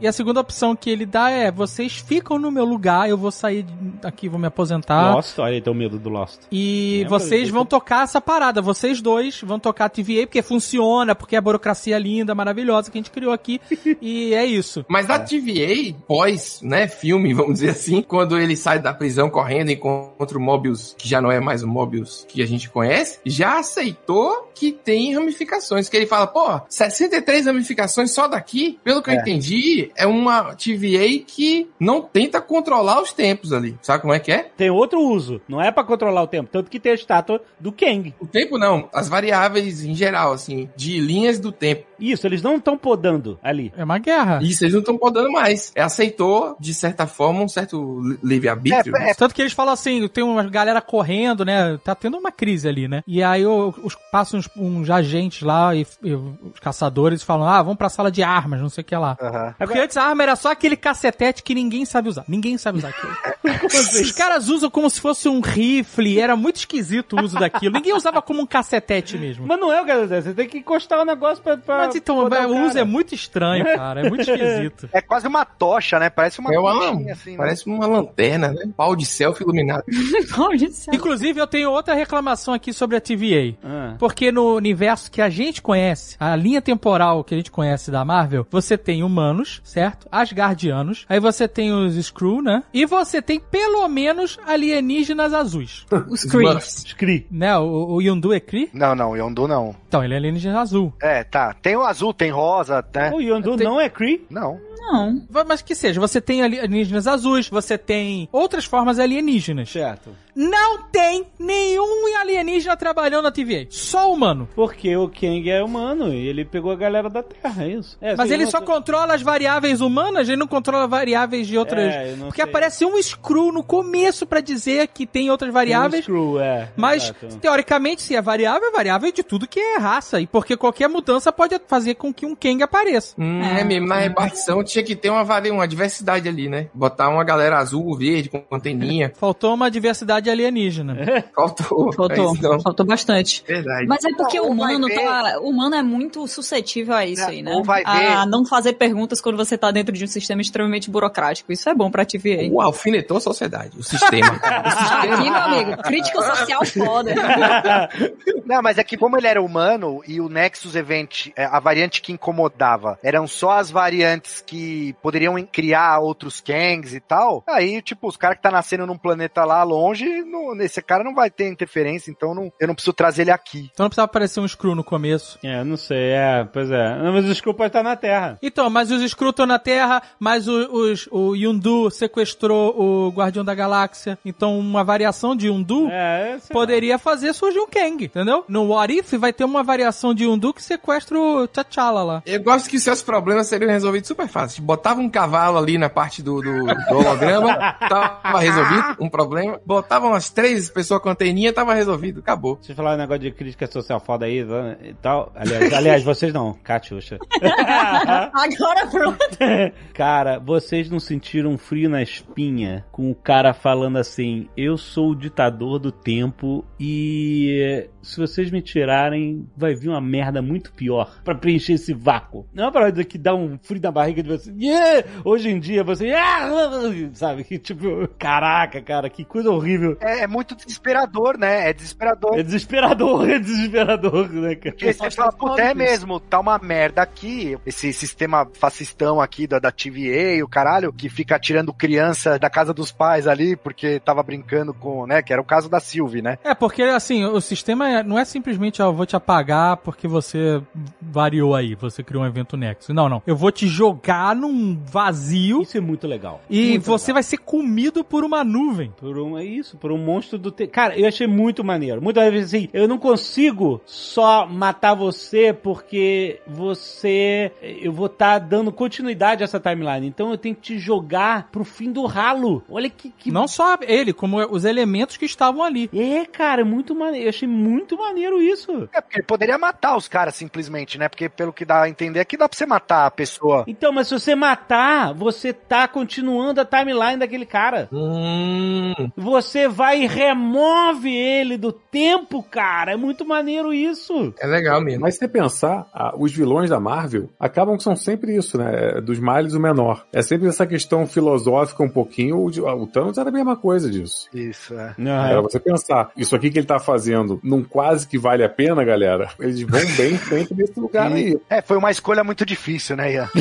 G: E a segunda opção que ele dá é: vocês ficam no meu lugar, eu vou sair aqui, vou me aposentar.
B: Lost, olha aí, tem o medo do Lost.
G: E
B: Lembra?
G: vocês vão tocar essa parada, vocês dois vão tocar a TVA porque funciona, porque é a burocracia linda, maravilhosa que a gente criou aqui. e é isso.
F: Mas da TVA, pós, né, filme, vamos dizer assim, quando ele sai da prisão correndo e encontra o Mobius, que já não é mais o Mobius que a gente conhece, já aceitou que tem ramificações. Que ele fala, pô, 63 ramificações só daqui, pelo que eu
C: É.
F: entendi, é uma TVA que não tenta controlar os tempos ali. Sabe como é que é?
B: Tem outro uso, não é pra controlar o tempo, tanto que tem a estátua do Kang.
F: O tempo não, as variáveis em geral, assim, de linhas do tempo.
B: Isso, eles não estão podando ali.
G: É uma guerra.
F: Isso, eles não estão podendo mais. É, aceitou, de certa forma, um certo li- livre-arbítrio.
C: É, é,
G: Tanto que eles falam assim, tem uma galera correndo, né? Tá tendo uma crise ali, né? E aí os, passam uns, uns agentes lá e, e os caçadores falam, ah, vamos pra sala de armas, não sei o que lá.
C: Aham.
G: Porque antes a arma era só aquele cacetete que ninguém sabe usar. Ninguém sabe usar aquilo. Os caras usam como se fosse um rifle, era muito esquisito o uso daquilo. Ninguém usava como um cacetete mesmo.
B: Mas não é o que você tem que encostar o negócio pra. pra
G: Mas então, o uso
B: cara.
G: é muito estranho, cara. É muito esquisito.
C: É quase uma tocha, né? Parece uma
F: É uma,
C: assim, né?
F: parece uma lanterna, né? Pau de selfie iluminado.
E: Pode ser.
G: Inclusive, eu tenho outra reclamação aqui sobre a TVA.
B: Ah.
G: Porque no universo que a gente conhece, a linha temporal que a gente conhece da Marvel, você tem humanos, certo? Asgardianos. Aí você tem os Skrull, né? E você tem pelo menos alienígenas azuis.
E: Os Kree.
B: Scree.
G: né? O, o Yondu é Kree?
C: Não, não, Yondu não.
G: Então, ele é alienígena azul.
C: É, tá. Tem o azul, tem rosa, né?
B: O Yondu
G: Tem-
B: não é Cree?
C: Não.
E: Não.
G: Mas que seja, você tem alienígenas azuis, você tem outras formas alienígenas.
B: Certo.
G: Não tem nenhum alienígena trabalhando na TVA. Só humano.
B: Porque o Kang é humano e ele pegou a galera da Terra, é isso. É,
G: Mas
B: assim,
G: ele só controla as variáveis humanas, ele não controla variáveis de outras.
B: É,
G: Porque
B: sei.
G: aparece um screw no começo pra dizer que tem outras
B: Tem um
G: variáveis.
B: Screw, é.
G: Mas,
B: exato.
G: teoricamente, se é variável, é variável de tudo que é raça. E porque qualquer mudança pode fazer com que um Kang apareça.
F: Hum, é. mesmo, na repartição tinha que ter uma, vari- uma diversidade ali, né? Botar uma galera azul, verde, com anteninha.
G: Faltou uma diversidade alienígena.
F: Faltou.
E: Faltou.
F: É não.
E: Faltou bastante.
F: Verdade.
E: Mas é porque
C: Não,
E: o humano
C: ver-
E: tá. O humano é muito suscetível a isso
C: Não,
E: aí, né?
C: ou vai
E: A
C: ver-
E: não fazer perguntas quando você tá dentro de um sistema extremamente burocrático. Isso é bom pra TVA.
F: O alfinetou a sociedade, o sistema. o sistema.
E: aqui, meu amigo, crítica social foda.
C: Não, mas é que como ele era humano e o Nexus Event, é, a variante que incomodava, eram só as variantes que poderiam criar outros Kangs e tal, aí, tipo, os caras que tá nascendo num planeta lá longe, não, esse cara não vai ter interferência, então não, eu não preciso trazer ele aqui.
G: Então não precisava aparecer um screw no começo.
B: É, não sei, é, pois é. Não, mas o Screw pode estar na Terra.
G: Então, mas os Skrull estão na Terra, mas o, os, o Yondu sequestrou o Guardião da Galáxia. Então, uma variação de Yondu
B: É,
G: poderia fazer surgir um Kang, entendeu? No What If vai ter uma variação de Yondu que sequestra o T'Challa lá.
F: Eu gosto que seus problemas seriam resolvidos super fácil. Botava um cavalo ali na parte do, do, do holograma, tava resolvido um problema. Botava umas três pessoas com anteninha, tava resolvido. Acabou.
B: Vocês falaram um negócio de crítica social foda aí né, e tal. Aliás, aliás vocês não, Catiuxa.
E: Agora pronto.
B: cara, vocês não sentiram um frio na espinha com o cara falando assim: Eu sou o ditador do tempo e se vocês me tirarem, vai vir uma merda muito pior pra preencher esse vácuo. Não é uma parada que dá um frio na barriga de você. "Yeah!" Hoje em dia você. "Ah!" Sabe? Que tipo, caraca, cara, que coisa horrível.
C: É, é muito desesperador, né? É desesperador.
B: É desesperador, é desesperador, né, cara?
C: Porque você fala, puta, é mesmo, tá uma merda aqui, esse sistema fascistão aqui da, da TVA e o caralho, que fica tirando criança da casa dos pais ali, porque tava brincando com, né, que era o caso da Sylvie, né?
G: É, porque assim, o sistema é- não é simplesmente, ó, eu vou te apagar porque você variou aí, você criou um evento Nexus. Não, não. Eu vou te jogar num vazio
B: Isso é muito legal.
G: e
B: Muito
G: você
B: legal.
G: vai ser comido por uma nuvem.
B: Por um, é isso, por um monstro do tempo. Cara, eu achei muito maneiro. Muitas vezes assim, eu não consigo só matar você porque você. Eu vou estar dando continuidade a essa timeline. Então eu tenho que te jogar pro fim do ralo. Olha que. que...
G: Não só ele, como os elementos que estavam ali.
B: É, cara, muito maneiro. Eu achei muito maneiro isso.
C: É, porque ele poderia matar os caras simplesmente, né? Porque pelo que dá a entender aqui, dá pra você matar a pessoa.
B: Então, mas se você matar, você tá continuando a timeline daquele cara.
F: Hum,
B: Você vai e remove ele do tempo, cara. É muito maneiro isso.
F: é legal mesmo.
D: Mas se você pensar, os vilões da Marvel acabam que são sempre isso, né? É Dos males o menor. É sempre essa questão filosófica um pouquinho. O, Thanos era a mesma coisa disso.
C: Isso, é.
D: Era você pensar, isso aqui que ele tá fazendo não quase que vale a pena, galera. Eles vão bem em frente desse lugar aí.
C: É, foi uma escolha muito difícil, né, Ian?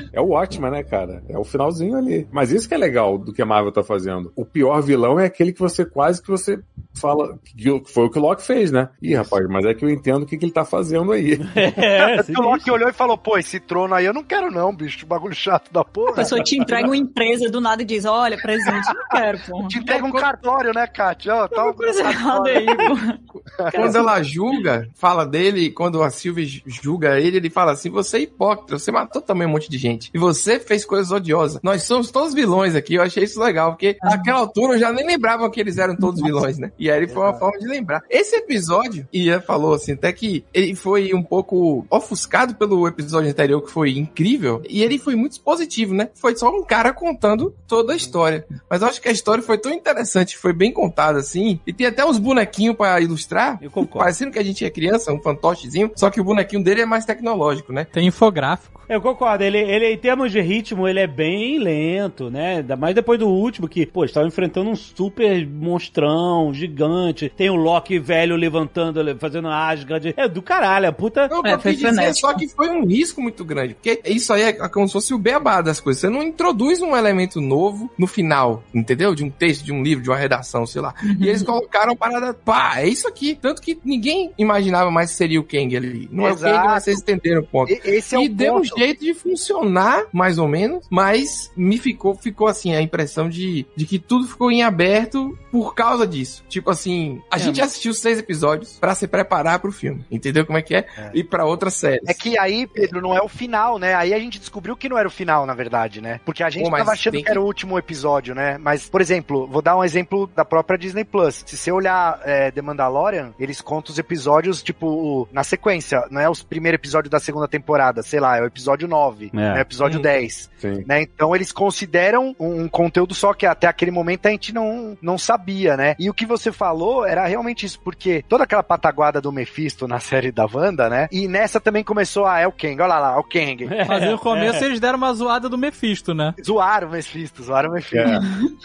D: É o ótimo, né, cara? É o finalzinho ali. Mas isso que é legal do que a Marvel tá fazendo. O pior vilão é aquele que você quase que você fala que foi o que o Loki fez, né? Ih, rapaz, mas é que eu entendo o que, que ele tá fazendo aí.
B: É,
C: o Loki olhou e falou, pô, esse trono aí eu não quero não, bicho, bagulho chato da
E: A
C: porra.
E: pessoa te entrega uma empresa do nada e diz: Olha, presente, não quero, porra.
C: Te entrega um cartório, né, Kátia? Ó, tá
E: Alguma coisa errada aí, pô.
F: Quando ela julga, fala dele, quando a Sylvie julga ele, ele fala assim: você é hipócrita, você matou também um monte de gente. E você fez coisas odiosas. Nós somos todos vilões aqui, eu achei isso legal, porque naquela altura eu já nem lembrava que eles eram todos vilões, né? E aí foi uma forma de lembrar. Esse episódio, Ian falou assim, até que ele foi um pouco ofuscado pelo episódio anterior, que foi incrível, e ele foi muito positivo, né? Foi só um cara contando toda a história. Mas eu acho que a história foi tão interessante, foi bem contada assim, e tem até uns bonequinhos pra ilustrar,
B: Eu concordo.
F: parecendo que a gente é criança, um fantochezinho, só que o bonequinho dele é mais tecnológico, né?
G: Tem infográfico.
B: Eu concordo, ele, ele em termos de ritmo, ele é bem lento, né? Ainda mais depois do último, que, pô, estavam enfrentando um super monstrão, gigante. Tem o Loki velho levantando, le- fazendo Asgard. É do caralho, a puta.
F: Não,
E: É, foi
F: dizer só que foi um risco muito grande. Porque isso aí é como se fosse o beabá das coisas. Você não introduz um elemento novo no final, entendeu? De um texto, de um livro, de uma redação, sei lá. E eles colocaram a parada, pá, é isso aqui. Tanto que ninguém imaginava mais que seria o Kang ali. Não é o
C: Exato.
F: Kang, mas vocês entenderam o ponto.
C: E- Esse é
F: e
C: o
F: deu um
C: ponto.
F: jeito de funcionar, mais ou menos, mas me ficou, ficou assim, a impressão de, de que tudo ficou em aberto por causa disso. Tipo assim, a gente assistiu seis episódios pra se preparar pro filme, entendeu como é que é? E pra outras séries.
C: É que aí, Pedro, não é o final, né? Aí a gente descobriu que não era o final, na verdade, né? Porque a gente
F: Pô, mas
C: tava achando
F: tem
C: que... era o último episódio, né? Mas, por exemplo, vou dar um exemplo da própria Disney Plus. Se você olhar é, The Mandalorian, eles contam os episódios, tipo, na sequência. Não é os primeiros episódios da segunda temporada, sei lá, é o episódio 9,
B: É.
C: é o episódio
F: Hum.
C: 10.
D: Sim.
C: né? Então eles consideram um, um conteúdo só que até aquele momento a gente não, não sabia, né? E o que você falou era realmente isso, porque toda aquela pataguada do Mephisto na série da Wanda, né? E nessa também começou a é o Kang, olha lá, é o Kang.
G: Mas no começo eles deram uma zoada do Mephisto, né?
C: Zoaram o Mephisto, zoaram o Mephisto.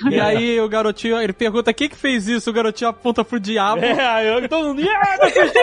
G: E aí o garotinho, ele pergunta quem que fez isso, o garotinho aponta pro diabo.
B: É, eu todo mundo. Yeah, Mephisto!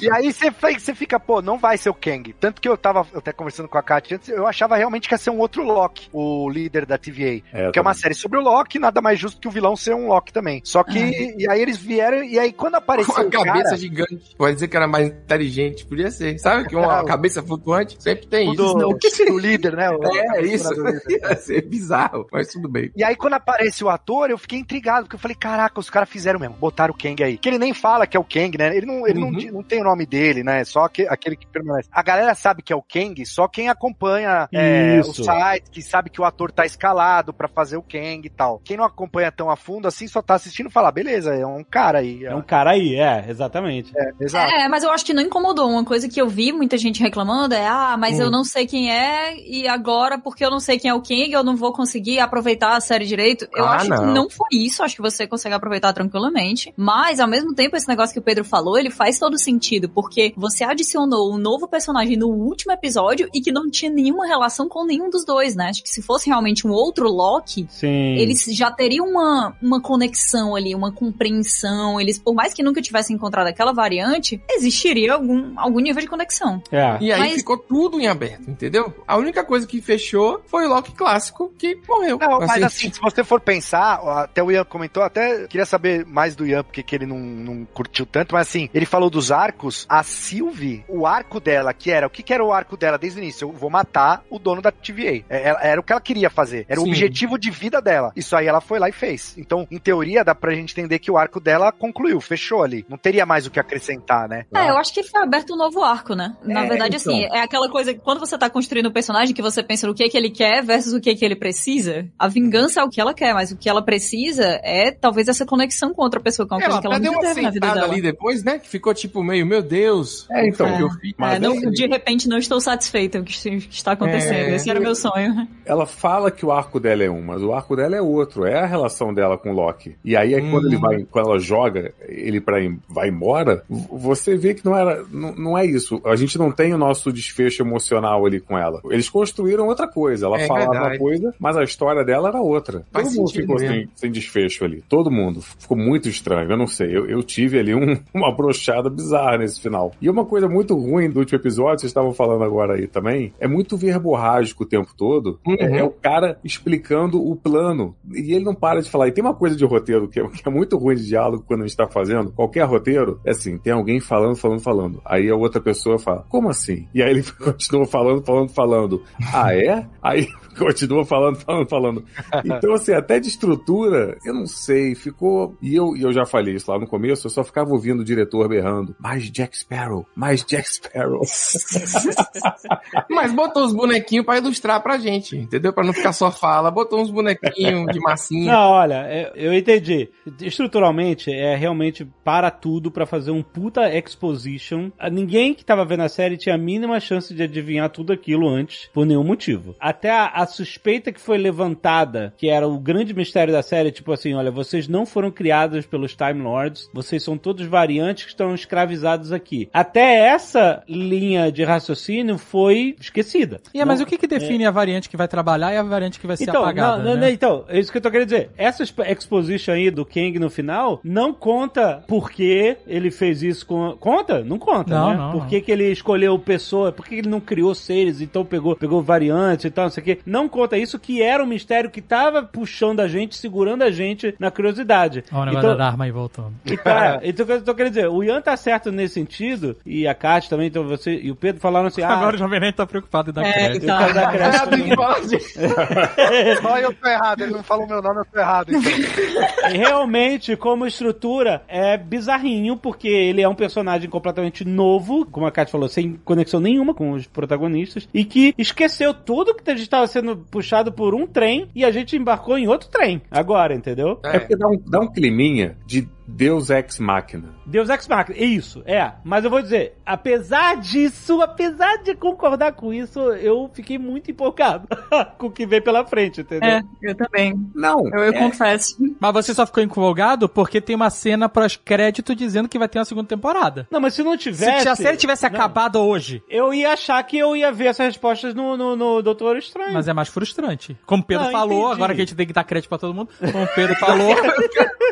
C: E aí você fica, pô, não vai ser o Kang. Tanto que eu tava até conversando com a Kat antes, eu achava realmente que ia ser um outro Loki, o líder da TVA.
D: É,
C: que é uma série sobre o Loki, nada mais justo que o vilão ser um Loki também. Só que, e aí eles vieram, e aí quando apareceu
F: Com a
C: o cara...
F: cabeça gigante. Pode dizer que era mais inteligente. Podia ser. Sabe que uma
C: Ah,
F: cabeça flutuante sempre tem
C: o
F: isso.
C: do, do líder, né? O-
F: É isso.
C: do líder.
F: Ia ser bizarro, mas tudo bem.
C: E aí, quando aparece o ator, eu fiquei intrigado, porque eu falei, caraca, os caras fizeram mesmo, botaram o Kang aí. Que ele nem fala que é o Kang, né? Ele não, ele não,
F: Uhum.
C: di- não tem o nome dele, né? Só que, aquele que permanece. A galera sabe que é o Kang, só quem acompanha é, o site, que sabe que o ator tá escalado pra fazer o Kang e tal. Quem não acompanha tão a fundo assim, só tá assistindo e fala, beleza, é um cara aí.
B: É um cara aí, é, exatamente.
C: É, exato.
E: É, mas eu acho que não incomodou. Uma coisa que eu vi muita gente reclamando é, ah, mas
F: Hum.
E: eu não sei quem é, e agora, porque eu não sei quem é o King, eu não vou conseguir aproveitar a série direito. Eu
F: Ah,
E: acho que
F: não.
E: não foi isso, acho que você consegue aproveitar tranquilamente. Mas, ao mesmo tempo, esse negócio que o Pedro falou, ele faz todo sentido, porque você adicionou um novo personagem no último episódio e que não tinha nenhuma relação com nenhum dos dois, né? Acho que se fosse realmente um outro Loki,
B: Sim.
E: eles já teriam uma, uma conexão ali, uma compreensão. Eles, por mais que nunca tivessem encontrado aquela variante, existiria algum, algum nível de conexão.
B: É.
F: E aí
E: Mas-
F: ficou tudo em aberto, entendeu? A única coisa que fechou foi o Loki clássico que morreu.
C: Não, mas assim, se você for pensar, até o Ian comentou, até queria saber mais do Ian, porque que ele não, não curtiu tanto, mas assim, ele falou dos arcos, a Sylvie, o arco dela, que era, o que, que era o arco dela desde o início? Eu vou matar o dono da TVA. É, ela- Era o que ela queria fazer, era o
F: Sim.
C: objetivo de vida dela. Isso aí ela foi lá e fez. Então, em teoria, dá pra gente entender que o arco dela concluiu, fechou ali. Não teria mais o que acrescentar, né?
E: É, eu acho que foi aberto um novo arco, né? Na
C: É,
E: verdade,
C: então.
E: assim, é aquela coisa que quando você tá construindo um personagem que você pensa no que que ele quer versus o que que ele precisa. A vingança é o que ela quer, mas o que ela precisa é talvez essa conexão com outra pessoa, que é uma
F: Ela
E: coisa que ela nunca teve na vida dela.
F: ali depois, né? Que ficou tipo meio, meu Deus.
D: É, então.
F: o que eu fiz?
E: É, não, de repente não estou satisfeita com o que está acontecendo.
F: É.
E: Esse era o meu sonho.
D: Ela fala que o arco dela é um, mas o arco dela é outro. É a relação dela com o Loki. E aí, aí quando
F: Hum.
D: ele vai, quando ela joga ele para vai embora, você vê que não era, não, não é isso. A gente não tem o nosso desfecho emocional ali com ela. Eles construíram outra coisa. Ela
F: É
D: falava
F: verdade.
D: uma coisa, mas a história dela era outra.
F: Faz
D: Todo mundo ficou sem, sem desfecho ali. Todo mundo. Ficou muito estranho. Eu não sei. Eu, eu tive ali um- uma brochada bizarra nesse final. E uma coisa muito ruim do último episódio, vocês estavam falando agora aí também, é muito verborrágico o tempo todo.
F: Uhum.
D: É, é o cara explicando o plano. E ele não para de falar. E tem uma coisa de roteiro que é, que é muito ruim de diálogo quando a gente tá fazendo. Qualquer roteiro, é assim, tem alguém falando, falando, falando. Aí a outra pessoa fala, como assim? E aí ele continua falando, falando, falando. Ah, é? Aí continua falando, falando, falando. Então, assim, até de estrutura, eu não sei, ficou. E eu, e eu já falei falei isso lá no começo, eu só ficava ouvindo o diretor berrando, mais Jack Sparrow, mais Jack Sparrow.
F: Mas botou os bonequinhos pra ilustrar pra gente, entendeu? Pra não ficar só fala, botou uns bonequinhos de massinha.
B: Não, olha, é- eu entendi. Estruturalmente, é realmente para tudo pra fazer um puta exposition. Ah, Ninguém que tava vendo a série tinha a mínima chance de adivinhar tudo aquilo antes, por nenhum motivo. Até a, a suspeita que foi levantada, que era o grande mistério da série, tipo assim, olha, vocês não foram criados pelos Time Lords, vocês são todos variantes que estão escravizados aqui. Até essa linha de raciocínio foi esquecida.
G: E é, mas
B: Não-
G: o que que define a variante que vai trabalhar e a variante que vai ser
B: então,
G: apagada,
B: não, não,
G: né?
B: não, então, é isso que eu tô querendo dizer. Essa exp- exposition aí do Kang no final não conta por que ele fez isso com. Conta? Não conta,
G: Não,
B: né?
G: não,
B: por
G: não.
B: que, que ele escolheu pessoa, por que ele não criou seres, então pegou, pegou variantes e tal, não sei o quê. Não conta isso que era um mistério que tava puxando a gente, segurando a gente na curiosidade.
G: Olha o negócio
B: então,
G: da arma aí voltando.
B: então, é, então, o que eu tô querendo dizer, o Ian tá certo nesse sentido, e a Kátia também, então você e o Pedro falaram assim, ah,
G: Agora o Jovem Tá preocupado em dar
E: É,
G: crédito.
B: eu quero dar crédito mim.
C: Só eu tô errado, ele não falou meu nome, eu tô errado. Então.
B: E realmente, como estrutura, é bizarrinho, porque ele é um personagem completamente novo, como a Kátia falou, sem conexão nenhuma com os protagonistas, e que esqueceu tudo que a gente estava sendo puxado por um trem e a gente embarcou em outro trem. Agora, entendeu?
D: É porque dá um, dá um climinha de Deus Ex Machina.
B: Deus Ex Machina, é isso, é. Mas eu vou dizer, apesar disso, apesar de concordar com isso, eu fiquei muito empolgado com o que vem pela frente, entendeu?
E: É, eu também.
D: Não,
E: Eu, eu
D: é-
E: confesso.
G: Mas você só ficou empolgado porque tem uma cena pós-crédito dizendo que vai ter uma segunda temporada.
B: Não, mas se não
G: Se
B: tivesse...
G: a série tivesse
B: Não.
G: acabado hoje,
B: Eu ia achar que eu ia ver essas respostas no, no, no Doutor Estranho.
G: mas é mais frustrante. Como o Pedro
B: Não,
G: falou,
B: entendi.
G: agora que a gente tem que dar crédito pra todo mundo, como o Pedro falou,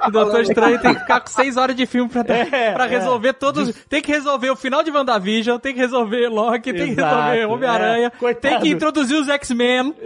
G: o Doutor Estranho tem que ficar com seis horas de filme pra,
B: É,
G: pra
B: é.
G: resolver todos. Tem que resolver o final de WandaVision, tem que resolver Loki, tem que
B: Exato,
G: resolver Homem-Aranha,
B: é. Coitado.
G: tem que introduzir os X-Men.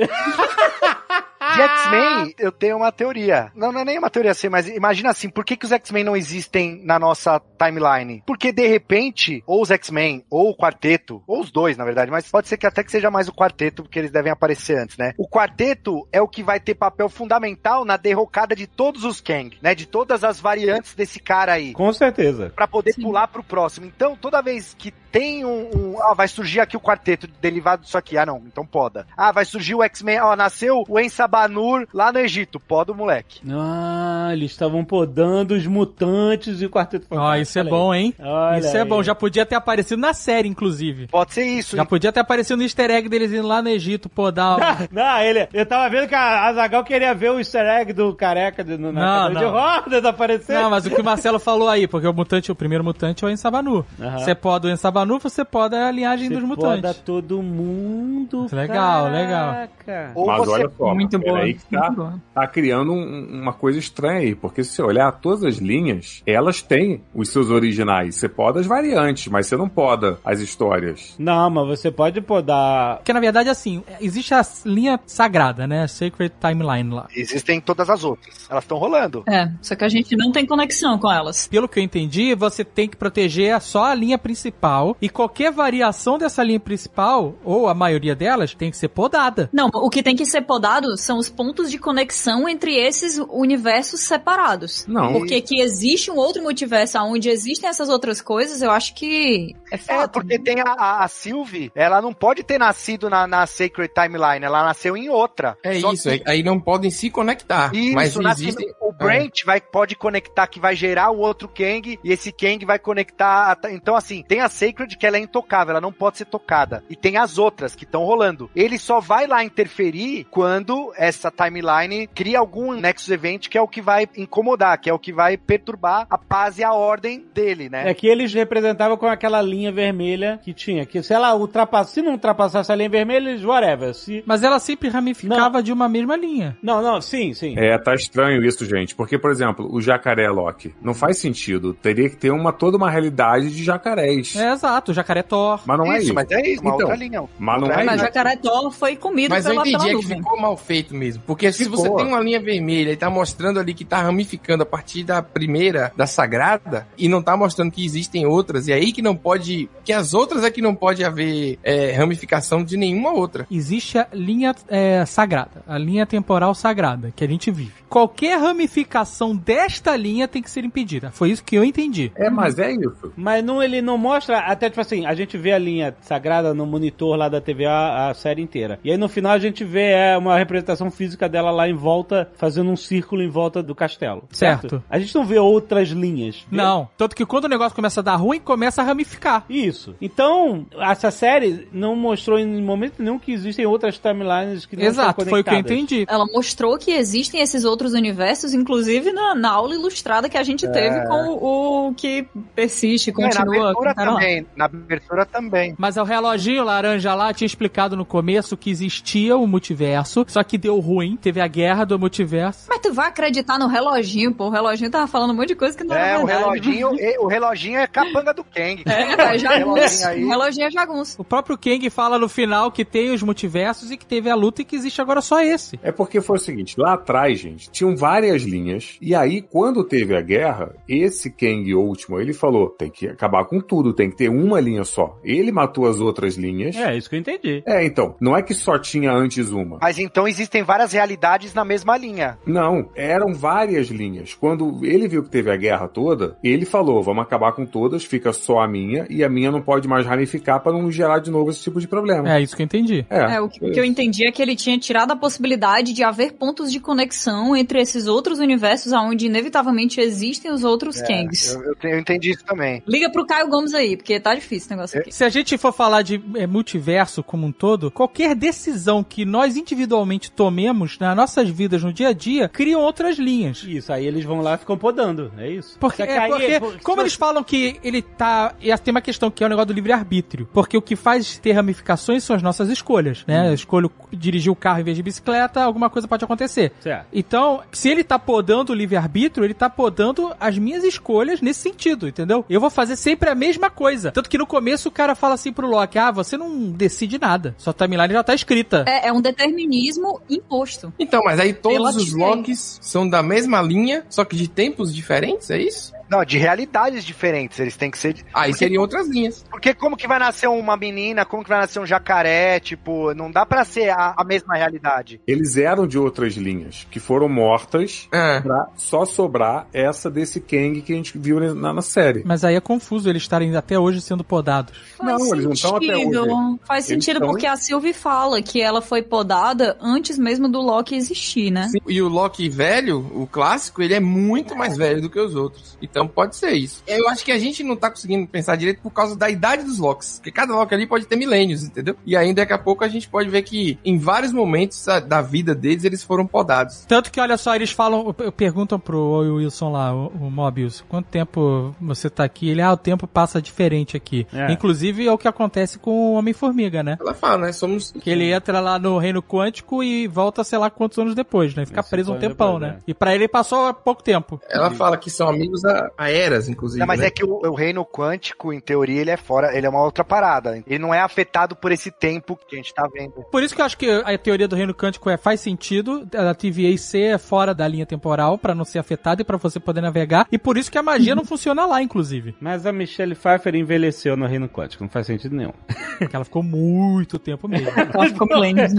C: De X-Men, eu tenho uma teoria. Não, não é nem uma teoria assim, mas imagina assim, por que, que os X-Men não existem na nossa timeline? Porque, de repente, ou os X-Men, ou o quarteto, ou os dois, na verdade, mas pode ser que até que seja mais o quarteto, porque eles devem aparecer antes, né? O quarteto é o que vai ter papel fundamental na derrocada de todos os Kang, né? De todas as variantes desse cara aí.
B: Com certeza.
C: Pra poder pular pro próximo. Então, toda vez que tem um, um- Ah, vai surgir aqui o quarteto derivado disso aqui. Ah, não, então poda. Ah, vai surgir o X-Men. Ó, nasceu o Ensabanur lá no Egito. Poda o moleque.
B: Ah, eles estavam podando os mutantes e o Quarteto
G: Ó,
B: Fantástico.
G: isso é
B: Olha
G: bom,
B: aí.
G: hein?
B: Olha
G: isso é
B: aí.
G: bom. Já podia ter aparecido na série, inclusive.
C: Pode ser isso.
G: Já podia ter aparecido no easter egg deles indo lá no Egito podar. o-
B: Não, ele, eu tava vendo que a Azagal queria ver o easter egg do careca de, no, na
G: Não,
B: cadeira de
G: não.
B: rodas aparecer.
G: Não, mas o que o Marcelo falou aí, porque o mutante, o primeiro mutante é o Ensabanu.
B: Aham.
G: Você poda o Ensabanu, você poda a linhagem
B: Você
G: dos
B: poda
G: mutantes.
B: todo mundo.
G: Legal, legal.
B: caraca.
C: Ou
D: Mas
C: você
D: olha só,
E: Muito
D: peraí
E: boa,
D: que tá, tá criando um- uma coisa estranha aí, porque se você olhar todas as linhas, elas têm os seus originais. Você poda as variantes, mas você não poda as histórias.
B: Não, mas você pode podar.
G: Porque na verdade, assim, existe a linha sagrada, né? Sacred Timeline lá.
C: Existem todas as outras. Elas estão rolando.
E: É, só que a gente não tem conexão com elas.
G: Pelo que eu entendi, você tem que proteger só a linha principal e qualquer variação dessa linha principal, ou a maioria delas, tem que ser podada.
E: Não, o que tem que ser podado são os pontos de conexão entre esses universos separados.
D: Não.
E: Porque que existe um outro multiverso onde existem essas outras coisas, eu acho que é
C: É, porque tem a, a, a Sylvie, ela não pode ter nascido na, na Sacred Timeline, ela nasceu em outra.
F: É
C: Só
F: isso,
C: que-
F: aí não podem se conectar.
C: Isso,
F: mas
C: nasce-
F: existem.
C: o Brent vai, pode conectar, que vai gerar o outro Kang, e esse Kang vai conectar. a- então, assim, tem a Sacred que ela é intocável, ela não pode ser tocada. E tem as outras que estão rolando. Ele só vai lá interferir quando essa timeline cria algum Nexus Event que é o que vai incomodar, que é o que vai perturbar a paz e a ordem dele, né?
B: É que eles representavam com aquela linha vermelha que tinha. Que se ela ultrapassa, se não ultrapassasse a linha vermelha, eles whatever. Se...
G: Mas ela sempre ramificava de uma mesma linha.
B: Não, não, sim, sim.
D: É, tá estranho isso, gente. Porque, por exemplo, o jacaré Loki. Não faz sentido. Teria que ter uma, toda uma realidade de jacarés.
G: É exato, o jacaré Thor.
D: Mas não é
C: isso,
D: isso.
C: mas é isso, uma
D: Então,
C: outra linha.
D: mas não
C: Outra
D: é
E: Mas
C: linha.
E: Jacaré Thor foi comido
F: Mas eu
E: pela,
F: entendi,
E: pela
F: é que ficou mal feito mesmo. Porque se
D: Ficou.
F: você tem uma linha vermelha e tá mostrando ali que tá ramificando a partir da primeira, da sagrada, e não tá mostrando que existem outras, e aí que não pode. Que as outras é que não pode haver é, ramificação de nenhuma outra.
G: Existe a linha é, sagrada, a linha temporal sagrada, que a gente vive. Qualquer ramificação desta linha tem que ser impedida. Foi isso que eu entendi.
D: É, mas é isso.
B: Mas não, ele não mostra, até tipo assim, a gente vê a linha sagrada no monitor lá da TVA a, a série inteira. E aí no final a gente vê é, uma representação física dela lá em volta, fazendo um círculo em volta do castelo.
G: Certo.
B: A gente não vê outras linhas. vê?
G: Não. Tanto que quando o negócio começa a dar ruim, começa a ramificar.
B: Isso. Então, essa série não mostrou em momento nenhum que existem outras timelines que não
G: Exato,
B: estão
G: foi o que eu
B: conectadas.
G: entendi.
E: Ela mostrou que existem esses outros universos, inclusive na, na aula ilustrada que a gente teve com o, o que persiste,
C: É, na
E: continua.
C: abertura
E: lá.
C: também. Na abertura também.
G: Mas o reloginho laranja lá tinha explicado no começo que existia o multiverso, só que deu ruim, teve a guerra do multiverso.
E: Mas tu vai acreditar no reloginho, pô. O reloginho tava falando um monte de coisa que não
C: É,
E: era
C: o
E: verdade.
C: reloginho, e- o reloginho é capanga do Kang.
E: É, é
C: Reloginho
E: jagunço.
C: aí.
E: O reloginho é jagunço.
G: O próprio Kang fala no final que tem os multiversos e que teve a luta e que existe agora só esse.
D: É porque foi o seguinte, lá atrás, gente, tinham várias linhas, e aí, quando teve a guerra, esse Kang último, ele falou, tem que acabar com tudo, tem que ter uma linha só. Ele matou as outras linhas.
B: É, isso que eu entendi.
D: É, então, não é que só tinha antes uma.
C: Mas então existem várias realidades na mesma linha.
D: Não, eram várias linhas. Quando ele viu que teve a guerra toda, ele falou: vamos acabar com todas, fica só a minha, e a minha não pode mais ramificar para não gerar de novo esse tipo de problema.
G: É isso que eu entendi.
E: É, o que, que eu entendi é que ele tinha tirado a possibilidade de haver pontos de conexão entre esses outros universos onde inevitavelmente existem os outros Kangs.
C: Eu, eu, eu entendi isso também.
E: Liga pro Caio Gomes aí, porque tá difícil o negócio aqui.
G: Se a gente for falar de é, multiverso como um todo, qualquer decisão que nós individualmente tomemos nas nossas vidas no dia a dia criam outras linhas.
B: Isso, aí eles vão lá e ficam podando. É isso.
G: Porque, é, porque
B: por-
G: como eles falam que ele tá. E tem uma questão que é o negócio do livre-arbítrio. Porque o que faz ter ramificações são as nossas escolhas, né? Eu escolho dirigir o carro em vez de bicicleta, alguma coisa pode acontecer.
B: Certo.
G: Então, se ele tá podando o livre-arbítrio, ele tá podando as minhas escolhas nesse sentido, entendeu? Eu vou fazer sempre a mesma coisa. Tanto que no começo o cara fala assim pro Loki: ah, você não decide nada. Sua timeline já tá escrita.
E: É, é um determinismo imposto.
F: Então, mas aí todos
E: Pela
F: os. Locks são da mesma linha, só que de tempos diferentes, é isso?
C: Não, de realidades diferentes. Eles têm que ser.
F: Aí
C: Porque-
F: seriam outras linhas.
C: Porque como que vai nascer uma menina? Como que vai nascer um jacaré? Tipo, não dá pra ser a, a mesma realidade.
D: Eles eram de outras linhas, que foram mortas
F: Ah.
D: pra só sobrar essa desse Kang que a gente viu na, na série.
G: Mas aí é confuso eles estarem até hoje sendo podados.
D: Não,
E: Faz
D: eles não estão até
E: sentido.
D: hoje.
E: Faz
D: Eles
E: sentido
D: estão-
E: porque a Sylvie fala que ela foi podada antes mesmo do Loki existir, né?
F: Sim, E o Loki velho, o clássico, ele é muito mais velho do que os outros. Então pode ser isso. Eu acho que a gente não tá conseguindo pensar direito por causa da idade dos Locks. Porque cada Loki ali pode ter milênios, entendeu? E aí daqui a pouco a gente pode ver que em vários momentos da vida deles eles foram podados.
G: Tanto que, olha só, eles falam, perguntam pro Wilson lá, o, o Mobius, quanto tempo você tá aqui? Ele, ah, o tempo passa diferente aqui.
B: É.
G: Inclusive é o que acontece com o Homem-Formiga, né?
F: Ela fala, né? Somos.
G: Que ele entra lá no reino quântico e volta, sei lá, quantos anos depois, né? Fica
B: Esse
G: preso um tempão,
B: depois,
G: né?
B: é.
G: E pra ele passou há pouco tempo.
F: Ela fala que são amigos há, há eras, inclusive.
C: Não, mas
F: né?
C: é que o, o reino quântico, em teoria, ele é fora, ele é uma outra parada. Ele não é afetado por esse tempo que a gente tá vendo.
G: Por isso que eu acho que a teoria do reino quântico é, faz sentido a TVA ser fora da linha temporal pra não ser afetada e pra você poder navegar. E por isso que a magia não funciona lá, inclusive.
B: Mas a Michelle Pfeiffer envelheceu no Reino Quântico, não faz sentido nenhum.
G: Porque ela ficou muito tempo mesmo.
E: Ela ficou milênios?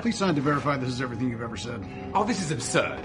I: Please sign to verify this is everything you've ever said.
K: Oh, this is absurd.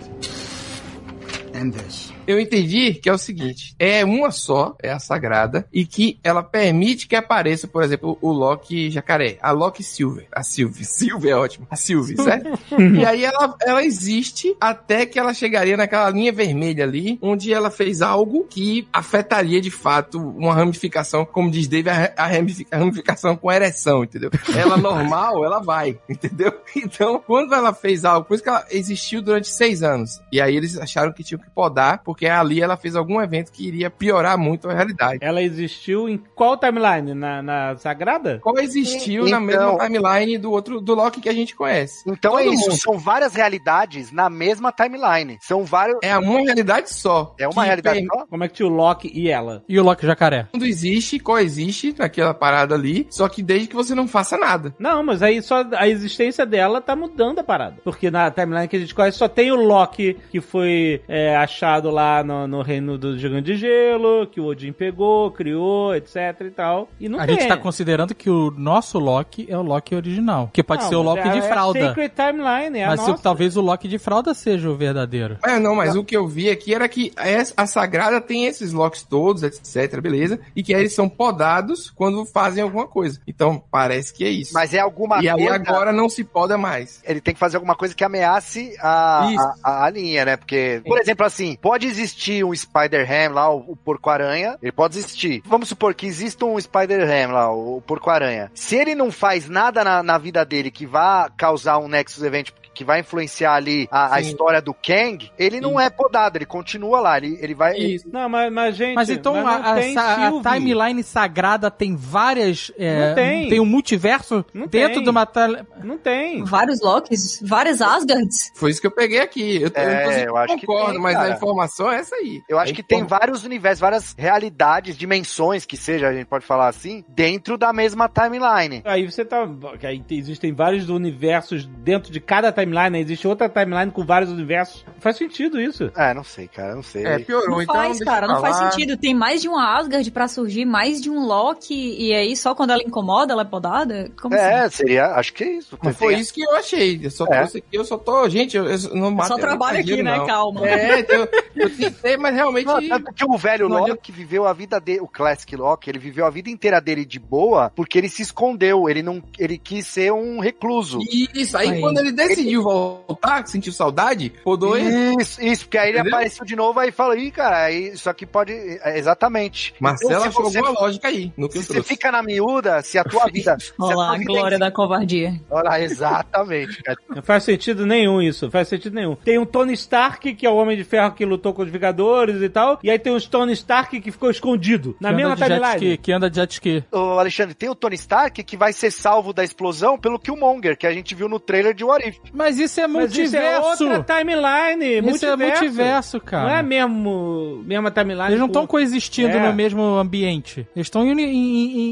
I: And this.
F: Eu entendi que é o seguinte: é uma só, é a sagrada, e que ela permite que apareça, por exemplo, o Loki jacaré, a Loki Silver. A Sylvie. Sylvie é ótimo. A Sylvie, certo? e aí ela, ela existe até que ela chegaria naquela linha vermelha ali, onde ela fez algo que afetaria de fato uma ramificação, como diz Dave, a ramificação com ereção, entendeu? Ela normal, ela vai, entendeu? Então, quando ela fez algo, por isso que ela existiu durante seis anos. E aí eles acharam que tinham que podar, porque ali ela fez algum evento que iria piorar muito a realidade.
B: Ela existiu em qual timeline? Na, na Sagrada?
F: Coexistiu na
C: Então-
F: mesma timeline do outro, do Loki que a gente conhece.
C: Então
F: Todo
C: é isso,
F: mundo.
C: são várias realidades na mesma timeline. São vários.
F: É uma realidade só.
C: É uma realidade
F: per-
C: só?
B: Como é que tinha o Loki e ela?
G: E o Loki jacaré?
F: Mundo existe, coexiste naquela parada ali, só que desde que você não faça nada.
B: Não, mas aí só a existência dela tá mudando a parada. Porque na timeline que a gente conhece só tem o Loki que foi é, é achado lá no, no reino do gigante de gelo, que o Odin pegou, criou, etc e tal. E não
G: a
B: tem.
G: gente tá considerando que o nosso Loki é o Loki original. Que pode
B: Não,
G: ser o Loki
B: é-
G: de
B: é
G: fralda.
B: Sacred Timeline, é a
G: mas se-
B: nossa.
G: talvez o Loki de fralda seja o verdadeiro.
F: É, não, mas o que eu vi aqui era que a Sagrada tem esses locks todos, etc, beleza? E que aí eles são podados quando fazem alguma coisa. Então, parece que é isso.
C: Mas é alguma
F: e aí
C: coisa-
F: agora não se poda mais.
C: Ele tem que fazer alguma coisa que ameace a, a- a linha, né? Porque, por exemplo, assim, pode existir um Spider-Ham lá, o, o Porco-Aranha, ele pode existir. Vamos supor que exista um Spider-Ham lá, o, o Porco-Aranha. Se ele não faz nada na, na vida dele que vá causar um Nexus Event que vai influenciar ali a, a
F: Sim.
C: história do Kang, ele não é podado, ele continua lá, ele, ele vai...
F: Isso.
B: Não, mas, mas, gente.
G: Mas então
B: não
G: a, a-
B: tem
G: a timeline sagrada tem várias. é,
B: Não tem.
G: Tem um multiverso
B: Não
G: dentro
B: tem.
G: de uma. tele-
B: Não tem.
E: Vários Locks, várias Asgards.
F: Foi isso que eu peguei aqui. Eu,
C: É,
F: eu,
C: acho que
F: concordo,
C: tem,
F: mas
C: cara.
F: a informação é essa aí.
C: Eu acho que tem vários universos, várias realidades, dimensões que seja, a gente pode falar assim, dentro da mesma timeline.
B: Aí você tá. que Aí tem- existem vários universos dentro de cada timeline, né? Existe outra timeline com vários universos. Faz sentido isso.
C: É, não sei, cara, não sei.
F: É, piorou,
E: Não
F: então.
E: faz, cara, não faz sentido. Tem mais de uma Asgard pra surgir, mais de um Loki, e aí só quando ela incomoda, ela é podada? Como assim?
C: É, seria, acho que é isso.
F: Mas foi isso que eu achei. Eu só
C: É.
F: trouxe aqui, eu só tô. Gente, eu, eu não mato.
E: Só trabalho aqui, né? Calma.
F: É, então, eu, tentei, mas realmente.
C: Não, tanto que o velho
F: Não
C: Loki viveu a vida dele, o Classic Loki, ele viveu a vida inteira dele de boa, porque ele se escondeu, ele não, ele quis ser um recluso.
F: Isso, aí,
E: Aí.
F: quando ele decidiu voltar, sentiu saudade, podou ele.
C: Isso, isso, porque aí ele
F: Entendeu?
C: apareceu de novo aí fala, ih, cara, aí isso aqui pode. é, exatamente.
F: Marcelo
C: Então,
F: achou
C: você-
F: alguma lógica aí no que
C: Se você fica na miúda, se a tua vida.
E: Olha lá, a
C: vida-
E: glória da covardia.
C: Olha lá, exatamente, cara.
B: Não faz sentido nenhum isso, não faz sentido nenhum. Tem um Tony Stark, que é o Homem de Ferro que lutou com os Vingadores e tal, e aí tem o Tony Stark que ficou escondido na
G: que
B: mesma timeline.
G: que anda de jet ski.
C: Ô, Alexandre, tem o Tony Stark que vai ser salvo da explosão pelo Killmonger, que a gente viu no trailer de What If.
G: Mas isso é
B: Mas isso é
G: multiverso.
B: outra timeline,
G: Isso
B: multiverso.
G: é multiverso, cara.
B: Não é mesmo, mesma timeline.
G: Eles não estão coexistindo
B: É.
G: no mesmo ambiente. Eles estão em, em-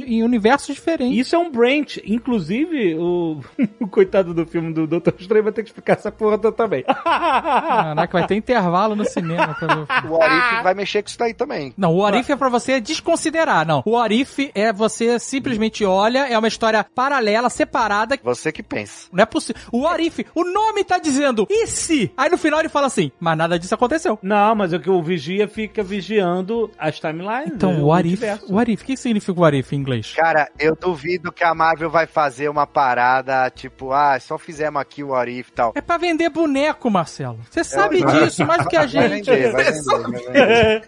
G: em- em universos diferentes.
B: Isso é um branch. Inclusive, o, o coitado do filme do Doutor Estranho vai ter que explicar essa porra também.
G: Caraca, vai ter intervalo no cinema pra ver o filme.
C: O What If vai mexer com isso daí também.
G: Não, o What If é pra você desconsiderar, não. O What If é você simplesmente olha, é uma história paralela, separada.
C: Você que pensa.
G: Não é possível. O What If, o nome tá dizendo, e se? Aí no final ele fala assim, mas nada disso aconteceu.
B: Não, mas é que o vigia fica vigiando as timelines.
G: Então,
B: né,
G: o What If,
B: multiverso.
G: What If, o que significa What If em inglês?
C: Cara, eu duvido que a Marvel vai fazer uma parada tipo, ah, só fizemos aqui o What If e tal.
G: É pra vender boneco, Marcelo. Você sabe
C: vai-
G: disso mais do que a
C: Vai
G: gente.
C: vender, vai vender, vai vender.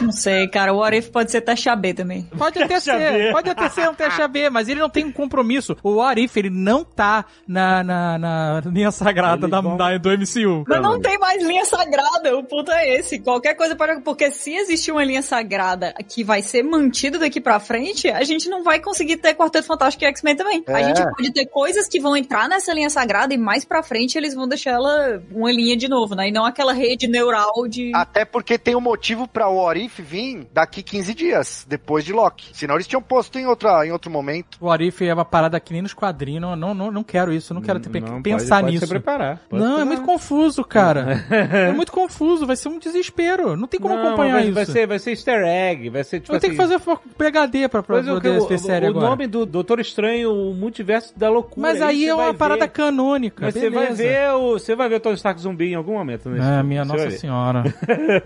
E: Não sei, cara. O What If pode ser taxa B também.
G: Pode até ser, pode até ser um teste B, mas ele não tem um compromisso. O Arif, ele não tá na, na, na linha sagrada da, da- do MCU.
E: Mas não tem mais linha sagrada, o ponto é esse. Qualquer coisa pode. Porque se existir uma linha sagrada que vai ser mantida daqui pra frente, a gente não vai conseguir ter Quarteto Fantástico e X-Men também. A
C: É.
E: gente pode ter coisas que vão entrar nessa linha sagrada e mais pra frente eles vão deixar ela uma linha de novo, né? E não aquela rede neural de.
C: Até porque tem um motivo pra o What If vir daqui 15 dias, depois de Loki. Senão eles tinham posto em, outra, em outro momento.
G: O Arif é uma parada que nem nos quadrinhos. Não, não, não, não quero isso, não quero ter,
B: Não,
G: pensar
B: pode, pode
G: nisso.
B: Se preparar. Pode
G: Não, é
B: preparar.
G: muito confuso, cara. é muito confuso, vai ser um desespero. Não tem como
B: Não,
G: acompanhar
B: vai,
G: isso.
B: Vai ser, vai ser easter egg, vai ser tipo
G: Eu tenho que
B: assim,
G: fazer PHD pra, pra
B: é, o,
G: poder
B: o,
G: ver série
B: o
G: agora.
B: nome do Doutor Estranho, o multiverso da loucura.
G: Mas aí
B: você
G: é uma parada
B: ver.
G: canônica.
B: Mas você vai ver o. Você vai ver o Tony Stark zumbi em algum momento, né?
G: Ah, minha nossa senhora.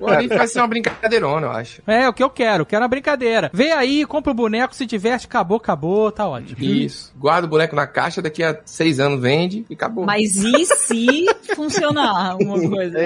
F: O What If vai ser uma brincadeirona, eu acho.
G: É, o que eu quero, quero uma brincadeira. Vem aí, compra o boneco, se diverte, acabou, acabou, tá ótimo.
F: Isso. Guarda o boneco na caixa, daqui a seis anos vende e acabou.
E: Mas e se funcionar alguma coisa?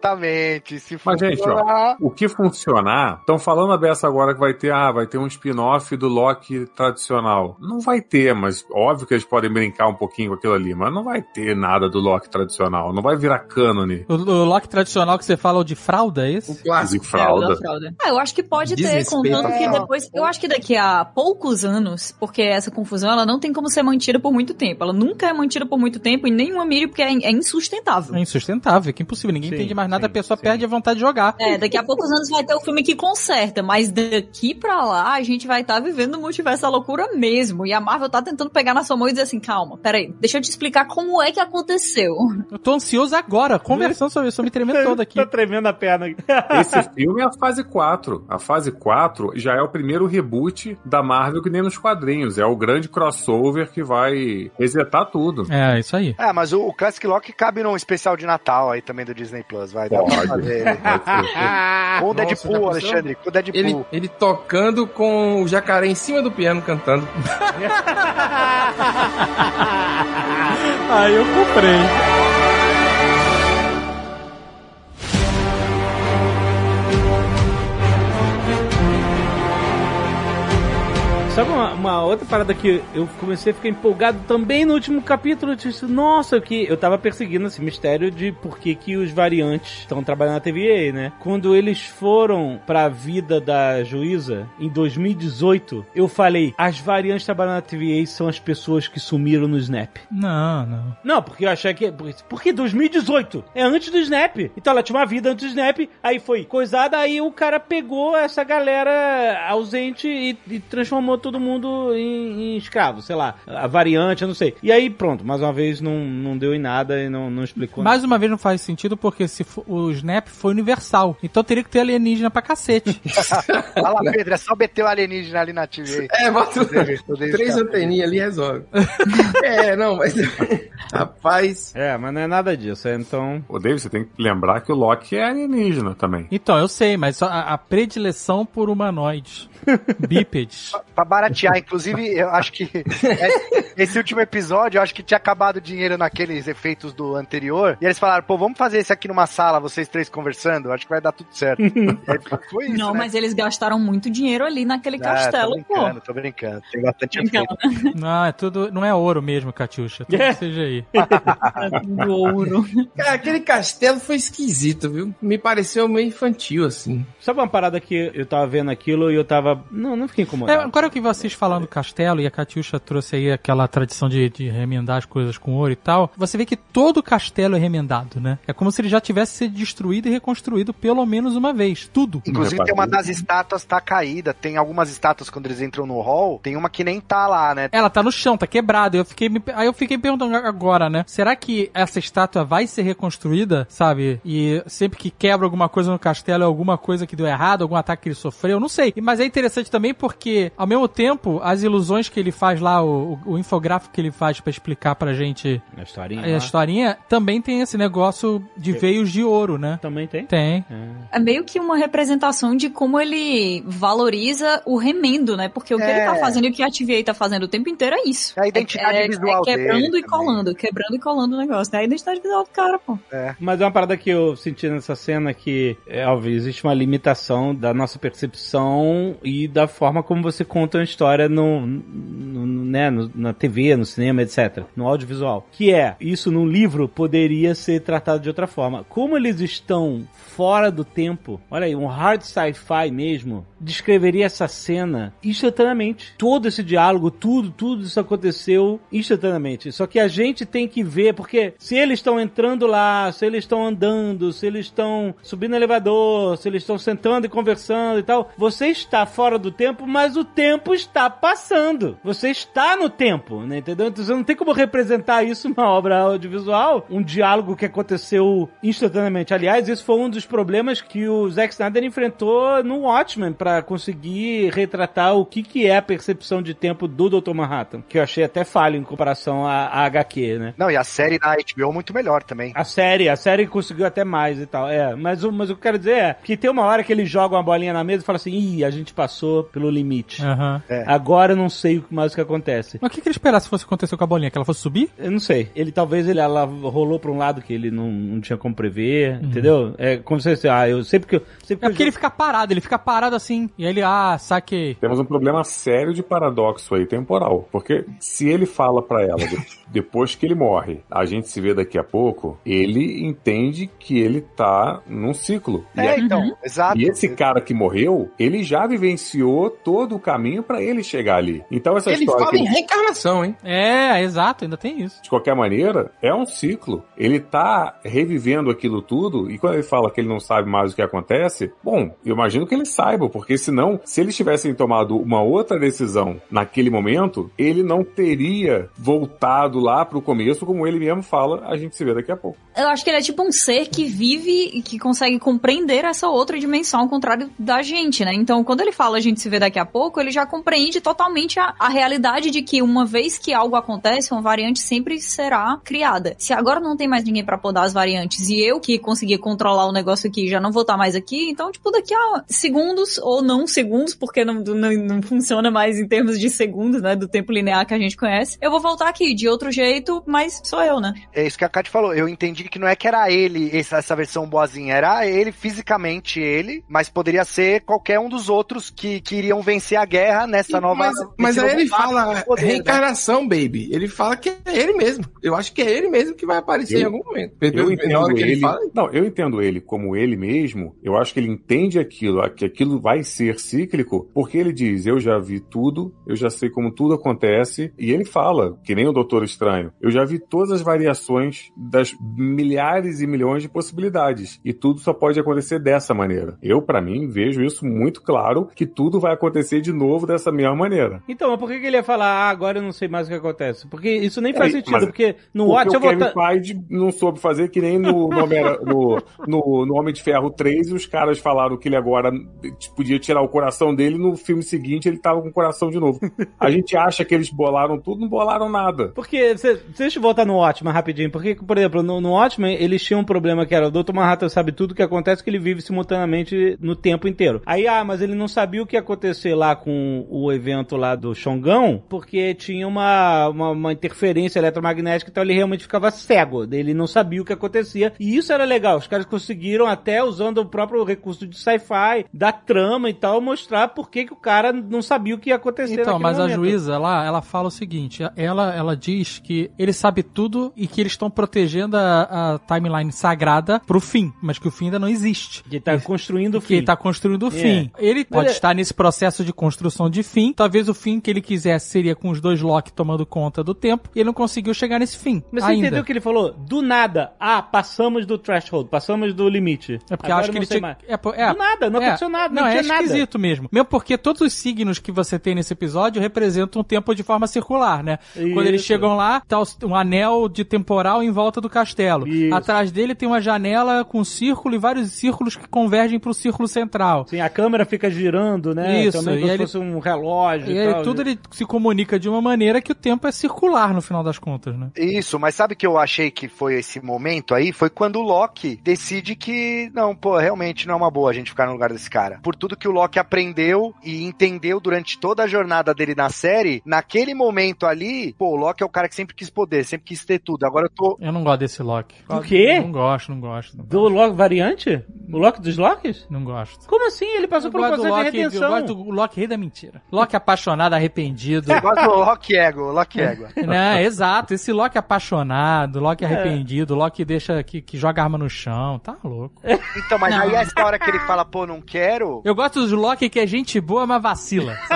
C: Exatamente. Se
D: Mas, gente, ó, o que funcionar, estão falando a beça agora que vai ter, ah, vai ter um spin-off do Loki tradicional. Não vai ter, mas óbvio que eles podem brincar um pouquinho com aquilo ali, mas não vai ter nada do Loki tradicional, não vai virar cânone
G: O, o Loki tradicional que você fala, o de fralda, é
F: O
G: esse?
F: clássico.
D: de fralda.
E: É, foda. Ah, eu acho que pode ter, contando que depois. Eu acho que daqui a poucos anos, porque essa confusão ela não tem como ser mantida por muito tempo. Ela nunca é mantida por muito tempo em nenhuma mídia, porque é, é insustentável.
G: É insustentável, que é impossível. Ninguém
B: Sim,
G: entende mais nada,
B: sim,
G: a pessoa
B: sim.
G: perde a vontade de jogar.
E: É, daqui a poucos anos vai ter o filme que conserta, mas daqui pra lá a gente vai estar vivendo o multiverso da loucura mesmo. E a Marvel tá tentando pegar na sua mão e dizer assim: calma, peraí, deixa eu te explicar como é que aconteceu.
G: Eu tô ansioso agora, conversando sobre isso, eu me tremendo todo aqui.
B: Tá tremendo a perna aqui.
D: Esse filme é a fase 4. A fase 4 já é o primeiro reboot da Marvel que nem nos quadrinhos. É o grande crossover que vai resetar tudo.
G: É, isso aí.
C: É, mas o, o Classic Lock cabe num especial de Natal aí também do Disney Plus, vai. Dá pra fazer ele. Com o
F: Nossa,
C: Deadpool,
F: pensou?
C: Alexandre, com o Deadpool.
F: Ele, ele tocando com o jacaré em cima do piano cantando.
G: Aí eu comprei.
B: Sabe uma, uma outra parada que eu comecei a ficar empolgado também no último capítulo? Eu disse, nossa, que eu tava perseguindo esse mistério de por que, que os variantes estão trabalhando na TVA, né? Quando eles foram pra vida da juíza em 2018, eu falei, as variantes trabalhando na TVA são as pessoas que sumiram no Snap.
G: Não, não.
B: Não, porque eu achei que. Porque 2018 é antes do Snap. Então ela tinha uma vida antes do Snap, aí foi coisada, aí o cara pegou essa galera ausente e, e transformou todo mundo em, em escravo, sei lá, a variante, eu não sei. E aí pronto, mais uma vez não, não deu em nada e não, não explicou
G: Mais uma vez não faz sentido porque se fo- o Snap foi universal. Então teria que ter alienígena pra cacete.
C: Fala, Pedro, é só meter o alienígena ali na TV.
F: É, bota três anteninhas ali e resolve. é, não, mas. Rapaz.
B: É, mas não é nada disso, é, então.
D: Ô, David, você tem que lembrar que o Loki é alienígena também.
G: Então, eu sei, mas a, a predileção por humanoides. Bípedes.
C: Pra baratear, inclusive, eu acho que é- esse último episódio, eu acho que tinha acabado o dinheiro naqueles efeitos do anterior. E eles falaram, pô, vamos fazer esse aqui numa sala, vocês três conversando, acho que vai dar tudo certo. Aí foi isso,
E: não,
C: né?
E: mas eles gastaram muito dinheiro ali naquele
C: Ah,
E: castelo,
C: tô
E: pô.
C: brincando, tô brincando. Tem bastante
E: Então,
C: efeito.
G: Não, é tudo. Não é ouro mesmo, Catiuxa. Tudo que seja aí.
E: do ouro.
F: Cara, aquele castelo foi esquisito, viu? Me pareceu meio infantil, assim.
B: Sabe uma parada que eu tava vendo aquilo e eu tava. Não, não fiquei
G: É,
B: incomodado.
G: agora que vocês falando do castelo e a Catiuxa trouxe aí aquela tradição de, de remendar as coisas com ouro e tal, você vê que todo o castelo é remendado, né? É como se ele já tivesse sido destruído e reconstruído pelo menos uma vez. Tudo.
C: Inclusive tem uma das estátuas tá caída, tem algumas estátuas quando eles entram no hall, tem uma que nem tá lá, né?
G: Ela tá no chão, tá quebrada. Eu fiquei, me- aí eu fiquei perguntando agora, né? Será que essa estátua vai ser reconstruída, sabe? E sempre que quebra alguma coisa no castelo é alguma coisa que deu errado, algum ataque que ele sofreu, não sei. Mas é interessante também porque, ao mesmo tempo, as ilusões que ele faz lá, o, o- infográfico que ele faz pra explicar pra gente
B: A historinha.
G: a historinha, também tem esse negócio de veios de ouro, né?
B: Também tem?
G: Tem.
E: É meio que uma representação de como ele valoriza o remendo, né? Porque o que
C: É.
E: ele tá fazendo e o que a TVA tá fazendo o tempo inteiro é isso.
C: É a identidade
E: é,
C: visual
E: é quebrando
C: dele
E: e
C: também.
E: colando, quebrando e colando o negócio. É a identidade visual do cara, pô.
B: Mas é uma parada que eu senti nessa cena que, é óbvio, existe uma limitação da nossa percepção e da forma como você conta uma história no, no- no- né, no- na TV, no cinema, etc. No audiovisual. Que é, isso num livro poderia ser tratado de outra forma. Como eles estão fora do tempo, olha aí, um hard sci-fi mesmo, descreveria essa cena instantaneamente. Todo esse diálogo, tudo, tudo isso aconteceu instantaneamente. Só que a gente tem que ver, porque se eles estão entrando lá, se eles estão andando, se eles estão subindo elevador, se eles estão sentando e conversando e tal, você está fora do tempo, mas o tempo está passando. Você está no tempo, né? Entendeu? Então você não tem como representar isso numa obra audiovisual, um diálogo que aconteceu instantaneamente. Aliás, isso foi um dos problemas que o Zack Snyder enfrentou no Watchmen para conseguir retratar o que, que é a percepção de tempo do Dr. Manhattan, que eu achei até falho em comparação à, à HQ, né?
C: Não, e a série da HBO é muito melhor também.
B: A série, a série conseguiu até mais e tal. É, mas o, mas o que eu quero dizer é que tem uma hora que ele joga uma bolinha na mesa e fala assim: ih, a gente passou pelo limite.
G: Aham.
C: É.
B: Agora eu não sei mais o que acontece.
G: Mas o que, que ele esperasse se fosse acontecer com a bolinha? Que ela fosse subir?
B: Eu não sei. Ele talvez ele ela rolou pra um lado que ele não, não tinha como prever, entendeu? É como se fosse, ah, eu sempre que eu. Sempre
G: É porque
B: eu
G: ele fica parado, ele fica parado assim assim. E ele, ah, saquei.
D: Temos um problema sério de paradoxo aí temporal. Porque se ele fala pra ela, de- depois que ele morre, a gente se vê daqui a pouco, ele entende que ele tá num ciclo. E
C: É,
D: a-
C: então, exato.
D: E esse cara que morreu, ele já vivenciou todo o caminho pra ele chegar ali. Então essa
F: Ele
D: história
F: fala
D: que
F: em reencarnação, hein?
G: É, exato, ainda tem isso.
D: de qualquer maneira, é um ciclo. Ele tá revivendo aquilo tudo, e quando ele fala que ele não sabe mais o que acontece, bom, eu imagino que ele saiba, porque senão, se eles tivessem tomado uma outra decisão naquele momento, ele não teria voltado lá pro começo, como ele mesmo fala, a gente se vê daqui a pouco.
E: Eu acho que ele é tipo um ser que vive e que consegue compreender essa outra dimensão, ao contrário da gente, né? Então, quando ele fala a gente se vê daqui a pouco, ele já compreende totalmente a, a realidade de que uma vez que algo acontece, uma variante sempre será criada. Se agora não tem mais ninguém pra podar as variantes e eu que consegui controlar o negócio aqui já não vou estar mais aqui, então, tipo, daqui a segundos ou não segundos, porque não, não, não funciona mais em termos de segundos, né? Do tempo linear que a gente conhece, eu vou voltar aqui de outro jeito, mas sou eu, né?
C: É isso que a Kat falou. Eu entendi que não é que era ele, essa, essa versão boazinha. Era ele, fisicamente ele, mas poderia ser qualquer um dos outros que, que iriam vencer a guerra nessa nova.
F: Mas, mas aí ele fala
C: de poder, né?
F: reencarnação, baby. Ele fala que é ele mesmo. Eu acho que é ele mesmo que vai aparecer
D: Eu-
F: em algum momento.
D: Eu entendo
F: que
D: ele.
F: fala,
D: Não, eu entendo ele como ele mesmo. Eu acho que ele entende aquilo, que aquilo vai ser cíclico, porque ele diz: Eu já vi tudo, eu já sei como tudo acontece. E ele fala, que nem o Doutor Estranho, eu já vi todas as variações das milhares e milhões de possibilidades. E tudo só pode acontecer dessa maneira. Eu, pra mim, vejo isso muito claro que tudo vai acontecer de novo dessa mesma maneira.
B: Então, mas por que, ele ia falar, ah, agora eu não sei mais o que acontece? Porque isso nem faz
D: É,
B: sentido, porque no
D: Porque
B: Watch eu
D: o
B: vou...
D: Kevin Feige não soube fazer que nem no, no, Homem- no- no- no Homem de Ferro 3 e os caras falaram que ele agora t- podia tirar o coração dele no filme seguinte ele tava com o coração de novo. A gente acha que eles bolaram tudo, não bolaram nada.
B: Porque, cê- deixa eu voltar no Watchmen rapidinho, porque, por exemplo, no, no Watchmen, eles tinham um problema que era o Dr. Manhattan sabe tudo o que acontece, que ele vive simultaneamente no tempo inteiro. Aí, ah, mas ele não sabia o que ia acontecer lá com o evento lá do Xongão, porque tinha uma, uma, uma interferência eletromagnética, então ele realmente ficava cego, ele não sabia o que acontecia, e isso era legal, os caras conseguiram até usando o próprio recurso de sci-fi, da trama e tal, mostrar por que que o cara não sabia o que ia acontecer
G: Então, mas a
B: momento.
G: juíza lá, ela fala o seguinte: ela, ela diz que ele sabe tudo e que eles estão protegendo a, a timeline sagrada pro fim, mas que o fim ainda não existe.
B: Que tá construindo o
G: Que
B: fim.
G: ele tá construindo o
B: É.
G: fim. Ele pode
B: Mas é-
G: estar nesse processo de construção de fim. Talvez o fim que ele quisesse seria com os dois Loki tomando conta do tempo. E ele não conseguiu chegar nesse fim.
B: Mas você
G: ainda.
B: entendeu o que ele falou? Do nada. Ah, passamos do threshold, passamos do limite.
G: É porque
B: Agora
G: acho que ele tinha. É, é,
B: Do nada, não
G: é.
B: aconteceu nada, não
G: Não, é
B: nada.
G: esquisito mesmo. Mesmo porque todos os signos que você tem nesse episódio representam um tempo de forma circular, né? Quando eles
B: Isso.
G: chegam lá, tá um anel de temporal em volta do castelo.
B: Isso.
G: Atrás dele tem uma janela com um círculo e vários círculos que convergem pro círculo central.
B: Sim, a câmera fica girando, né?
G: Isso,
B: Também
G: e
B: como se
G: ele-
B: fosse um relógio
G: E
B: e, tal.
G: tudo ele se comunica de uma maneira que o tempo é circular no final das contas, né?
C: Isso, mas sabe que eu achei que foi esse momento aí? Foi quando o Loki decide que, não, pô, realmente não é uma boa a gente ficar no lugar desse cara. Por tudo que o Loki aprendeu e entendeu durante toda a jornada dele na série, naquele momento ali, pô, o Loki é o cara que sempre quis poder, sempre quis ter tudo. Agora eu tô.
G: Eu não gosto desse Loki.
B: Do quê?
G: Não gosto, não gosto. Não,
B: Do Loki variante? O Loki dos Locks?
G: não gosto.
B: Como assim? Ele passou
G: Eu
B: por um
G: gosto do
B: processo de
G: Loki, eu
B: redenção.
G: gosto do Loki rei da mentira. Loki apaixonado, arrependido.
C: Você gosta do Loki Ego, Loki Ego.
G: Não, exato. Esse Loki apaixonado,
B: É.
G: Loki arrependido, Loki deixa que, que joga arma no chão, tá louco.
C: Então, mas
E: Não.
C: aí essa hora que ele fala, pô, não quero.
G: Eu gosto dos Loki que é gente boa, mas vacila.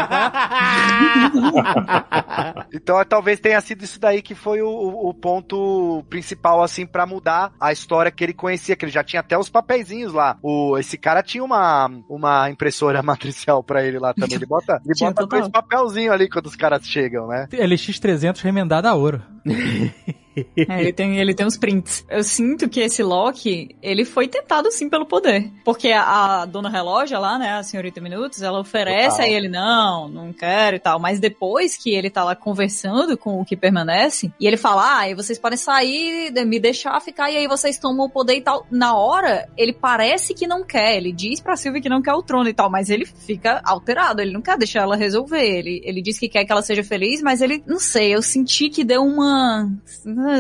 C: Então talvez tenha sido isso daí que foi o, o- ponto principal, assim, pra mudar a história que ele conhecia, que ele já tinha até os papeizinhos lá. O, esse cara tinha uma, uma impressora matricial pra ele lá também. Ele bota, ele
E: Tinha
C: bota
E: total.
C: dois papelzinho ali quando os caras chegam, né?
G: LX300 remendada a ouro.
E: É, ele, tem, ele tem uns prints. Eu sinto que esse Loki, ele foi tentado sim pelo poder. Porque a, a dona relógio lá, né, a senhorita Minutos, ela oferece
C: Total.
E: a ele, não, não quero e tal. Mas depois que ele tá lá conversando com o que permanece, e ele fala, ah, e vocês podem sair, me deixar ficar, e aí vocês tomam o poder e tal. Na hora, ele parece que não quer. Ele diz pra Sylvie que não quer o trono e tal, mas ele fica alterado, ele não quer deixar ela resolver. Ele, ele diz que quer que ela seja feliz, mas ele, não sei, eu senti que deu uma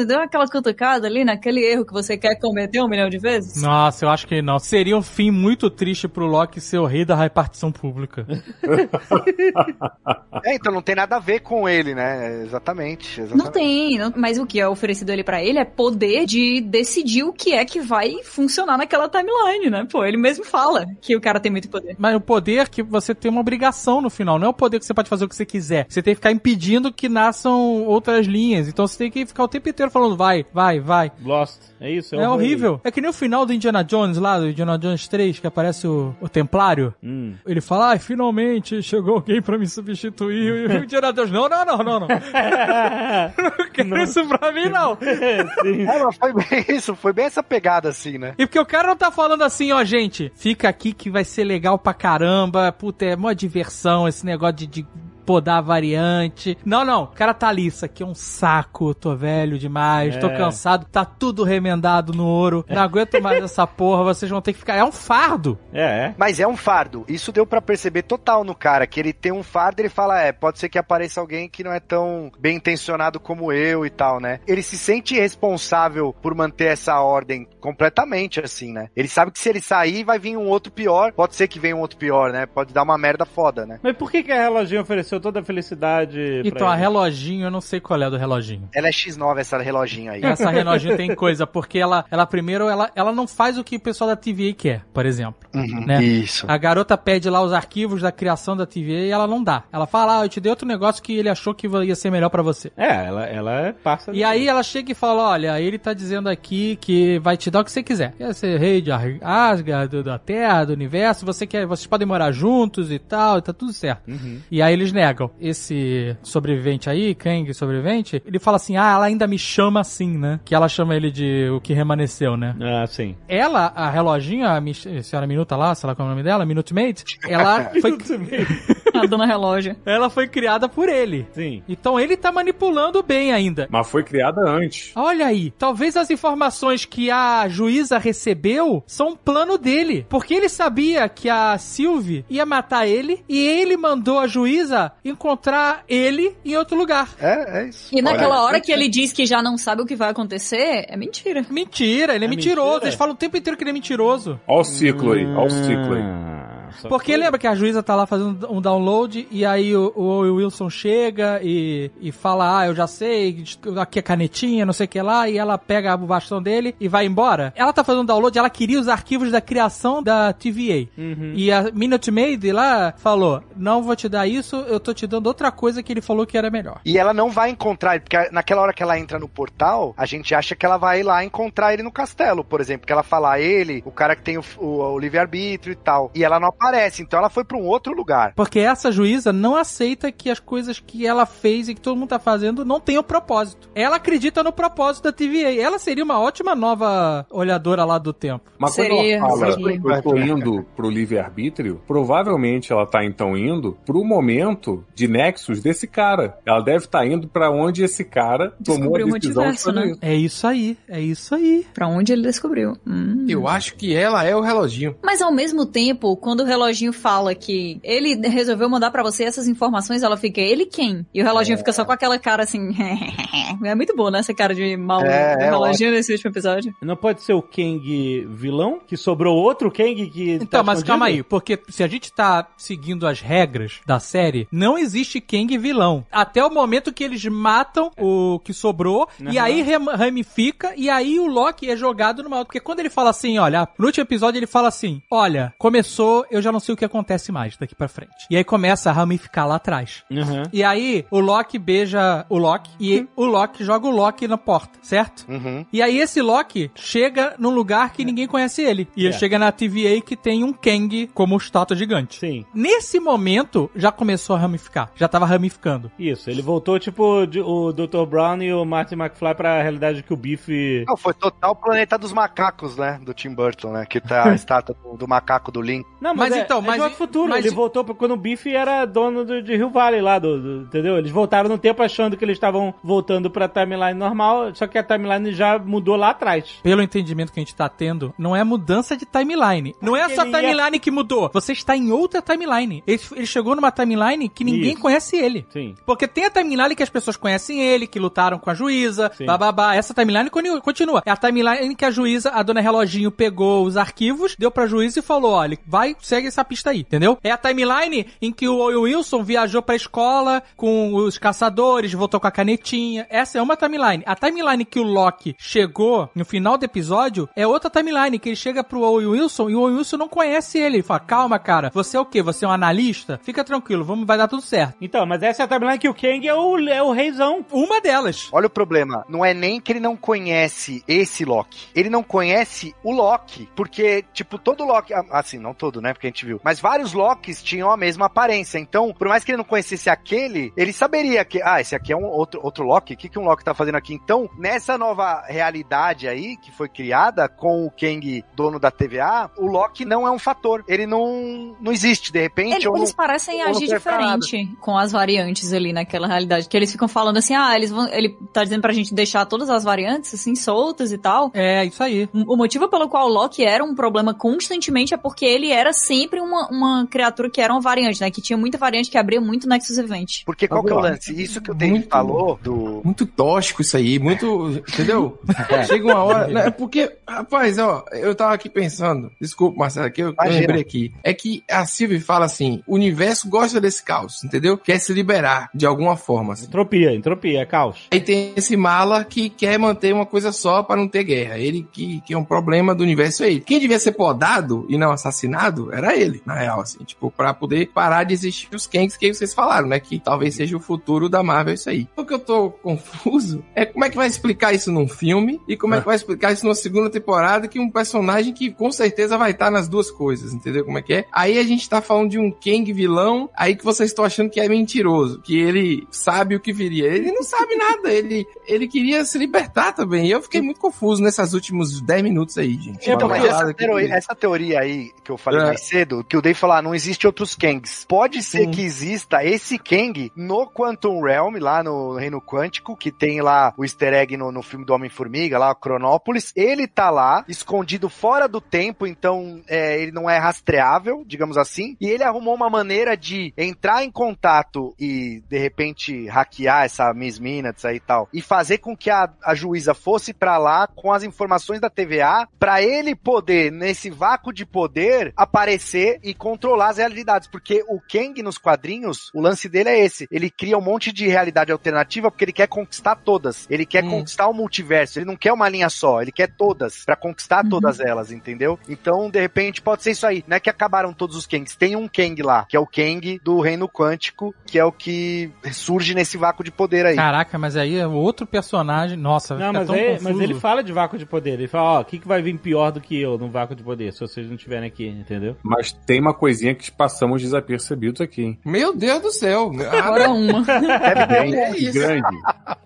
E: Deu aquela cutucada ali naquele erro que você quer cometer um milhão de vezes?
G: Nossa, eu acho que não. Seria um fim muito triste pro Loki ser o rei da repartição pública.
C: É, então não tem nada a ver com ele, né? Exatamente.
E: Não
C: exatamente.
E: tem, não- mas o que é oferecido ali pra ele é poder de decidir o que é que vai funcionar naquela timeline, né? Pô, ele mesmo fala que o cara tem muito poder.
G: Mas o poder que você tem uma obrigação no final, não é o poder que você pode fazer o que você quiser. Você tem que ficar impedindo que nasçam outras linhas. Então você tem que ficar o tempo inteiro falando vai, vai, vai.
B: Lost. É isso?
G: É, horrível. É que nem o final do Indiana Jones lá, do Indiana Jones 3, que aparece o, o Templário.
B: Hum.
G: Ele fala, ai, finalmente chegou alguém pra me substituir. E o Indiana Jones, não, não, não, não, não. não quero isso pra mim, não.
B: Sim.
C: É, mas foi bem isso, foi bem essa pegada assim, né?
G: E porque o cara não tá falando assim, ó, gente, fica aqui que vai ser legal pra caramba, puta, é mó diversão esse negócio de, de podar a variante. Não, não, o cara tá ali, isso aqui é um saco, tô velho demais, tô
B: É.
G: cansado, tá tudo remendado no ouro, não aguento mais essa porra, vocês vão ter que ficar. É um fardo.
B: É, é.
C: Mas é um fardo. Isso deu pra perceber total no cara, que ele tem um fardo, ele fala, é, pode ser que apareça alguém que não é tão bem intencionado como eu e tal, né? Ele se sente responsável por manter essa ordem completamente assim, né? Ele sabe que se ele sair, vai vir um outro pior. Pode ser que venha um outro pior, né? Pode dar uma merda foda, né?
B: Mas por que, que a reloginho ofereceu toda a felicidade
G: Então, a reloginho, eu não sei qual é a do reloginho.
C: Ela é X9, essa reloginho aí.
G: Essa reloginho tem coisa, porque ela, ela primeiro, ela, ela não faz o que o pessoal da TVA quer, por exemplo.
C: Uhum,
G: né?
C: Isso.
G: A garota pede lá os arquivos da criação da TVA e ela não dá. Ela fala, ah, eu te dei outro negócio que ele achou que ia ser melhor pra você.
B: É, ela, ela passa...
G: E aí ela chega e fala, olha, ele tá dizendo aqui que vai te dar o que você quiser. Quer ser rei de Ar- Asgard, da Terra, do Universo, você quer, vocês podem morar juntos e tal, e tá tudo certo. E aí eles negam. Esse sobrevivente aí, Kang sobrevivente, ele fala assim, ah, ela ainda me chama assim, né? Que ela chama ele de o que remanesceu, né?
B: Ah, sim.
G: Ela, a reloginho, a mi- senhora Minuta lá, sei lá qual é o nome dela, Minute Maid, ela foi,
E: A dona relógio.
G: ela foi criada por ele.
B: Sim.
G: Então ele tá manipulando bem ainda.
D: Mas foi criada antes.
G: Olha aí, talvez as informações que a juíza recebeu são um plano dele. Porque ele sabia que a Sylvie ia matar ele e ele mandou a juíza encontrar ele em outro lugar.
C: É, é isso.
E: E naquela
D: Olha,
E: hora que ele diz que já não sabe o que vai acontecer, é mentira.
G: Mentira, ele é,
B: É
G: mentiroso.
B: mentira?
G: Eles falam o tempo inteiro que ele é mentiroso.
D: Olha o ciclo aí, olha o ciclo aí.
G: Porque
B: que-
G: lembra que a juíza tá lá fazendo um download e aí o, o Wilson chega e, e fala, ah, eu já sei, aqui é canetinha, não sei o que lá, e ela pega o bastão dele e vai embora. Ela tá fazendo um download, ela queria os arquivos da criação da TVA. E a Minute Maid lá falou, não vou te dar isso, eu tô te dando outra coisa que ele falou que era melhor.
C: E ela não vai encontrar ele, porque naquela hora que ela entra no portal, a gente acha que ela vai lá encontrar ele no castelo, por exemplo. Que ela fala "Ah, ele, o cara que tem o, o- o livre-arbítrio e tal. E ela não aparece, então ela foi pra um outro lugar.
G: Porque essa juíza não aceita que as coisas que ela fez e que todo mundo tá fazendo não tenham propósito. Ela acredita no propósito da TVA. Ela seria uma ótima nova olhadora lá do tempo.
D: Mas quando
E: Seria,
D: ela fala,
E: seria.
D: eu tô indo pro livre-arbítrio, provavelmente ela tá então indo pro momento de nexus desse cara. Ela deve estar indo pra onde esse cara tomou
E: Descobriu
D: a
E: o
D: decisão de
E: né?
G: É isso aí, é isso aí.
E: Pra onde ele descobriu. Hum.
F: Eu acho que ela é o reloginho.
E: Mas ao mesmo tempo, quando o reloginho fala que ele resolveu mandar pra você essas informações, ela fica, ele quem? E o reloginho fica só com aquela cara assim. é muito bom, né? Essa cara de mal
C: É,
E: do
C: é
E: reloginho nesse último episódio.
B: Não pode ser o Kang vilão? Que sobrou outro Kang que.
G: Então,
B: tá
G: mas
B: escondido?
G: calma aí, porque se a gente tá seguindo as regras da série, não existe Kang vilão. Até o momento que eles matam o que sobrou, e aí ramifica, e aí o Loki é jogado numa outra. Porque quando ele fala assim, olha, no último episódio ele fala assim: olha, começou, eu já não sei o que acontece mais daqui pra frente. E aí começa a ramificar lá atrás.
B: Uhum.
G: E aí o Loki beija o Loki, e o Loki joga o Loki na porta, certo?
C: Uhum.
G: E aí esse Loki chega num lugar que ninguém conhece ele. E ele
B: É.
G: chega na TVA que tem um Kang como estátua gigante.
B: Sim.
G: Nesse momento, já começou a ramificar. Já tava ramificando.
B: Isso, ele voltou tipo o Dr. Brown e o Martin McFly pra realidade que o Biff.
C: Não, foi total Planeta dos Macacos, né? Do Tim Burton, né? Que tá a estátua do, do macaco do Link.
B: Não,
G: Mas
B: é-
G: então,
B: é
G: mas-
B: de outro futuro.
G: mas-
B: Ele voltou pra quando o Biff era dono do, de Rio Valley lá, do, do- entendeu? Eles voltaram no tempo achando que eles estavam voltando pra timeline normal, só que a timeline já mudou lá atrás.
G: Pelo entendimento que a gente tá tendo, não é mudança de timeline. Não é a sua
B: Ele ia-
G: timeline que mudou. Você está em outra timeline. Ele, ele chegou numa timeline que ninguém
B: Isso.
G: conhece ele.
B: Sim.
G: Porque tem a timeline que as pessoas conhecem ele, que lutaram com a juíza,
B: Sim.
G: bababá. Essa timeline continua. É a timeline em que a juíza, a dona Reloginho, pegou os arquivos, deu pra juíza e falou: olha, vai, segue essa pista aí, entendeu? É a timeline em que o Wilson viajou pra escola com os caçadores, voltou com a canetinha. Essa é uma timeline. A timeline que o Loki chegou no final do episódio é outra timeline, que ele chega pro Owen Wilson e o Owen Wilson não conhece ele. Ele fala: calma, cara, você é o quê? Você é um analista? Fica tranquilo, vamos, vai dar tudo certo.
B: Então, mas essa é a timeline que o Kang é o, é o reizão.
G: Uma delas.
C: Olha o problema. Não é nem que ele não conhece esse Loki. Ele não conhece o Loki. Porque, tipo, todo Loki. ah, Assim, não todo, né? Porque a gente viu. Mas vários Lokis tinham a mesma aparência. Então, por mais que ele não conhecesse aquele, ele saberia que, ah, esse aqui é um outro, outro Loki. O que, que um Loki tá fazendo aqui? Então, nessa nova realidade aí, que foi criada com o Kang, dono da TVA, o Loki não é um fator. Ele não, não existe, de repente.
E: Ele-
C: ou
E: eles
C: não-
E: parecem agir diferente com as variantes ali naquela realidade. Que eles ficam falando assim, ah, eles vão. Ele tá dizendo pra gente deixar todas as variantes assim, soltas e tal.
G: É, isso aí.
E: O motivo pelo qual o Loki era um problema constantemente é porque ele era sempre uma, uma criatura que era uma variante, né? Que tinha muita variante que abria muito Nexus Event.
C: Porque qual que é o lance? Isso que o David
F: Muito-
C: falou do.
F: Muito tóxico isso aí, muito. Entendeu? Chega uma hora. né, É porque, rapaz, ó, eu tava aqui pensando, desculpa, Marcelo, que eu, eu
C: Imagina.
F: lembrei aqui. É que a Sylvie fala assim: o universo gosta desse caos, entendeu? Quer se liberar de alguma forma. Assim.
B: Entropia, entropia, é caos.
F: Aí tem esse mala que quer manter uma coisa só para não ter guerra. Ele que, que é um problema do universo é ele. Quem devia ser podado e não assassinado era ele, na real, assim, tipo, pra poder parar de existir os Kangs que vocês falaram, né? Que talvez seja o futuro da Marvel isso aí. O que eu tô confuso é como é que vai explicar isso num filme e como é que vai explicar isso numa segunda temporada que um personagem que com certeza vai estar nas duas coisas, entendeu como é que é? Aí a gente tá falando de um Kang vilão, aí que vocês estão achando que é mentiroso, que ele sabe o que viria. Ele não sabe nada, ele, ele queria se libertar também. E eu fiquei muito confuso nesses últimos 10 minutos aí, gente.
C: Então,
F: Uma
C: mas essa, teoria, essa teoria aí que eu falei
F: É.
C: mais cedo, que o Dave falou, ah, não existe outros Kangs. Pode ser
F: Sim.
C: que exista esse Kang no Quantum Realm, lá no Reino Quântico, que tem lá o easter egg no, no filme do Homem-Formiga, lá, o Cronópolis. Ele tá lá, escondido fora do tempo, então é, ele não é rastreável, digamos assim. E ele arrumou uma maneira de entrar em contato e, de repente, hackear essa Miss Minutes aí e tal. E fazer com que a, a juíza fosse pra lá com as informações da TVA pra ele poder, nesse vácuo de poder, aparecer e controlar as realidades. Porque o Kang nos quadrinhos, o lance dele é esse. Ele cria um monte de realidade alternativa porque ele quer conquistar todas. Ele quer
F: Hum.
C: conquistar o multiverso. Ele não quer uma linha só, ele quer todas. Pra conquistar todas elas, entendeu? Então, de repente, pode ser isso aí. Não é que acabaram todos os Kangs. Tem um Kang lá, que é o Kang do Reino Quântico, que é o que surge nesse vácuo de poder aí.
G: Caraca, mas aí é outro personagem. Nossa,
B: Não, mas,
G: tão
B: aí- mas ele fala de vácuo de poder. Ele fala, ó, o que, que vai vir pior do que eu no vácuo de poder, se vocês não estiverem aqui, entendeu?
D: Mas tem uma coisinha que passamos desapercebidos aqui, hein?
F: Meu Deus do céu.
E: Agora uma.
C: Deve ter.
F: É isso.
D: Grande.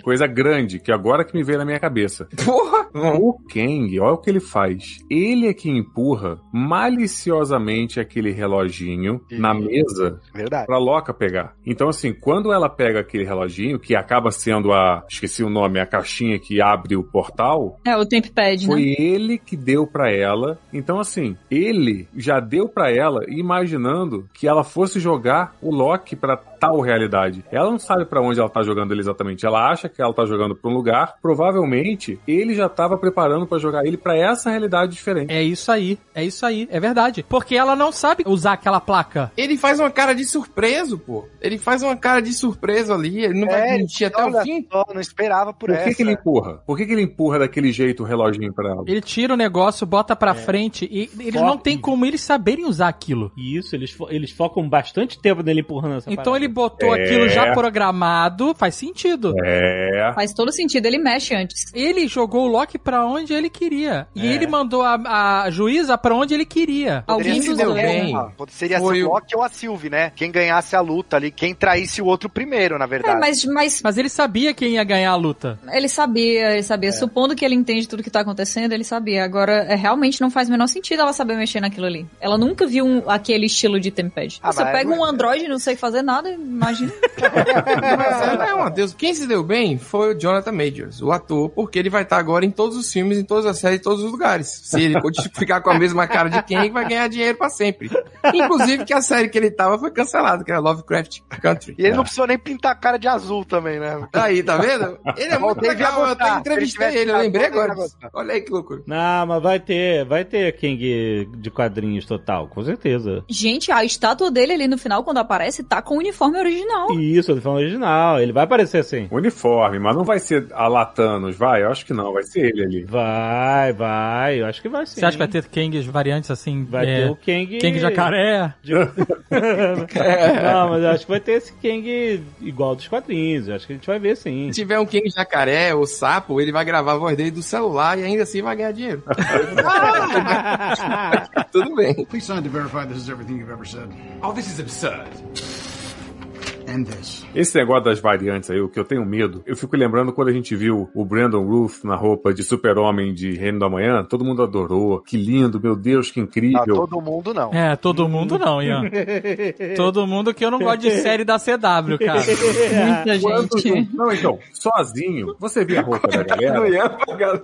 D: Coisa grande, que agora que me veio na minha cabeça.
F: Porra.
D: O Kang, olha o que ele faz. Ele é que empurra maliciosamente aquele reloginho na mesa
C: Verdade.
D: pra Loca pegar. Então, assim, quando ela pega aquele reloginho, que acaba sendo a. Esqueci o nome, a caixinha que abre o portal.
E: É, o Tempad, né?
D: Foi ele que deu pra ela. Então, assim, ele já deu pra ela imaginando que ela fosse jogar o Loki pra tal realidade. Ela não sabe pra onde ela tá jogando ele exatamente. Ela acha que ela tá jogando pra um lugar. Provavelmente ele já tava preparando pra jogar ele pra essa realidade diferente.
G: É isso aí, é isso aí, é verdade. Porque ela não sabe usar aquela placa.
F: Ele faz uma cara de surpreso, pô. Ele faz uma cara de surpreso ali. Ele não vai
C: É,
F: mentir até o fim.
C: só, não esperava por,
D: Por
C: essa.
D: que, que ele empurra? Por que, que ele empurra daquele jeito o reloginho pra ela?
G: Ele tira o negócio, bota pra frente e eles não tem como eles saberem usar aquilo.
B: E isso, eles, fo- eles focam bastante tempo nele empurrando essa
G: Então
B: parada.
G: ele botou
D: É.
G: aquilo já programado, faz sentido.
D: É.
E: Faz todo sentido, ele mexe antes.
G: Ele jogou o Loki pra onde ele queria. E
F: É.
G: ele mandou a, a juíza pra onde ele queria.
C: Poderia
E: Alguém
C: ser
E: dos dois.
C: bem. Seria
F: Foi
C: o Loki ou a Sylvie, né? Quem ganhasse a luta ali, quem traísse o outro primeiro, na
E: É,
C: verdade.
E: mas, mas
G: Mas ele sabia quem ia ganhar a luta.
E: ele sabia, ele sabia. Supondo que ele entende tudo que tá acontecendo, ele sabia. Agora, é, realmente não faz o menor sentido ela saber mexer naquilo ali. Ela nunca viu um- aquele estilo de Tempad.
C: Ah,
E: Você pega um androide e não sei fazer nada, imagina.
F: Mas, não, Deus. Quem se deu bem foi o Jonathan Majors, o ator, porque ele vai estar agora em todos os filmes, em todas as séries, em todos os lugares. Se ele ficar com a mesma cara de quem, vai ganhar dinheiro pra sempre. Inclusive que a série que ele tava foi cancelada, que era Lovecraft Country.
C: E ele não precisou nem pintar a cara de azul também, né?
F: Aí, tá vendo? Ele é muito legal, eu até entrevistei
C: ele
F: ele, eu lembrei agora. Olha aí que loucura.
B: Não, mas vai ter, vai ter King de quadrinhos total, com certeza.
E: Gente, a estátua dele ali no final, quando aparece, tá com o uniforme original.
B: Isso, ele falando original, ele vai aparecer assim.
D: Uniforme, mas não vai ser a Latanos, vai? Eu acho que não, vai ser ele ali.
B: Vai, vai, eu acho que vai sim.
G: Você acha que vai ter Kangs variantes assim?
B: Vai
G: é,
B: ter o Kang.
G: Kang jacaré?
B: de- Não, mas eu acho que vai ter esse Kang igual dos quadrinhos. Eu acho que a gente vai ver sim.
F: Se tiver um King jacaré ou sapo, ele vai gravar a voz dele do celular e ainda assim vai ganhar dinheiro. Tudo bem.
I: Please sign to verify this is everything you've ever said.
K: Oh, this is absurd.
D: Esse negócio das variantes aí, o que eu tenho medo, eu fico lembrando quando a gente viu o Brandon Ruth na roupa de super-homem de Reino da Manhã, todo mundo adorou. Que lindo, meu Deus, que incrível.
C: todo mundo não.
G: É, todo mundo não, Ian. todo mundo que eu não gosto de série da CW, cara.
E: Muita
D: Quando-
E: gente.
D: Não, então, sozinho, você via a roupa da galera,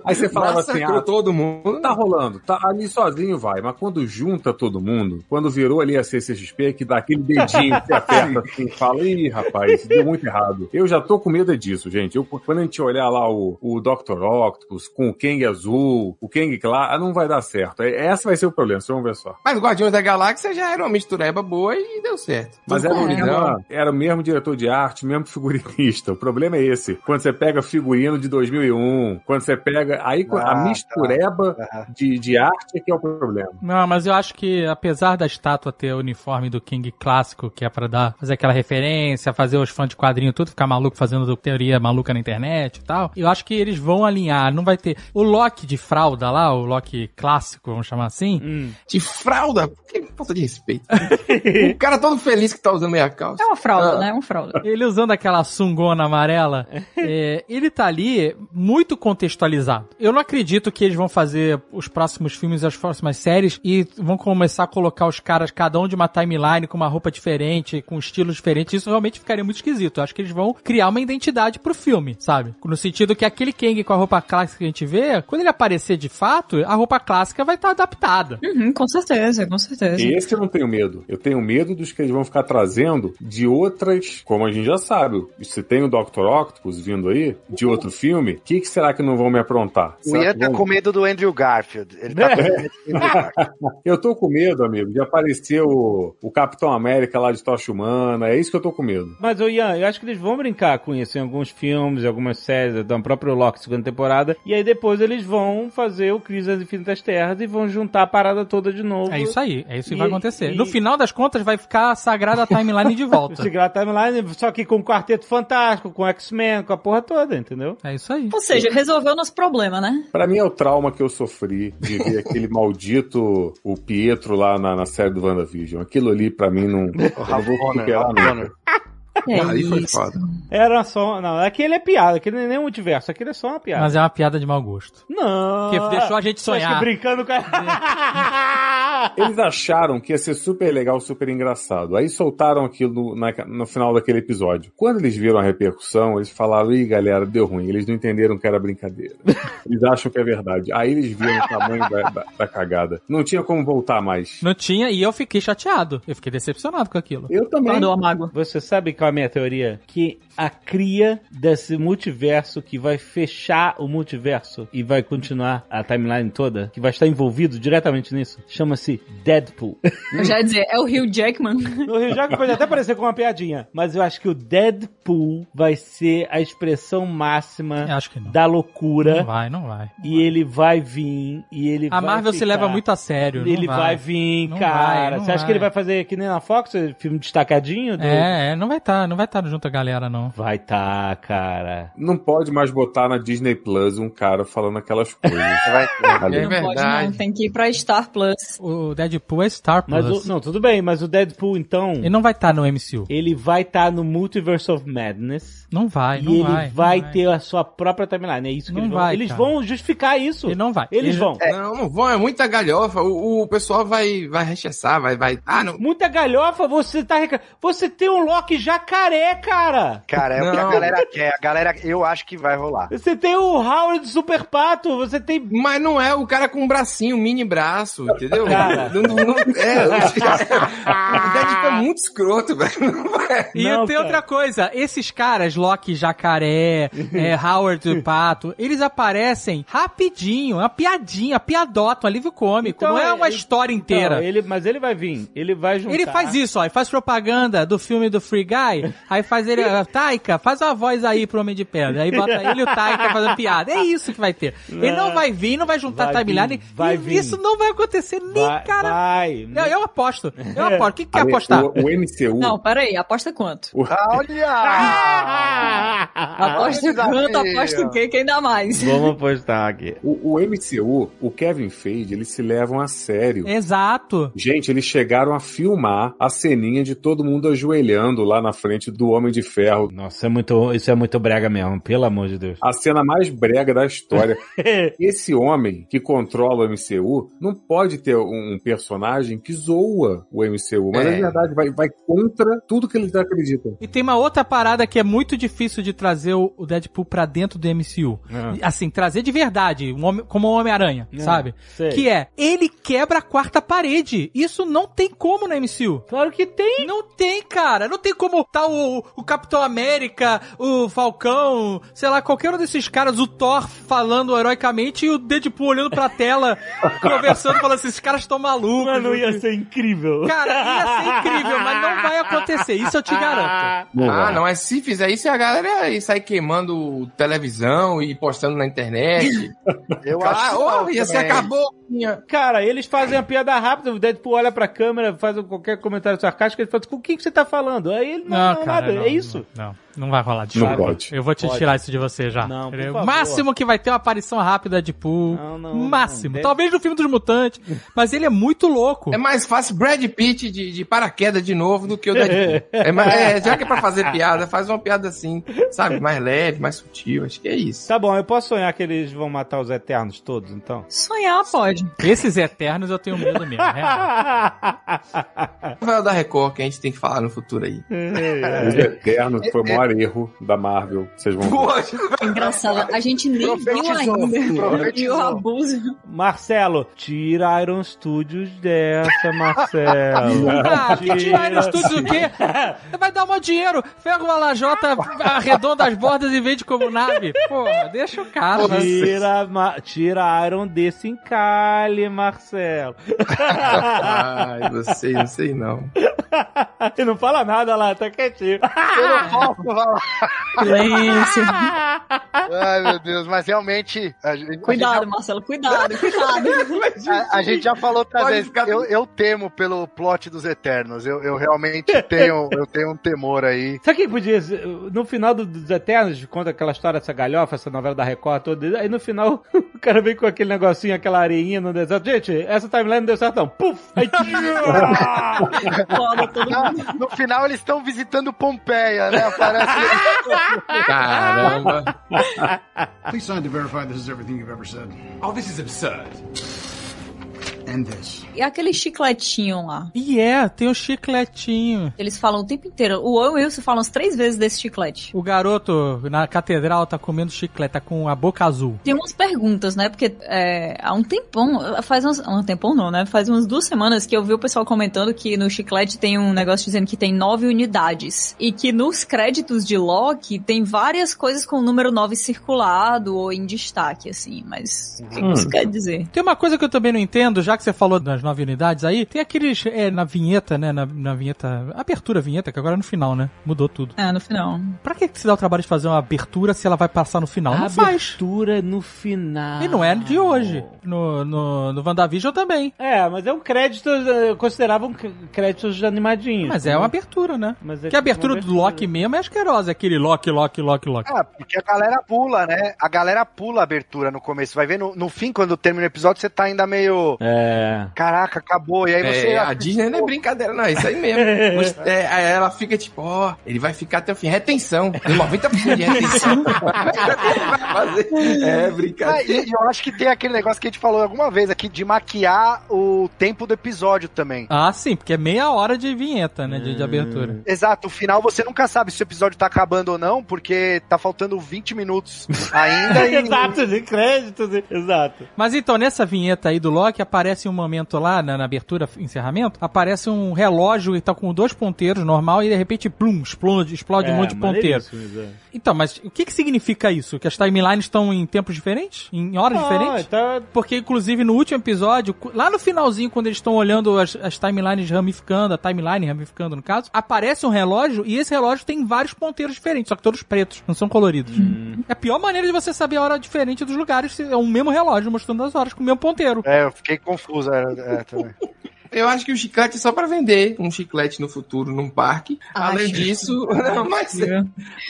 D: aí você falava assim,
F: Massacrou
D: ah,
F: todo mundo.
D: Tá rolando, tá ali sozinho vai, mas quando junta todo mundo, quando virou ali a CCXP, que dá aquele dedinho que aperta assim, fala, ih, rapaz, deu muito errado. Eu já tô com medo disso, gente. Eu, quando a gente olhar lá o, o Dr. Octopus com o Kang azul, o Kang claro, não vai dar certo. É- Esse vai ser o problema, vocês vão ver só.
F: Mas Guardiões da Galáxia já era uma mistureba boa e deu certo.
D: Mas era o, mesmo, era o mesmo diretor de arte, o mesmo figurinista. O problema é esse. Quando você pega figurino de 2001, quando você pega. Aí
C: Ah,
D: a mistureba
C: tá.
D: de, de arte é que é o problema.
G: Não, mas eu acho que apesar da estátua ter o uniforme do King clássico, que é pra dar, fazer aquela referência, fazer os fãs de quadrinho tudo ficar maluco fazendo teoria maluca na internet e tal, eu acho que eles vão alinhar, não vai ter o Loki de fralda lá, o Loki clássico, vamos chamar assim.
F: De fralda? Que falta de respeito. o cara todo feliz que tá usando meia calça.
E: É uma fralda,
F: Ah.
E: né? É uma fralda.
G: Ele usando aquela sungona amarela, é, ele tá ali muito contextualizado. Eu não acredito que eles vão fazer os próximos filmes e as próximas séries e vão começar a colocar os caras, cada um de uma timeline, com uma roupa diferente, com estilos diferentes. Isso realmente ficaria muito esquisito. Eu acho que eles vão criar uma identidade pro filme, sabe? No sentido que aquele Kang com a roupa clássica que a gente vê, quando ele aparecer de fato, a roupa clássica vai estar adaptada.
E: Uhum, com certeza, com certeza.
D: Esse eu não tenho medo. Eu tenho medo dos que eles vão ficar trazendo de outras, como a gente já sabe. Se tem o Dr. Octopus vindo aí, de outro filme, o que, que será que não vão me aprontar?
C: O Ian tá
D: vão-
C: com medo do Andrew Garfield. Ele tá com medo do Andrew Garfield.
D: Eu tô com medo, amigo, de aparecer o, o Capitão América lá de Tocha Humana. É isso que eu tô com medo.
B: Mas, ô Ian, eu acho que eles vão brincar com isso em alguns filmes, algumas séries, da própria Loki segunda temporada, e aí depois eles vão fazer o Crise das Infinitas Terras e vão juntar a parada toda de novo.
G: É isso aí, é isso que
B: E-
G: vai acontecer.
B: e-
G: No final das contas, vai ficar a sagrada timeline de volta.
B: Seguir a timeline, só que com o Quarteto Fantástico, com o X-Men, com a porra toda, entendeu?
G: É isso aí.
E: Ou seja, resolveu o nosso problema, né?
D: Pra mim é o trauma que eu sofri de ver aquele maldito, o Pietro lá na, na série do WandaVision. Aquilo ali, pra mim, não, eu não vou superar nunca.
E: É
F: Ali foi
E: isso.
F: foda.
B: Era só. Não, aquele é piada, aquele não é nem um multiverso, aquele é só uma piada.
G: Mas é uma piada de mau gosto.
B: Não.
G: Que deixou a gente sonhar.
B: que brincando com a...
D: Eles acharam que ia ser super legal, super engraçado. Aí soltaram aquilo no, na- no final daquele episódio. Quando eles viram a repercussão, eles falaram, ih, galera, deu ruim. Eles não entenderam que era brincadeira. Eles acham que é verdade. Aí eles viram o tamanho da, da- da cagada. Não tinha como voltar mais.
G: Não tinha, e eu fiquei chateado. Eu fiquei decepcionado com aquilo.
D: Eu também.
E: Guardou a mágoa.
B: Você sabe qual é a minha teoria? Que a cria desse multiverso que vai fechar o multiverso e vai continuar a timeline toda, que vai estar envolvido diretamente nisso, chama-se Deadpool.
E: Eu já ia dizer, é o Hugh Jackman.
B: No Rio Janeiro pode até parecer com uma piadinha, mas eu acho que o Deadpool vai ser a expressão máxima
G: Eu acho que não.
B: da loucura.
G: Não vai, não vai.
B: E ele vai vir, e ele
G: A
B: vai
G: Marvel se
B: ficar-
G: leva muito a sério. não
B: Ele vai, vir,
G: Não
B: cara.
G: vai, não
B: Você acha que ele vai fazer que nem na Fox, filme destacadinho? do-
G: É, é, não vai estar, não vai estar junto a galera, não.
B: Vai tá, cara.
D: Não pode mais botar na Disney Plus um cara falando aquelas coisas.
C: Vai.
F: É
E: não pode
F: verdade.
E: não, tem que ir pra Star Plus.
G: O Deadpool é Star
B: Mas
G: Plus.
B: o, não, tudo bem, mas o Deadpool, então,
G: Ele não vai estar no MCU.
B: ele vai estar no Multiverse of Madness.
G: Não vai,
B: e
G: não
B: ele
G: vai.
B: vai,
G: não
B: ter a sua própria timeline. É isso que
G: Não
B: eles vão.
G: vai,
B: eles
G: cara.
B: vão justificar isso.
G: Ele não vai.
B: Eles
G: Ele-
B: vão.
F: Não, não vão, é muita galhofa. O, o pessoal vai, vai rechaçar, vai, vai. Ah, não.
B: Muita galhofa, você tá Você tem um Loki jacaré, cara!
C: Cara, é o que a
F: Não.
C: galera quer. A galera, eu acho que vai rolar.
B: Você tem o Howard Super Pato, você tem.
F: Mas não é o cara com um bracinho, um mini braço, entendeu?
B: Cara.
F: Não, não, não- é, o Deadpool é muito escroto, velho. Não é.
G: E
B: Não,
G: tem
B: cara.
G: outra coisa, esses caras, Loki Jacaré, é, Howard Pato, eles aparecem rapidinho, é uma piadinha, piadota, um alívio cômico,
B: Então,
G: não é uma
B: ele-
G: história inteira.
B: Não, ele, mas ele vai vir. Ele vai juntar.
G: Ele faz isso, ó, ele faz propaganda do filme do Free Guy, aí faz ele, ah, Taika, faz uma voz aí pro Homem de Pedra, aí bota ele e o Taika fazendo piada. É isso que vai ter. Ele não vai vir, não vai juntar
B: Vai
G: timeline,
B: vir, vai
G: e
B: vir.
G: isso não vai acontecer nem,
B: Vai,
G: cara.
B: vai.
G: Eu, eu aposto, eu aposto. O que, que quer apostar?
D: O, o MCU.
E: Não, peraí, aposta quanto?
C: Olha!
E: Aposta quanto, aposta o quê? Quem dá mais?
B: Vamos apostar aqui.
D: O, o MCU, o Kevin Feige, eles se levam a sério.
G: Exato.
D: Gente, eles chegaram a filmar a ceninha de todo mundo ajoelhando lá na frente do Homem de Ferro.
B: Nossa, é muito, isso é muito brega mesmo, pelo amor de Deus.
D: A cena mais brega da história. Esse homem que controla o MCU não pode ter um personagem que zoa o MCU, mas
F: É.
D: na verdade vai, vai contra tudo que eles acreditam.
G: E tem uma outra parada que é muito difícil de trazer o o Deadpool pra dentro do MCU.
B: É.
G: Assim, trazer de verdade, um homem- como o Homem-Aranha,
B: É,
G: sabe?
B: sei.
G: Que é, ele quebra a quarta parede. Isso não tem como no MCU.
B: Claro que tem.
G: Não tem, cara. Não tem como tá o, o Capitão América, o Falcão, sei lá, qualquer um desses caras, o Thor falando heroicamente e o Deadpool olhando pra tela, conversando, falando assim, esses caras estão malucos.
B: Mano, ia ser incrível.
G: Cara, ia ser incrível, mas não vai acontecer. Isso eu te garanto.
D: Não
F: Ah, não, mas se fizer isso, a galera ia sair queimando televisão e postando na internet.
C: Eu acho que
F: oh, ia se
C: também.
F: acabou.
B: Cara, eles fazem a piada rápida, o Deadpool olha pra câmera, faz qualquer comentário sarcástico, ele fala, com o que, você tá falando? Aí ele não, não, nada,
G: não,
B: é isso.
G: Não, não, não vai rolar.
D: Não
G: Desculpa.
D: pode.
G: Eu vou te
B: Pode.
G: tirar isso de você já.
B: Não, por favor.
G: máximo que vai ter é uma aparição rápida de Deadpool.
B: Não, não,
G: máximo.
B: não.
G: Talvez no filme dos mutantes. Mas ele é muito louco.
F: É mais fácil Brad Pitt de, de paraquedas de novo do que o Deadpool. é, mais- é, já que é pra fazer piada, faz uma piada assim, sabe? Mais leve, mais sutil. Acho que é isso.
B: Tá bom, eu posso sonhar que eles vão matar os Eternos todos, então?
E: Sonhar pode.
G: Esses eternos eu tenho medo mesmo. né?
F: Vai o da Record que a gente tem que falar no futuro aí.
D: Os Eternos foi o maior erro da Marvel. Vocês vão ver.
F: Poxa,
E: Engraçado, a gente nem viu ainda. E o abuso.
B: Marcelo, tira Iron Studios dessa, Marcelo.
G: Ah, tirar no estúdio o quê? Vai dar mó dinheiro. Pega uma lajota, arredonda as bordas e vende como nave. Porra, deixa o cara.
B: Tira, ma- tira Iron desse encalhe, Marcelo.
F: ai, não sei, não sei não.
B: Ele não fala nada lá, tá quietinho.
C: Eu não posso falar.
E: Silêncio.
C: Ai, meu Deus, mas realmente. A gente,
E: Cuidado, Marcelo, cuidado, cuidado.
C: A, a gente já falou outras vezes.
F: ficar-
C: Eu, eu temo pelo plot dos Eternos. Eu, eu realmente tenho, eu tenho um temor aí.
B: Sabe quem podia? No final do- dos Eternos, conta aquela história, essa galhofa, essa novela da Record toda. Aí no final, o cara vem com aquele negocinho, aquela areinha no deserto. Gente, essa timeline não deu certo, não. Puf! Aí,
E: mundo.
C: No final eles estão visitando Pompeia, né? Aparece.
F: Caramba.
I: Please sign to verify this is everything you've ever said.
K: Oh, this is absurd.
E: E aquele chicletinho lá?
G: E é, tem o chicletinho.
E: Eles falam o tempo inteiro. O Owen Wilson fala uns três vezes desse chiclete.
G: O garoto na catedral tá comendo chiclete, tá com a boca azul.
E: Tem umas perguntas, né? Porque é, há um tempão, faz uns, um tempão não, né? Faz umas duas semanas que eu vi o pessoal comentando que no chiclete tem um negócio dizendo que tem nove unidades. E que nos créditos de Loki tem várias coisas com o número 9 circulado ou em destaque, assim. Mas o que
G: Hum.
E: isso quer dizer?
G: Tem uma coisa que eu também não entendo, já que você falou das nove unidades aí, tem aqueles, é, na vinheta, né, na, na vinheta, abertura vinheta, que agora é no final, né, mudou tudo.
E: É, no final.
G: Pra que se dá o trabalho de fazer uma abertura se ela vai passar no final? Não faz.
B: Abertura no final.
G: E não é de hoje. No, no, no WandaVision também.
B: É, mas é um crédito, eu considerava um c- créditos animadinhos.
G: Mas é uma abertura, né?
B: Mas é
G: que a
B: uma
G: abertura do
B: abertura.
G: Loki mesmo é asquerosa, aquele Loki, Loki, Loki, Loki.
C: Ah, porque a galera pula, né? A galera pula a abertura no começo. Vai ver no, no fim, quando termina o episódio, você tá ainda meio.
B: É.
C: Caraca, acabou. E aí você.
F: É, a Disney não é brincadeira, não. É isso aí mesmo. É, aí ela fica tipo, ó, ele vai ficar até o fim. Retenção. Tem 90% de retenção. É
C: Ah,
F: brincadeira.
C: e eu acho que tem aquele negócio que a gente falou alguma vez aqui de maquiar o tempo do episódio também.
G: Ah, sim, porque é meia hora de vinheta, né, de, de abertura.
C: Exato, o final você nunca sabe se o episódio tá acabando ou não, porque tá faltando 20 minutos ainda. e...
B: Exato, de créditos. Exato.
G: Mas então, nessa vinheta aí do Loki, aparece um momento lá, na, na abertura, encerramento, aparece um relógio que tá com dois ponteiros normal e de repente, plum, explode, explode um monte de ponteiro.
B: é.
G: Então, mas o que que significa isso? Que as timelines estão em tempos diferentes? Em horas
B: Ah,
G: diferentes?
B: tá-
G: Porque, inclusive, no último episódio, lá no finalzinho, quando eles estão olhando as, as timelines ramificando, a timeline ramificando, no caso, aparece um relógio e esse relógio tem vários ponteiros diferentes, só que todos pretos, não são coloridos. É a pior maneira de você saber a hora diferente dos lugares, se é o mesmo relógio mostrando as horas com o mesmo ponteiro.
C: É, eu fiquei confuso é, é, também.
F: Eu acho que o chiclete é só pra vender um chiclete no futuro num parque. Além disso, não, mas,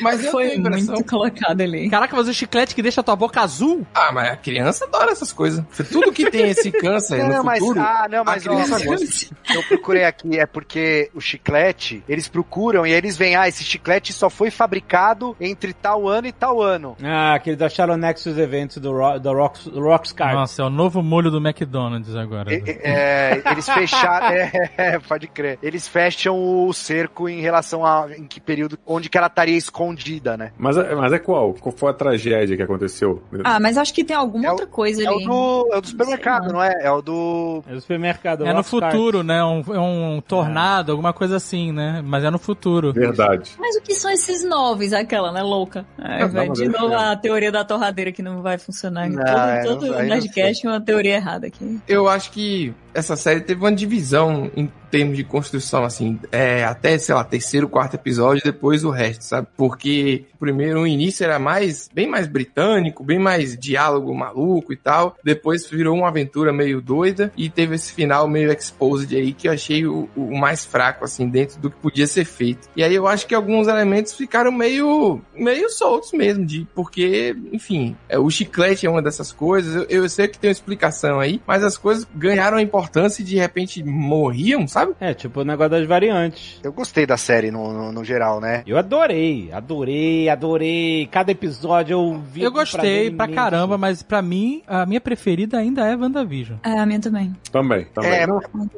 F: mas eu
E: Foi
F: tenho impressão.
E: muito colocado ali.
G: Caraca, mas o chiclete que deixa a tua boca azul?
F: Ah, mas a criança adora essas coisas. Tudo que tem esse câncer
C: Não,
F: no
C: mas,
F: futuro,
C: ah, não, mas ó,
F: criança gosta.
C: eu procurei aqui, é porque o chiclete, eles procuram e eles veem, ah, esse chiclete só foi fabricado entre tal ano e tal ano.
B: Ah, aquele da Sharon Nexus Events do, Ro do Rocks, Rockstar.
G: Nossa, é o novo molho do McDonald's agora.
C: E- e- é, eles fecharam, é, pode crer. Eles fecham o cerco em relação a em que período, onde que ela estaria escondida, né?
D: Mas, é- mas é qual? Qual foi a tragédia que aconteceu?
E: Ah, mas acho que tem alguma
C: É o-
E: outra coisa
C: É o
E: ali.
C: do, é o do supermercado,
E: Sei
C: não é? É o do.
B: É o supermercado.
G: É no futuro, né? Um, é um tornado, alguma coisa assim, né? Mas é no futuro.
D: Verdade.
E: Mas o que são esses novos, aquela, né, louca? É,
D: Não,
E: vai de
D: é-
E: novo a teoria da torradeira que não vai funcionar.
C: Não, é,
E: todo todo
C: não- não
E: Nerdcast é uma teoria errada aqui.
F: Eu acho que essa série teve uma divisão em termos de construção, assim, é, até, sei lá, terceiro, quarto episódio, depois o resto, sabe? Porque primeiro o início era mais, bem mais britânico, bem mais diálogo maluco e tal. Depois virou uma aventura meio doida e teve esse final meio exposed aí que eu achei o, o mais fraco, assim, dentro do que podia ser feito. E aí eu acho que alguns elementos ficaram meio, meio soltos mesmo, de, porque, enfim, é, o chiclete é uma dessas coisas. Eu, eu sei que tem uma explicação aí, mas as coisas ganharam importância e de repente morriam, sabe?
B: É, tipo o negócio das variantes.
C: Eu gostei da série no, no, no geral, né?
B: Eu adorei, adorei, adorei. Cada episódio eu vi.
G: Eu gostei pra
B: imenso.
G: caramba, mas pra mim, a minha preferida ainda é WandaVision.
E: É, a minha também.
D: Também, também.
C: É,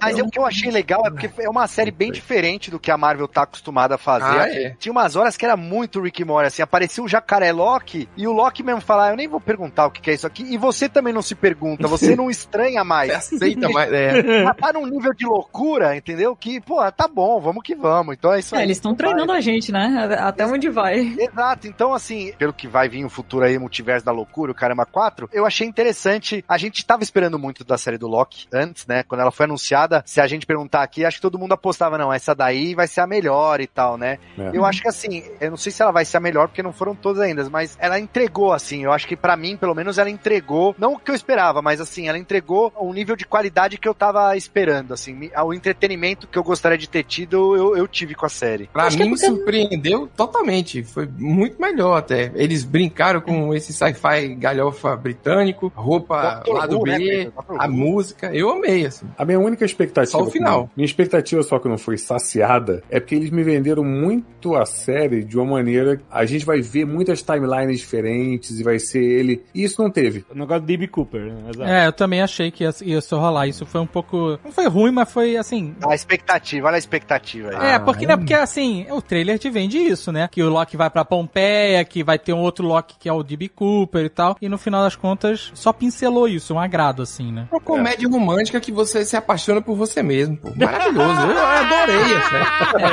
C: mas o que eu achei legal é porque é uma série bem diferente do que a Marvel tá acostumada a fazer.
F: Ah, é.
C: Tinha umas horas que era muito Rick e Morty, assim, aparecia o jacaré Loki e o Loki mesmo falar, eu nem vou perguntar o que é isso aqui, e você também não se pergunta, você não estranha mais.
F: Você aceita mais. É.
C: Tá num nível de loucura, entendeu? Que, pô, tá bom, vamos que vamos. Então é isso
E: É,
C: aí.
E: eles estão treinando a gente, né? Até onde vai.
C: Exato, então assim, pelo que vai vir o futuro aí, Multiverso da Loucura, o Caramba 4, eu achei interessante. A gente tava esperando muito da série do Loki antes, né? Quando ela foi anunciada, se a gente perguntar aqui, acho que todo mundo apostava, não, essa daí vai ser a melhor e tal, né?
D: É.
C: Eu acho que assim, eu não sei se ela vai ser a melhor, porque não foram todas ainda, mas ela entregou, assim, eu acho que pra mim, pelo menos, ela entregou, não o que eu esperava, mas assim, ela entregou um nível de qualidade que eu tava esperando, assim, me- o entretenimento que eu gostaria de ter tido, eu, eu tive com a série.
F: Pra
E: Acho é
F: mim me
E: porque-
F: surpreendeu totalmente. Foi muito melhor até. Eles brincaram com esse sci-fi galhofa britânico, roupa
C: Doctor
F: lado
C: Who, né,
F: B?
C: Doctor
F: a música. Eu amei, assim.
D: A minha única expectativa.
F: Só o final.
D: que- minha expectativa só que não foi saciada é porque eles me venderam muito a série de uma maneira. A gente vai ver muitas timelines diferentes e vai ser ele. E isso não teve.
B: O negócio do D.B. Cooper, né? Exato.
G: É, eu também achei que ia, ia só rolar. Isso foi um pouco. Não foi ruim, mas foi assim.
C: A expectativa, olha a expectativa aí.
G: É, porque, né, porque assim, o trailer te vende isso, né? Que o Loki vai pra Pompeia, que vai ter um outro Loki que é o D.B. Cooper e tal. E no final das contas, só pincelou isso, um agrado, assim, né?
F: Uma comédia romântica que você se apaixona por você mesmo, pô. Maravilhoso. Eu adorei essa.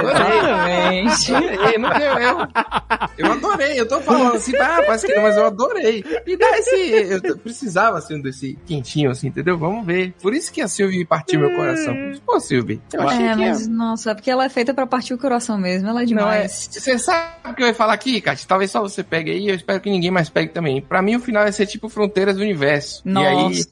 E: Exatamente.
F: Adorei, não deu erro. Eu adorei. Eu tô falando assim, ah, parece que não, mas eu adorei. E dá esse. Eu precisava, assim, desse quentinho, assim, entendeu? Vamos ver. Por isso que a Sylvie partiu meu coração. Pô, Sylvie, eu achei
E: É,
F: que.
E: mas nossa, é porque ela é feita pra partir o coração mesmo. Ela é
F: Não, é,
E: demais.
F: você sabe o que eu ia falar aqui, Kat? Talvez só você pegue aí, eu espero que ninguém mais pegue também. Pra mim, o final ia ser tipo Fronteiras do Universo.
E: Nossa.
F: E aí,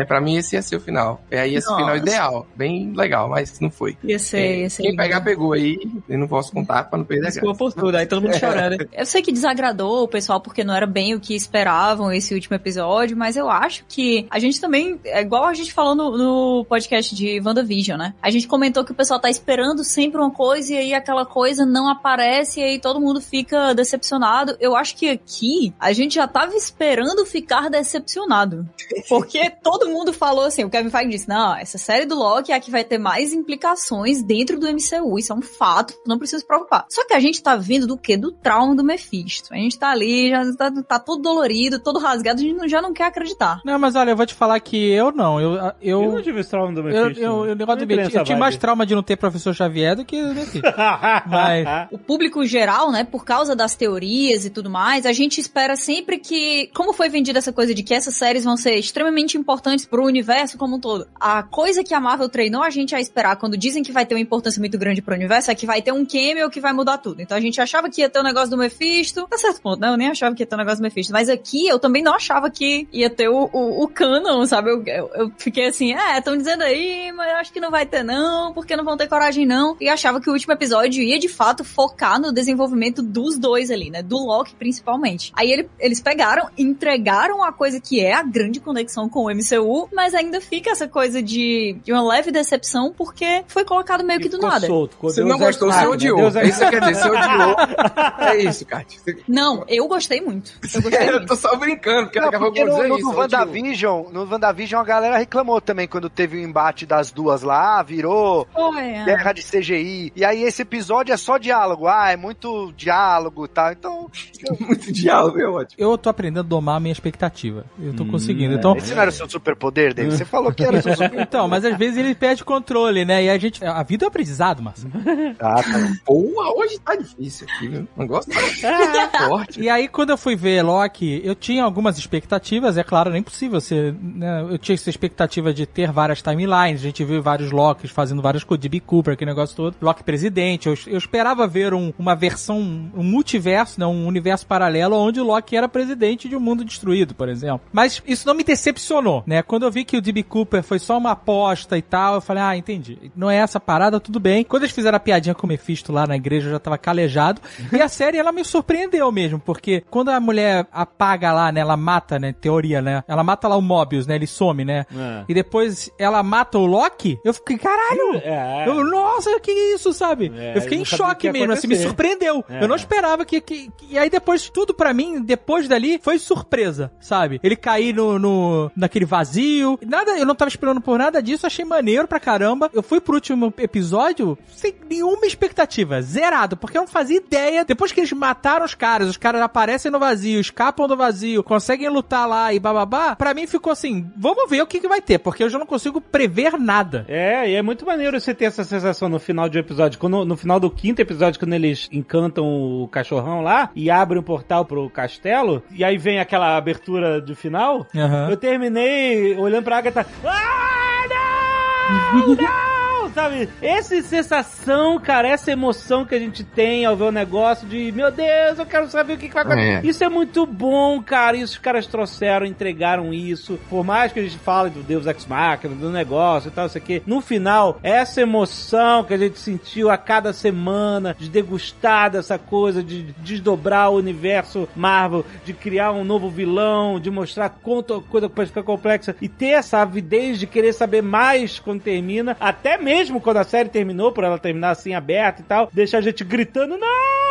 F: é, pra mim, esse ia ser o final. É aí esse
E: Nossa.
F: final ideal. Bem legal, mas não foi.
E: Ia ser,
F: É,
E: ia ser
F: Quem
E: lindo.
F: pegar, pegou aí. Eu não posso contar pra não perder a graça.
E: por tudo, aí todo mundo chorando. Eu sei que desagradou o pessoal porque não era bem o que esperavam esse último episódio, mas eu acho que a gente também, é igual a gente falou no, no podcast de WandaVision, né? A gente comentou que o pessoal tá esperando sempre uma coisa e aí aquela coisa não aparece e aí todo mundo fica decepcionado. Eu acho que aqui a gente já tava esperando ficar decepcionado. Porque todo mundo falou assim, o Kevin Feige disse, não, essa série do Loki é a que vai ter mais implicações dentro do MCU, isso é um fato, não precisa se preocupar. Só que a gente tá vindo do quê? Do trauma do Mephisto. A gente tá ali, já tá, tá todo dolorido, todo rasgado, a gente não- já não quer acreditar.
G: Não, mas olha, eu vou te falar que eu não. Eu, eu,
B: Eu não tive esse trauma do
G: eu,
B: Mephisto.
G: eu,
B: não.
G: eu, negócio do
B: Não entrei
G: Mephisto, eu
B: nessa
G: tinha mais trauma de não ter professor Xavier do que do Mephisto. Mas-
E: O público geral, né, por causa das teorias e tudo mais, a gente espera sempre que, como foi vendida essa coisa de que essas séries vão ser extremamente importantes pro universo como um todo, a coisa que a Marvel treinou a gente a esperar quando dizem que vai ter uma importância muito grande pro universo é que vai ter um cameo que vai mudar tudo. Então a gente achava que ia ter o negócio do Mephisto, a certo ponto, né, eu nem achava que ia ter o negócio do Mephisto, mas aqui eu também não achava que ia ter o, o, o canon, sabe? Eu, eu, eu fiquei assim, é, estão dizendo aí, mas eu acho que não vai ter não, porque não vão ter coragem não, e achava que o último episódio ia de fato focar no desenvolvimento dos dois ali, né? Do Loki principalmente. Aí ele- eles pegaram, entregaram a coisa que é a grande conexão com o MCU, mas ainda fica essa coisa de, de uma leve decepção porque foi colocado meio que do
B: Ficou
E: nada.
B: solto.
F: Você
B: Deus
F: não gostou,
B: Ex
F: você
B: Machina,
F: odiou.
B: Deus
F: É
B: Ex-
F: isso que quer dizer, você odiou. É isso, Kat.
E: Não, eu gostei muito. Eu gostei
F: Eu
E: muito.
F: tô só brincando, porque
C: Não,
F: daqui a pouco
C: porque
F: eu vou
C: no,
F: dizer
C: no,
F: isso.
C: no. WandaVision, no WandaVision a galera reclamou também quando teve o embate das duas lá, virou
E: Foi, é.
C: guerra de CGI. E aí esse episódio é só diálogo. Ah, é muito diálogo e tal. Então,
F: Muito diálogo, é ótimo.
G: eu tô aprendendo a domar a minha expectativa. Eu
B: Hum,
G: tô conseguindo.
B: é.
G: Então,
C: esse não era o seu superpoder, David? Você falou que era o seu superpoder.
G: então, mas às vezes ele perde controle, né? E a gente. A vida é um aprendizado, Marcelo.
C: Ah, tá.
F: Porra, hoje tá difícil aqui, viu? O negócio tá forte.
G: E aí, quando eu fui ver Loki, eu tinha algumas expectativas, é claro, nem possível ser. Né? Eu tinha essa expectativa de ter várias timelines, a gente viu vários Locks fazendo várias coisas, DB Cooper, aquele negócio todo. Loki presidente, eu, eu esperava ver um- uma versão, um multiverso, né? um universo paralelo onde o Loki era presidente de um mundo destruído, por exemplo. Mas isso não me decepcionou, né? Quando eu vi que o DB Cooper foi só uma aposta e tal, eu falei, ah, entendi. Não é essa parada, tudo bem. Quando eles fizeram a piadinha com o Mephisto lá na igreja, eu já tava calejado. E a série, ela me surpreendeu mesmo, porque quando a mulher apaga lá, né, ela mata, né, teoria, né, ela mata lá o Mobius, né, ele some, né,
B: É.
G: e depois ela mata o Loki, eu fiquei, caralho!
B: É.
G: Eu, nossa, que isso, sabe?
B: É,
G: eu fiquei
B: eu
G: em choque mesmo, assim, me
B: acontecer.
G: surpreendeu.
B: É.
G: Eu não esperava que, que, que- E aí depois, tudo pra mim, depois dali, foi surpresa, sabe? Ele cair no, no, naquele vazio. Nada, eu não tava esperando por nada disso, achei maneiro pra caramba. Eu fui pro último episódio sem nenhuma expectativa, zerado, porque eu não fazia ideia. Depois que eles mataram os caras, os caras aparecem no vazio, escapam do vazio, conseguem lutar lá e bababá, pra mim ficou assim, vamos ver o que, que vai ter, porque eu já não consigo prever nada.
B: É, e é muito maneiro você ter essa sensação no final de um episódio. Quando, no final do quinto episódio, quando eles encantam o cachorrão lá e abrem um portal pro castelo, e aí vem aquela abertura de final,
G: Aham.
B: eu terminei olhando pra Agatha. Ah, não! Não! sabe? Essa sensação, cara, essa emoção que a gente tem ao ver o negócio de, meu Deus, eu quero saber o que, que vai acontecer.
F: É.
B: Isso é muito bom, cara. Isso os caras trouxeram, entregaram isso. Por mais que a gente fale do Deus Ex Machina, do negócio e tal, isso aqui. No final, essa emoção que a gente sentiu a cada semana, de degustar dessa coisa, de desdobrar o universo Marvel, de criar um novo vilão, de mostrar quanto a coisa pode ficar complexa e ter essa avidez de querer saber mais quando termina, até mesmo quando a série terminou, por ela terminar assim aberta e tal, deixa a gente gritando, não!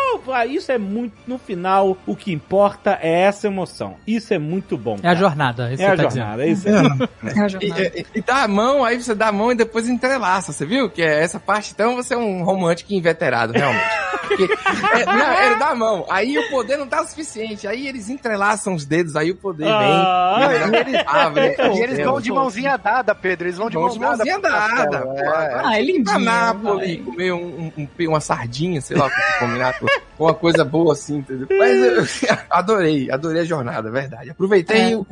B: Isso é muito, no final, o que importa é essa emoção. Isso é muito bom.
G: É a
B: cara.
G: jornada. Isso
B: É
G: que
B: a
G: tá
B: jornada, é isso aí.
E: É a
F: E,
E: jornada.
F: e- e dá a mão, aí você dá a mão e depois entrelaça, você viu? Que é essa parte, então você é um romântico inveterado, realmente. Porque, é, não, ele dá a mão, aí o poder não tá o suficiente, aí eles entrelaçam os dedos, aí o poder
B: Ah,
F: vem.
C: e eles-
F: abre,
C: E eles vão de mãozinha dada, Pedro. Eles vão de
F: Vão de
C: mão
F: mãozinha dada.
C: castelo,
F: pô.
C: é.
E: Ah, é lindinho.
F: Pra Nápoles,
E: vai.
F: comer um, um- um- uma sardinha, sei lá, o que combinar com uma coisa boa assim, entendeu? Mas eu adorei, adorei a jornada, é verdade. Aproveitei.
E: É,
F: eu,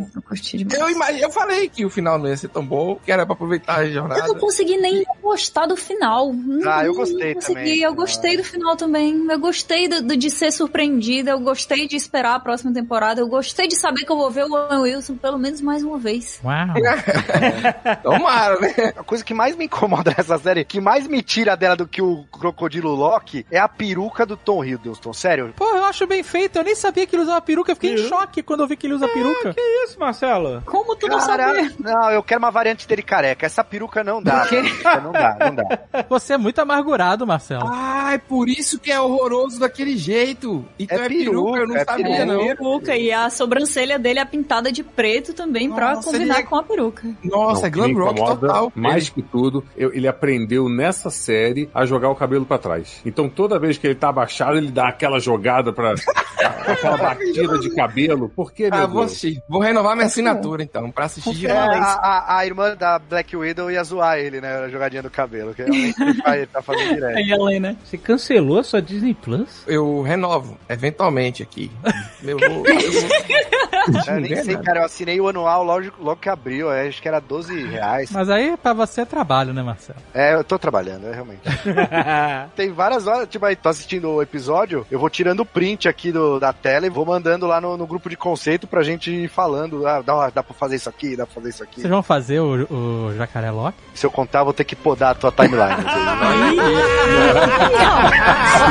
E: demais.
F: eu, falei que o final não ia ser tão bom, que era pra aproveitar a jornada.
E: Eu não consegui nem gostar do final. Não-
C: Ah, eu
E: não
C: gostei
E: consegui.
C: também.
E: Eu gostei do final também. Eu gostei do- do- de ser surpreendida. Eu gostei de esperar a próxima temporada. Eu gostei de saber que eu vou ver o Owen Wilson pelo menos mais uma vez.
G: Uau.
F: Tomara, né?
C: A coisa que mais me incomoda nessa série, que mais me tira dela do que o Crocodilo Loki, é a peruca do Tom Hiddleston. Sério.
G: Pô, eu acho bem feito. Eu nem sabia que ele usava peruca. Eu fiquei em choque quando eu vi que ele usa peruca.
B: Que isso, Marcelo?
E: Como tu não
C: Cara,
E: sabia?
C: não, eu quero uma variante dele careca. Essa peruca não dá. Não dá, não dá.
G: Você é muito amargurado, Marcelo.
F: Ah, é por isso que é horroroso daquele jeito. Então
C: É
F: é, peruca, eu não
C: peruca, é
F: sabia,
E: É,
F: não.
E: peruca. E a sobrancelha dele é pintada de preto também pra
F: Nossa,
E: combinar
F: ele é-
E: com a peruca.
F: Nossa,
D: Não,
F: é glam rock total.
D: Mais que tudo, eu- ele aprendeu nessa série a jogar o cabelo pra trás. Então toda vez que ele tá abaixado, ele dá aquela jogada pra. aquela batida de cabelo. Por que, meu
F: Ah, vou
D: Deus?
F: assistir. Vou renovar minha assinatura, então, pra assistir de
C: É,
F: vez.
C: a, a- a irmã da Black Widow ia zoar ele, né? A jogadinha do cabelo. Que realmente ele tá fazendo direto.
E: Aí, Helena.
B: Você cancelou a sua Disney Plus?
F: Eu renovo, eventualmente aqui. Eu vou. eu vou-
C: Eu nem sei, cara. Eu assinei o anual logo, logo que abriu. é, acho que era 12 reais.
G: Mas aí pra você é trabalho, né, Marcelo?
C: É, eu tô trabalhando, é, realmente. Tem várias horas, tipo, aí tô assistindo o episódio, eu vou tirando o print aqui do, da tela e vou mandando lá no, no grupo de conceito pra gente ir falando. Ah, dá, dá pra fazer isso aqui, dá pra fazer isso aqui.
G: Vocês vão fazer o, o Jacaré Loki?
C: Se eu contar, eu vou ter que podar a tua timeline.